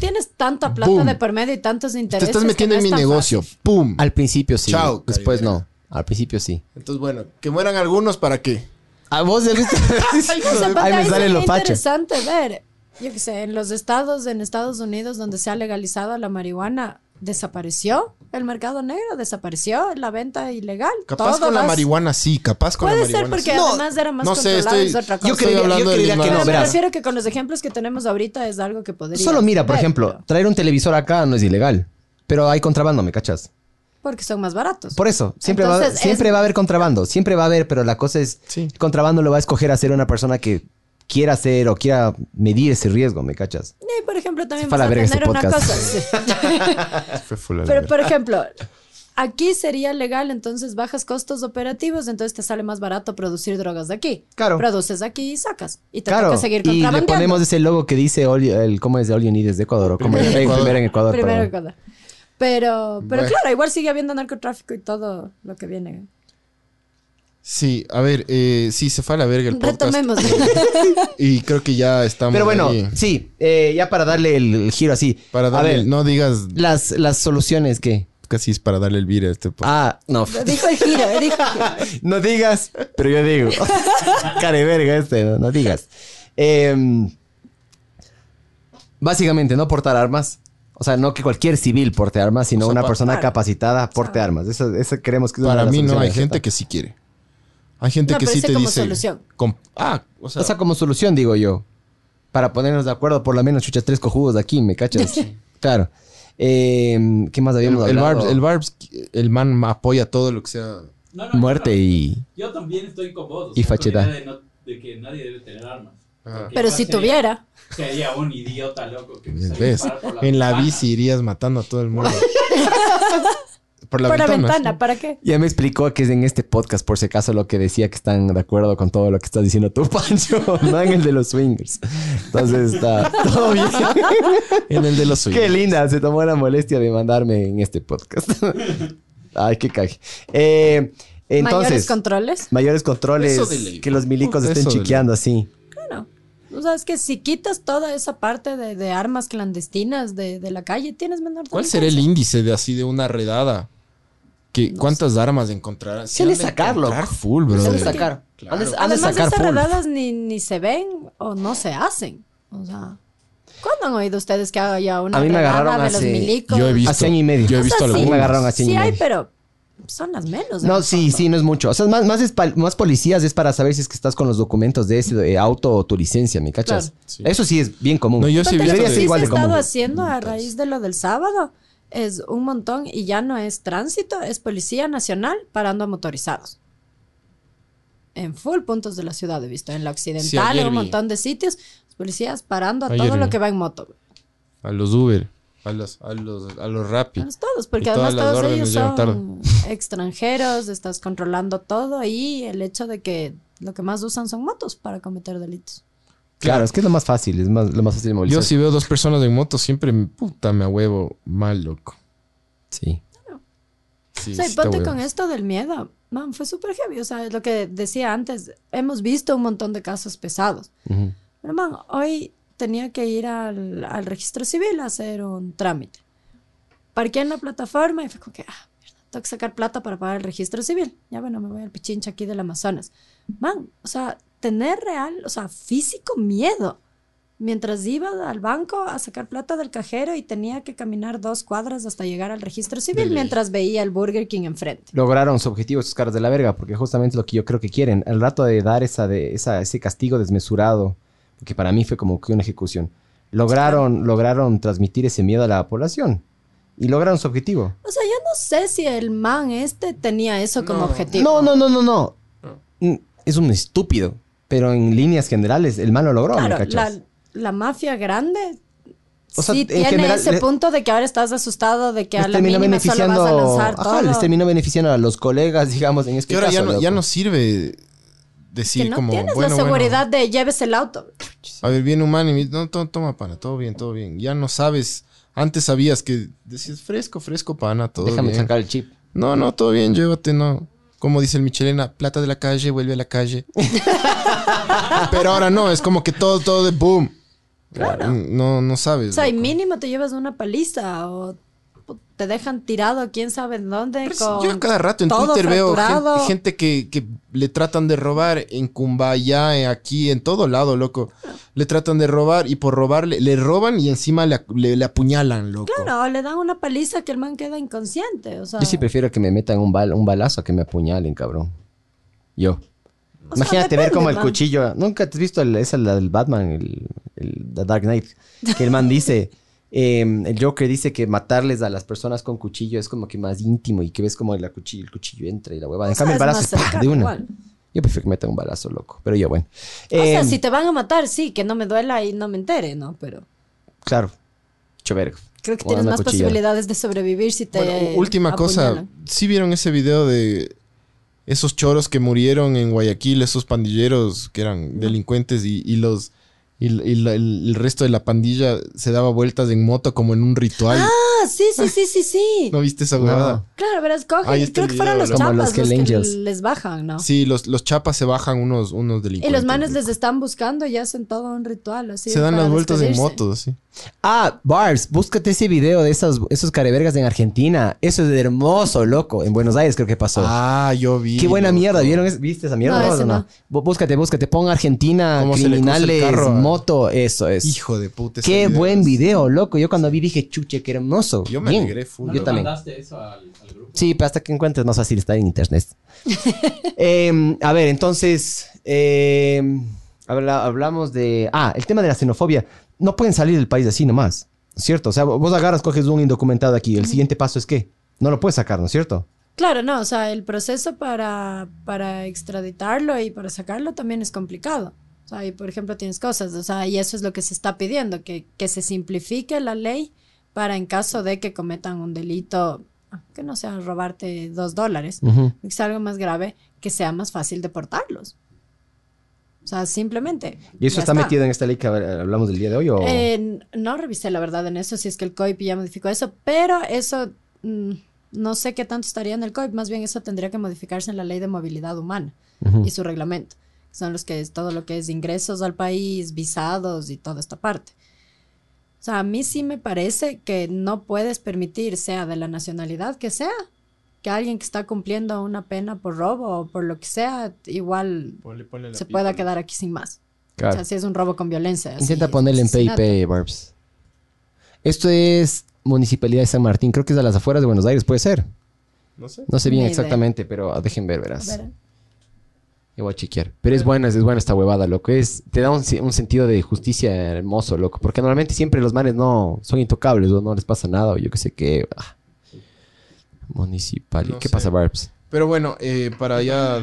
Tienes tanta plata Boom. de por medio y tantos Te intereses. estás que metiendo no en es mi negocio. fácil. ¡Pum! Al principio sí. Chao, Después Caribe. no. Al principio sí. Entonces, bueno, que mueran algunos para qué. A vos de (laughs) viste. O sea, pero Ahí me sale lo facho. interesante ver, yo qué sé, en los estados, en Estados Unidos donde se ha legalizado la marihuana, desapareció el mercado negro, desapareció la venta ilegal. Capaz Todo con la marihuana sí, capaz con Puede la ser marihuana porque sí. además era más no sé, controlado, estoy- es otra cosa. Yo creería- Estoy hablando yo de creería que no, me verás. refiero que con los ejemplos que tenemos ahorita es algo que podría. Solo mira, por ejemplo, pero- traer un televisor acá no es ilegal. Pero hay contrabando, ¿me cachas? Porque son más baratos. Por eso, siempre, va, Entonces, siempre es- va a haber contrabando. Siempre va a haber, pero la cosa es, Sí. el contrabando lo va a escoger hacer una persona que quiera hacer o quiera medir ese riesgo, ¿me cachas? Y por ejemplo, también vas a verga tener este una podcast. cosa. sí. (laughs) Pero, por ejemplo, aquí sería legal, entonces bajas costos operativos, entonces te sale más barato producir drogas de aquí. Claro. Produces aquí y sacas. Y te Claro, toca seguir y le ponemos ese logo que dice, all, el, ¿cómo es de All You Need es de Ecuador? ¿O cómo es? Primero en Eh, Ecuador. Primero en Ecuador. Primero perdón. Ecuador. Pero, pero Bueno. claro, igual sigue habiendo narcotráfico y todo lo que viene. Sí, a ver, eh, sí, se fue a la verga el podcast. Retomemos. Y creo que ya estamos. Pero bueno, ahí. sí, eh, ya para darle el, el giro así. Para darle, a ver, no digas, las, las soluciones que... casi es para darle el vir a este podcast. Ah, no. dijo el giro, dijo el giro. (laughs) No digas, pero yo digo. (laughs) Care verga este, no, no digas. Em, básicamente, no portar armas. O sea, no que cualquier civil porte armas, sino O sea, una persona capacitada porte armas. Eso, eso creemos que es una para mí no, hay gente que sí quiere. Hay gente No, que pero sí te como dice. solución. com- ah, o sea, O sea, como solución, digo yo. Para ponernos de acuerdo, por lo menos chuchas tres cojudos de aquí, ¿me cachas? (laughs) claro. Em, ¿Qué más habíamos el hablado? Barbs, el Barbs, el man apoya todo lo que sea. No, no, Muerte y... Yo también estoy con vos. o Y sea, la idea De, no- de que nadie debe tener armas. Pero si sería- tuviera. Sería un idiota loco que ¿Ves? En la ventana. bici irías matando a todo el mundo. (laughs) Por la por la ventana. sí. ¿para qué? Ya me explicó que es en este podcast, por si acaso, lo que decía que están de acuerdo con todo lo que estás diciendo tú, (laughs) Pancho, no en el de los swingers. Entonces está todo bien. En el de los Qué suyos. linda, se tomó la molestia de mandarme en este podcast. (laughs) Ay, qué cague. Eh, Mayores entonces, controles. mayores controles, Eso de ley. que los milicos estén chiqueando así. Claro. O sea, es que si quitas toda esa parte de, de armas clandestinas de, de la calle, tienes menor ¿Cuál será el índice de así de una redada? ¿Qué, ¿Cuántas armas encontrarán? Se le han de sacarlo. Full, bro. han de sacar. Claro. Han de- han de Además, sacar esas full. redadas ni, ni se ven o no se hacen. O sea, ¿cuándo han oído ustedes que haya una A mí me agarraron de los hace- milicos? Yo he visto. Hace año y medio. Yo he O sea, visto sí. algunos. A mí me agarraron hace año Sí y hay, medio. pero son las menos. en No, sí, fondo. sí, no es mucho. O sea, más, más, es más policías es para saber si es que estás con los documentos de ese eh, auto o tu licencia, ¿me cachas? Claro. Sí. Eso sí es bien común. No, yo sí he visto. Debería ser igual sí de ha estado común. haciendo a raíz de lo del sábado es un montón y ya no es tránsito, es Policía Nacional parando a motorizados. En full puntos de la ciudad he visto, en la occidental, en un montón de sitios, policías parando a Ayer todo lo que va en moto. A los Uber. A los, a los, a los Rappi. Vamos todos, porque Y además todos ellos son (laughs) extranjeros, estás controlando todo y el hecho de que lo que más usan son motos para cometer delitos. Claro, es que es lo más fácil, es más, lo más fácil de movilizar. Yo si veo dos personas en moto, siempre, me- puta, me huevo mal, loco. Sí. Sí, o sea, y sí te ponte con esto del miedo. Man, fue súper heavy. O sea, lo que decía antes, hemos visto un montón de casos pesados. Ujú. Pero, man, hoy tenía que ir al, al registro civil a hacer un trámite. Parqué en la plataforma y fue como que, ah, mierda, tengo que sacar plata para pagar el registro civil. Ya bueno, me voy al pichincha aquí del Amazonas. Man, o sea, tener real, o sea, físico miedo. Mientras iba al banco a sacar plata del cajero y tenía que caminar dos cuadras hasta llegar al registro civil mientras veía el Burger King enfrente. Lograron su objetivo estos caras de la verga, porque justamente es lo que yo creo que quieren. El rato de dar esa, de, esa, ese castigo desmesurado, porque para mí fue como que una ejecución. Lograron, lograron transmitir ese miedo a la población. Y lograron su objetivo. O sea, yo no sé si el man este tenía eso como No. objetivo. No, no, no, no, no. Mm, Es un estúpido. Pero en líneas generales, el man lo logró, ¿me Claro, cachas? la, la mafia grande O sea, sí en tiene general, ese le- punto de que ahora estás asustado de que a la mínima solo vas beneficiando, a lanzar ajá, todo. les terminó beneficiando a los colegas, digamos, en este Que ahora ya caso, no, ya no sirve decir que no como, tienes bueno, la bueno, seguridad de lleves el auto. a ver, viene un man y me dice, no, to- toma, pana, todo bien, todo bien. Ya no sabes, antes sabías que decías fresco, fresco, pana, todo Déjame bien. sacar el chip. No, no, todo bien, llévate, no. Como dice el Michelena, plata de la calle, vuelve a la calle. (laughs) Pero ahora no, es como que todo, todo de boom. No, no sabes. O sea, y mínimo te llevas una paliza o te dejan tirado quién sabe en dónde. Con yo cada rato en Twitter veo fracturado. gente, gente que, que le tratan de robar en Cumbaya, eh, aquí, en todo lado, loco. Le tratan de robar y por robarle, le roban y encima le, le- le apuñalan, loco. Claro, o le dan una paliza que el man queda inconsciente. O sea, Yo sí prefiero que me metan un, bal, un balazo a que me apuñalen, cabrón. Yo. O sea, Imagínate ver como el man. cuchillo. Nunca te has visto el, esa la del Batman, el, el The Dark Knight. Que el man dice, eh, el Joker dice que matarles a las personas con cuchillo es como que más íntimo y que ves como la cuchillo, el cuchillo entra y la hueva. En cambio, el balazo de una. igual. Yo prefiero que me metan un balazo, loco. Pero yo, bueno. O sea, Eh, si te van a matar, sí, que no me duela y no me entere, ¿no? Pero Claro. Hecho verga. creo que tienes más cuchillada. posibilidades de sobrevivir si te. Bueno, última cosa. ¿Sí vieron ese video de esos choros que murieron en Guayaquil, esos pandilleros que eran delincuentes y, y los y, y la- el, resto de la pandilla se daba vueltas en moto como en un ritual? Ah, sí, sí, sí, sí, sí. (laughs) ¿No viste esa huevada? Claro, verás, cogen. Ahí está creo el que fueron video, los. Como los chapas los, Hell que Angels. les bajan, ¿no? Sí, los, los chapas se bajan unos, unos Y delincuentes. los manes les están buscando y hacen todo un ritual así. Se dan para las vueltas en despedirse. motos, así. Ah, Barbs, búscate ese video de esos, esos carevergas en Argentina. Eso es hermoso, loco. En Buenos Aires creo que pasó. Ah, yo vi. Qué buena loco. mierda, ¿vieron? es- ¿Viste esa mierda? No, ese no. Bú- Búscate, búscate, pon Argentina, Cómo se le cruza el criminales, carro moto, eso es. Hijo de puta. ese Qué video buen es- video, loco. Yo cuando vi dije, chuche, qué hermoso. Yo me Bien. alegré full. ¿No Yo también. mandaste eso al, al grupo? Sí, pero hasta que encuentres más fácil estar en internet. (laughs) Em, a ver, entonces, habla- hablamos de... Ah, el tema de la xenofobia. No pueden salir del país así nomás, ¿cierto? O sea, vos agarras, coges un indocumentado aquí. El siguiente paso es qué? No lo puedes sacar, ¿no es cierto? Claro, no, o sea, el proceso para, para extraditarlo y para sacarlo también es complicado. O sea, y por ejemplo tienes cosas, o sea, y eso es lo que se está pidiendo, que, que se simplifique la ley para en caso de que cometan un delito, que no sea robarte dos dólares, que sea algo más grave, que sea más fácil deportarlos. O sea, simplemente. ¿Y eso está, metido en esta ley que hablamos del día de hoy o...? Eh, no revisé la verdad en eso, si es que el COIP ya modificó eso, pero eso mm, no sé qué tanto estaría en el COIP, más bien eso tendría que modificarse en la ley de movilidad humana y su reglamento, son los que es todo lo que es ingresos al país, visados y toda esta parte. O sea, a mí sí me parece que no puedes permitir, sea de la nacionalidad que sea, que alguien que está cumpliendo una pena por robo o por lo que sea, igual Ponle- ponle la se pipa. pueda quedar aquí sin más. Claro. O sea, si es un robo con violencia. Intenta ponerle en. PIP, Barbs. Esto es Municipalidad de San Martín. Creo que es a las afueras de Buenos Aires, puede ser. No sé. No sé bien Ni idea. exactamente, pero dejen ver, A verás. ver, Yo voy a chequear. Pero es buena, es buena esta huevada, loco. Es, te da un, se- un sentido de justicia hermoso, loco. Porque normalmente siempre los manes no son intocables o no les pasa nada o yo qué sé qué. Ah. Municipal. No ¿Qué sé. pasa, Barbs? Pero bueno, eh, para ya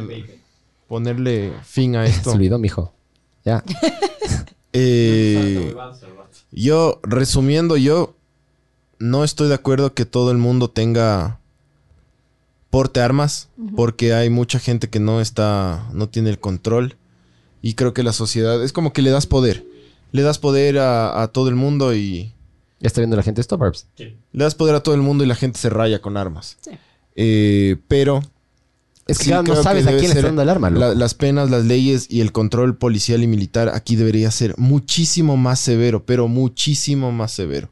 ponerle fin a (laughs) Se esto. olvidó, mijo. Ya. (laughs) eh, yo, resumiendo, yo no estoy de acuerdo que todo el mundo tenga porte armas, porque hay mucha gente que no está, no tiene el control. Y creo que la sociedad es como que le das poder. Le das poder a, a todo el mundo y. Ya está viendo la gente esto, Barbs. Sí. Le das poder a todo el mundo y la gente se raya con armas. Sí. Eh, pero Es que Sí, claro, no sabes que a quién le está dando el arma, la- las penas, las leyes y el control policial y militar aquí debería ser muchísimo más severo, pero muchísimo más severo.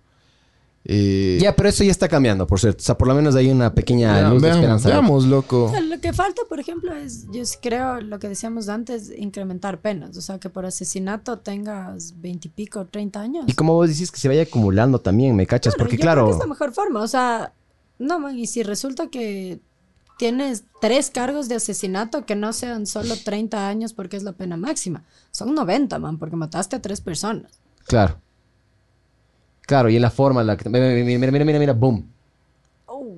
Eh, Ya, pero eso ya está cambiando, por cierto. O sea, por lo menos hay una pequeña luz de esperanza. veamos, loco. O sea, Lo que falta, por ejemplo, es, yo creo, lo que decíamos antes, incrementar penas. O sea, que por asesinato tengas veintipico, treinta años. Y como vos decís que se vaya acumulando también, ¿me cachas? Claro, Porque yo creo claro, que es la mejor forma. O sea, no, man, y si resulta que tienes tres cargos de asesinato que no sean solo 30 años porque es la pena máxima. Son 90, man, porque mataste a tres personas. claro. Claro, y en la forma en la que... Mira, mira, mira, mira, boom. Oh.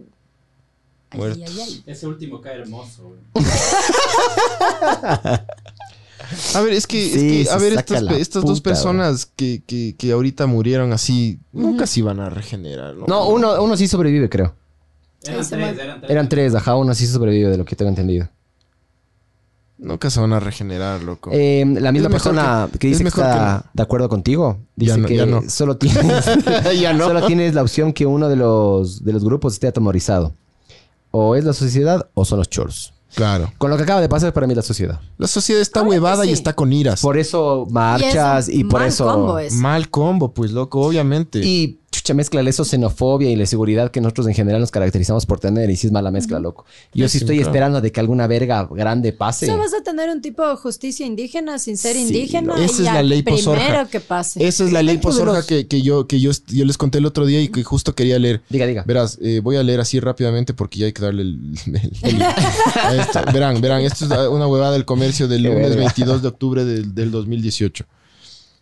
Ay, Muertos. ay, ay. Ese último cae hermoso, güey. A ver, es que, es que, a ver, estas, estas dos personas que, que, que ahorita murieron así, nunca se iban a regenerar. ¿no? No, uno, uno sí sobrevive, creo. Eran tres, eran tres. Eran tres, ajá, uno sí sobrevive de lo que tengo entendido. Nunca se van a regenerar, loco. Eh, la misma persona que, que- dice es que está de acuerdo contigo, dice Ya no- que ya no. solo tienes (laughs) ya no. solo tienes la opción que uno de los, de los grupos esté atemorizado. O es la sociedad o son los choros. Claro. Con lo que acaba de pasar para mí la sociedad. La sociedad está Claro que huevada y está con iras. Por eso marchas y, eso, por mal eso... combo es. Mal combo, pues, loco, obviamente. Y chucha, mezcla eso xenofobia y la seguridad que nosotros en general nos caracterizamos por tener. Y sí es mala mezcla, loco. Yo sí Sí, estoy claro. esperando de que alguna verga grande pase. O sea, vas a tener un tipo de justicia indígena sin ser Sí, indígena. Esa y es la ley primero Posorja. que pase. Esa es la ley posorja que, que yo, que yo, yo les conté el otro día y que justo quería leer. Diga, diga. Verás, eh, voy a leer así rápidamente porque ya hay que darle el... el- el- (laughs) a esto. Verán, verán, esto es una huevada del comercio del lunes verga. 22 de octubre del, del 2018.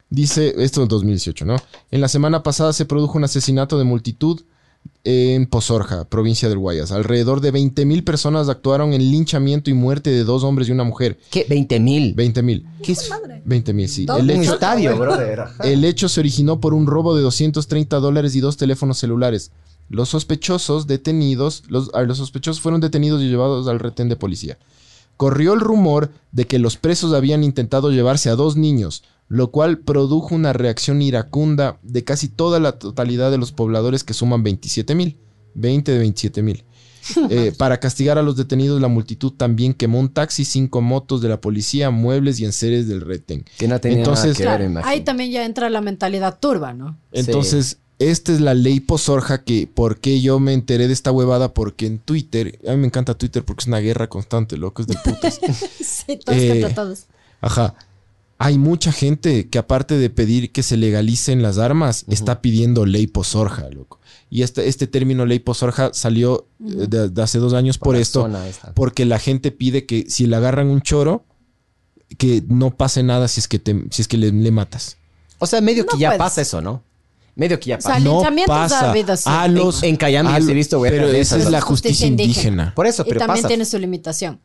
Dice, esto es 2018, ¿no? En la semana pasada se produjo un asesinato de multitud en Pozorja, provincia del Guayas. Alrededor de 20.000 personas actuaron en linchamiento y muerte de dos hombres y una mujer. ¿Qué? 20 mil. 20.000. ¿Qué es? 20.000, sí. Todo El Un hecho, estadio, (laughs) brother. el hecho se originó por un robo de 230 dólares y dos teléfonos celulares. Los sospechosos detenidos, los, ah, los sospechosos fueron detenidos y llevados al retén de policía. Corrió el rumor de que los presos habían intentado llevarse a dos niños, lo cual produjo una reacción iracunda de casi toda la totalidad de los pobladores que suman 27 mil, 20 de 27 mil. (laughs) Eh, para castigar a los detenidos, la multitud también quemó un taxi, cinco motos de la policía, muebles y enseres del retén. Que no tenía Entonces- nada que ver, imagino. ahí también ya entra la mentalidad turba, ¿no? Entonces, esta es la ley posorja que, ¿por qué yo me enteré de esta huevada? Porque en Twitter, a mí me encanta Twitter porque es una guerra constante, loco, es de putas. (laughs) sí, todos Eh, contra todos. Ajá. Hay mucha gente que aparte de pedir que se legalicen las armas, está pidiendo ley posorja, loco. Y este, este término ley posorja salió eh, de, de hace dos años por, esto, porque la gente pide que si le agarran un choro, que no pase nada si es que, te, si es que le, le matas. O sea, medio que ya puedes. pasa eso, ¿no? Medio que ya O sea, pasa. no pasa. A los, En- en sí he visto Pero esa es la Justicia justicia indígena. indígena. Por eso, y pero también pasa. tiene su limitación.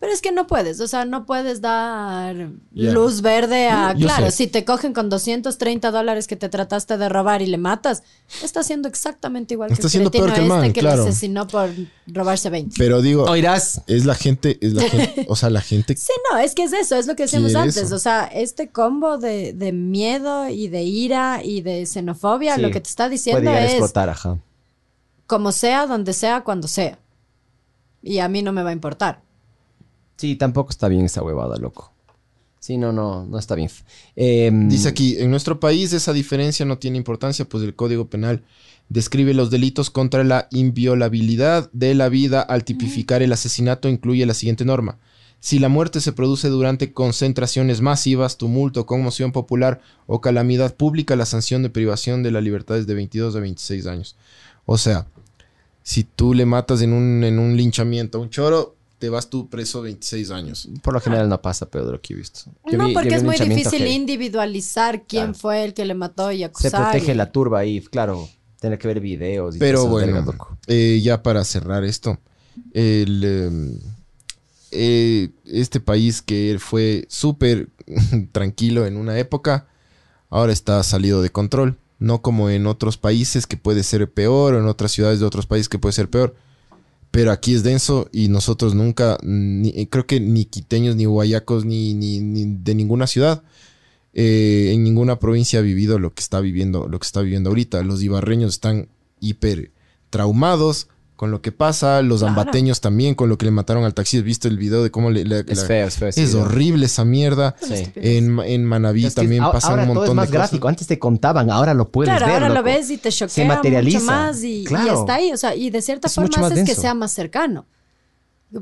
Pero es que no puedes, o sea, no puedes dar luz verde a... Yo claro, sé. si te cogen con 230 dólares que te trataste de robar y le matas, está haciendo exactamente igual Está que el siendo peor que el este man, que claro. le asesinó por robarse 20. Pero digo, Oirás. es la gente, es la gente, (laughs) o sea, la gente Sí, no, es que es eso, es lo que decíamos antes. eso. O sea, este combo de, de miedo y de ira y de xenofobia, Sí. lo que te está diciendo es explotar, ajá. como sea, donde sea, cuando sea. Y a mí no me va a importar. Sí, tampoco está bien esa huevada, loco. Sí, no, no, no está bien. Em, Dice aquí, en nuestro país esa diferencia no tiene importancia, pues el Código Penal describe los delitos contra la inviolabilidad de la vida al tipificar el asesinato incluye la siguiente norma. Si la muerte se produce durante concentraciones masivas, tumulto, conmoción popular o calamidad pública, la sanción de privación de la libertad es de 22 a 26 años. O sea, si tú le matas en un, en un linchamiento a un choro, te vas tú preso 26 años. Por lo general no pasa, pero de lo que he visto. Yo no, vi- porque vi es muy difícil heavy. individualizar quién Claro. fue el que le mató y Se acusar. protege y- la turba ahí, claro. Tener que ver videos y Pero bueno, eh, ya para cerrar esto, el, em, eh, este país que fue súper (laughs) tranquilo en una época, ahora está salido de control. No como en otros países que puede ser peor, o en otras ciudades de otros países que puede ser peor. Pero aquí es denso y nosotros nunca, ni- creo que ni quiteños, ni guayacos, ni, ni- ni de ninguna ciudad, eh, en ninguna provincia ha vivido lo que está viviendo, lo que está viviendo ahorita. Los ibarreños están hiper traumados con lo que pasa, los Claro. ambateños también con lo que le mataron al taxi. ¿Has visto el video de cómo le, le- Es la- feo, es feo. es horrible esa mierda. Sí. En, en Manaví Es que también a- pasan ahora un todo montón es más de cosas. gráfico. Antes te contaban, ahora lo puedes Claro, ver. ahora lo ves y te choquea materializa. mucho más y, y Claro. está ahí. O sea, y de cierta Es forma haces que sea más cercano.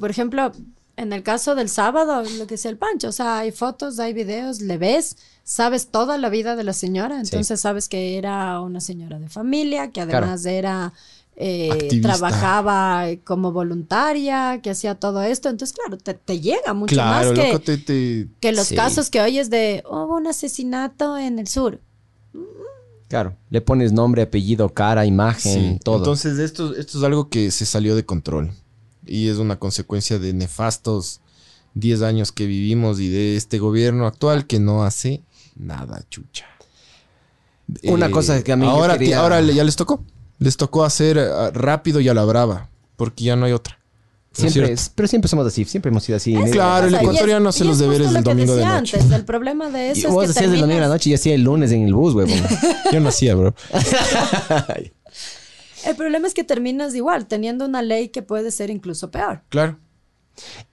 Por ejemplo, en el caso del sábado, lo que decía el Pancho, o sea, hay fotos, hay videos, le ves, sabes toda la vida de la señora, entonces sabes que era una señora de familia, que además era... eh, trabajaba como voluntaria, que hacía todo esto, entonces claro, te, te llega mucho Claro, más que, loco, te, te- que los Sí. casos que oyes de hubo un asesinato en el sur. Claro, le pones nombre, apellido, cara, imagen, Sí, todo. Entonces, esto, esto es algo que se salió de control. Y es una consecuencia de nefastos 10 años que vivimos y de este gobierno actual que no hace nada, chucha. Una Eh, cosa que a mí ahora, quería- ahora ya les tocó. Les tocó hacer ah, rápido y a la brava. Porque ya no hay otra. ¿No es siempre, pero siempre somos así, siempre hemos sido así. Es Claro, el O sea, y es- ecuatoriano hace y los es deberes del lo que domingo de noche. Antes. El problema de Y eso vos es que hacías el domingo de la terminas- noche y yo hacía el lunes en el bus, huevón. (laughs) Yo no hacía, bro. (laughs) El problema es que terminas igual, teniendo una ley que puede ser incluso peor. Claro.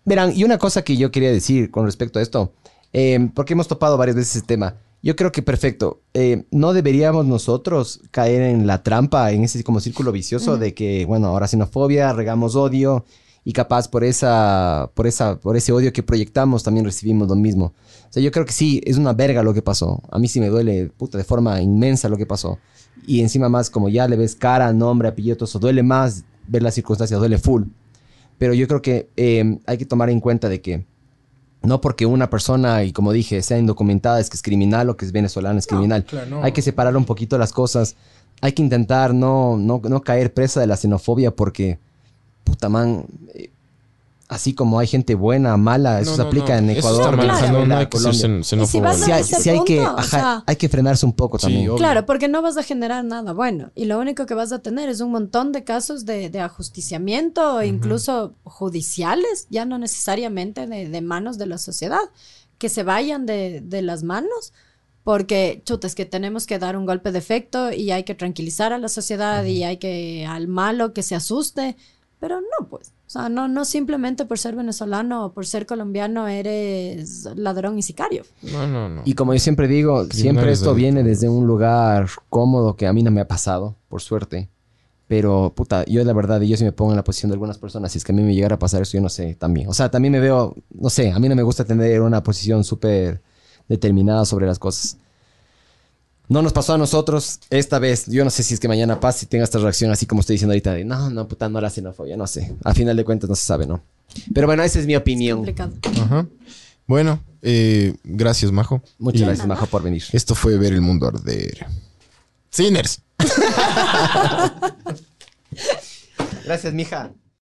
Verán, y una cosa que yo quería decir con respecto a esto, eh, porque hemos topado varias veces ese tema. Yo creo que perfecto. eh, no deberíamos nosotros caer en la trampa, en ese como círculo vicioso de que, bueno, ahora xenofobia, regamos odio y capaz por esa, por esa, por ese odio que proyectamos también recibimos lo mismo. O sea, yo creo que sí, es una verga lo que pasó. A mí sí me duele, puta, de forma inmensa lo que pasó. Y encima más como ya le ves cara, nombre, apellido, todo eso, duele más ver las circunstancias, duele full. Pero yo creo que eh, hay que tomar en cuenta de que no porque una persona, y como dije, sea indocumentada es que es criminal o que es venezolana es criminal. claro, no. Hay que separar un poquito las cosas. Hay que intentar no, no, no caer presa de la xenofobia porque, puta man, eh, así como hay gente buena, mala, eso No, se no, aplica no. en Eso Ecuador, está mal, Claro. no, no Venezuela, hay que ser Colombia. xen- xenófobo. vas a Sí hay, ese sí hay que, punto, o ajá, sea- hay que frenarse un poco Sí, también. obvio. Claro, porque no vas a generar nada bueno. Y lo único que vas a tener es un montón de casos de, de ajusticiamiento, incluso judiciales, ya no necesariamente de, de manos de la sociedad, que se vayan de, de las manos. Porque, chuta, es que tenemos que dar un golpe de efecto y hay que tranquilizar a la sociedad y hay que al malo que se asuste. Pero no, pues. O sea, no, no simplemente por ser venezolano o por ser colombiano eres ladrón y sicario. No, no, no. Y como yo siempre digo, siempre esto de viene desde un lugar cómodo que a mí no me ha pasado, por suerte. Pero, puta, yo la verdad, y yo si me pongo en la posición de algunas personas, si es que a mí me llegara a pasar eso, yo no sé, también. O sea, también me veo, no sé, a mí no me gusta tener una posición súper determinada sobre las cosas. No nos pasó a nosotros esta vez. Yo no sé si es que mañana pase y tenga esta reacción así como estoy diciendo ahorita de no, no, puta, no la xenofobia, no sé. A final de cuentas no se sabe, ¿no? Pero bueno, esa es mi opinión. Ajá. Bueno, eh, gracias, Majo. Muchas Y gracias, Majo, por venir. Esto fue Ver el Mundo Arder. Sinners. (laughs) Gracias, mija.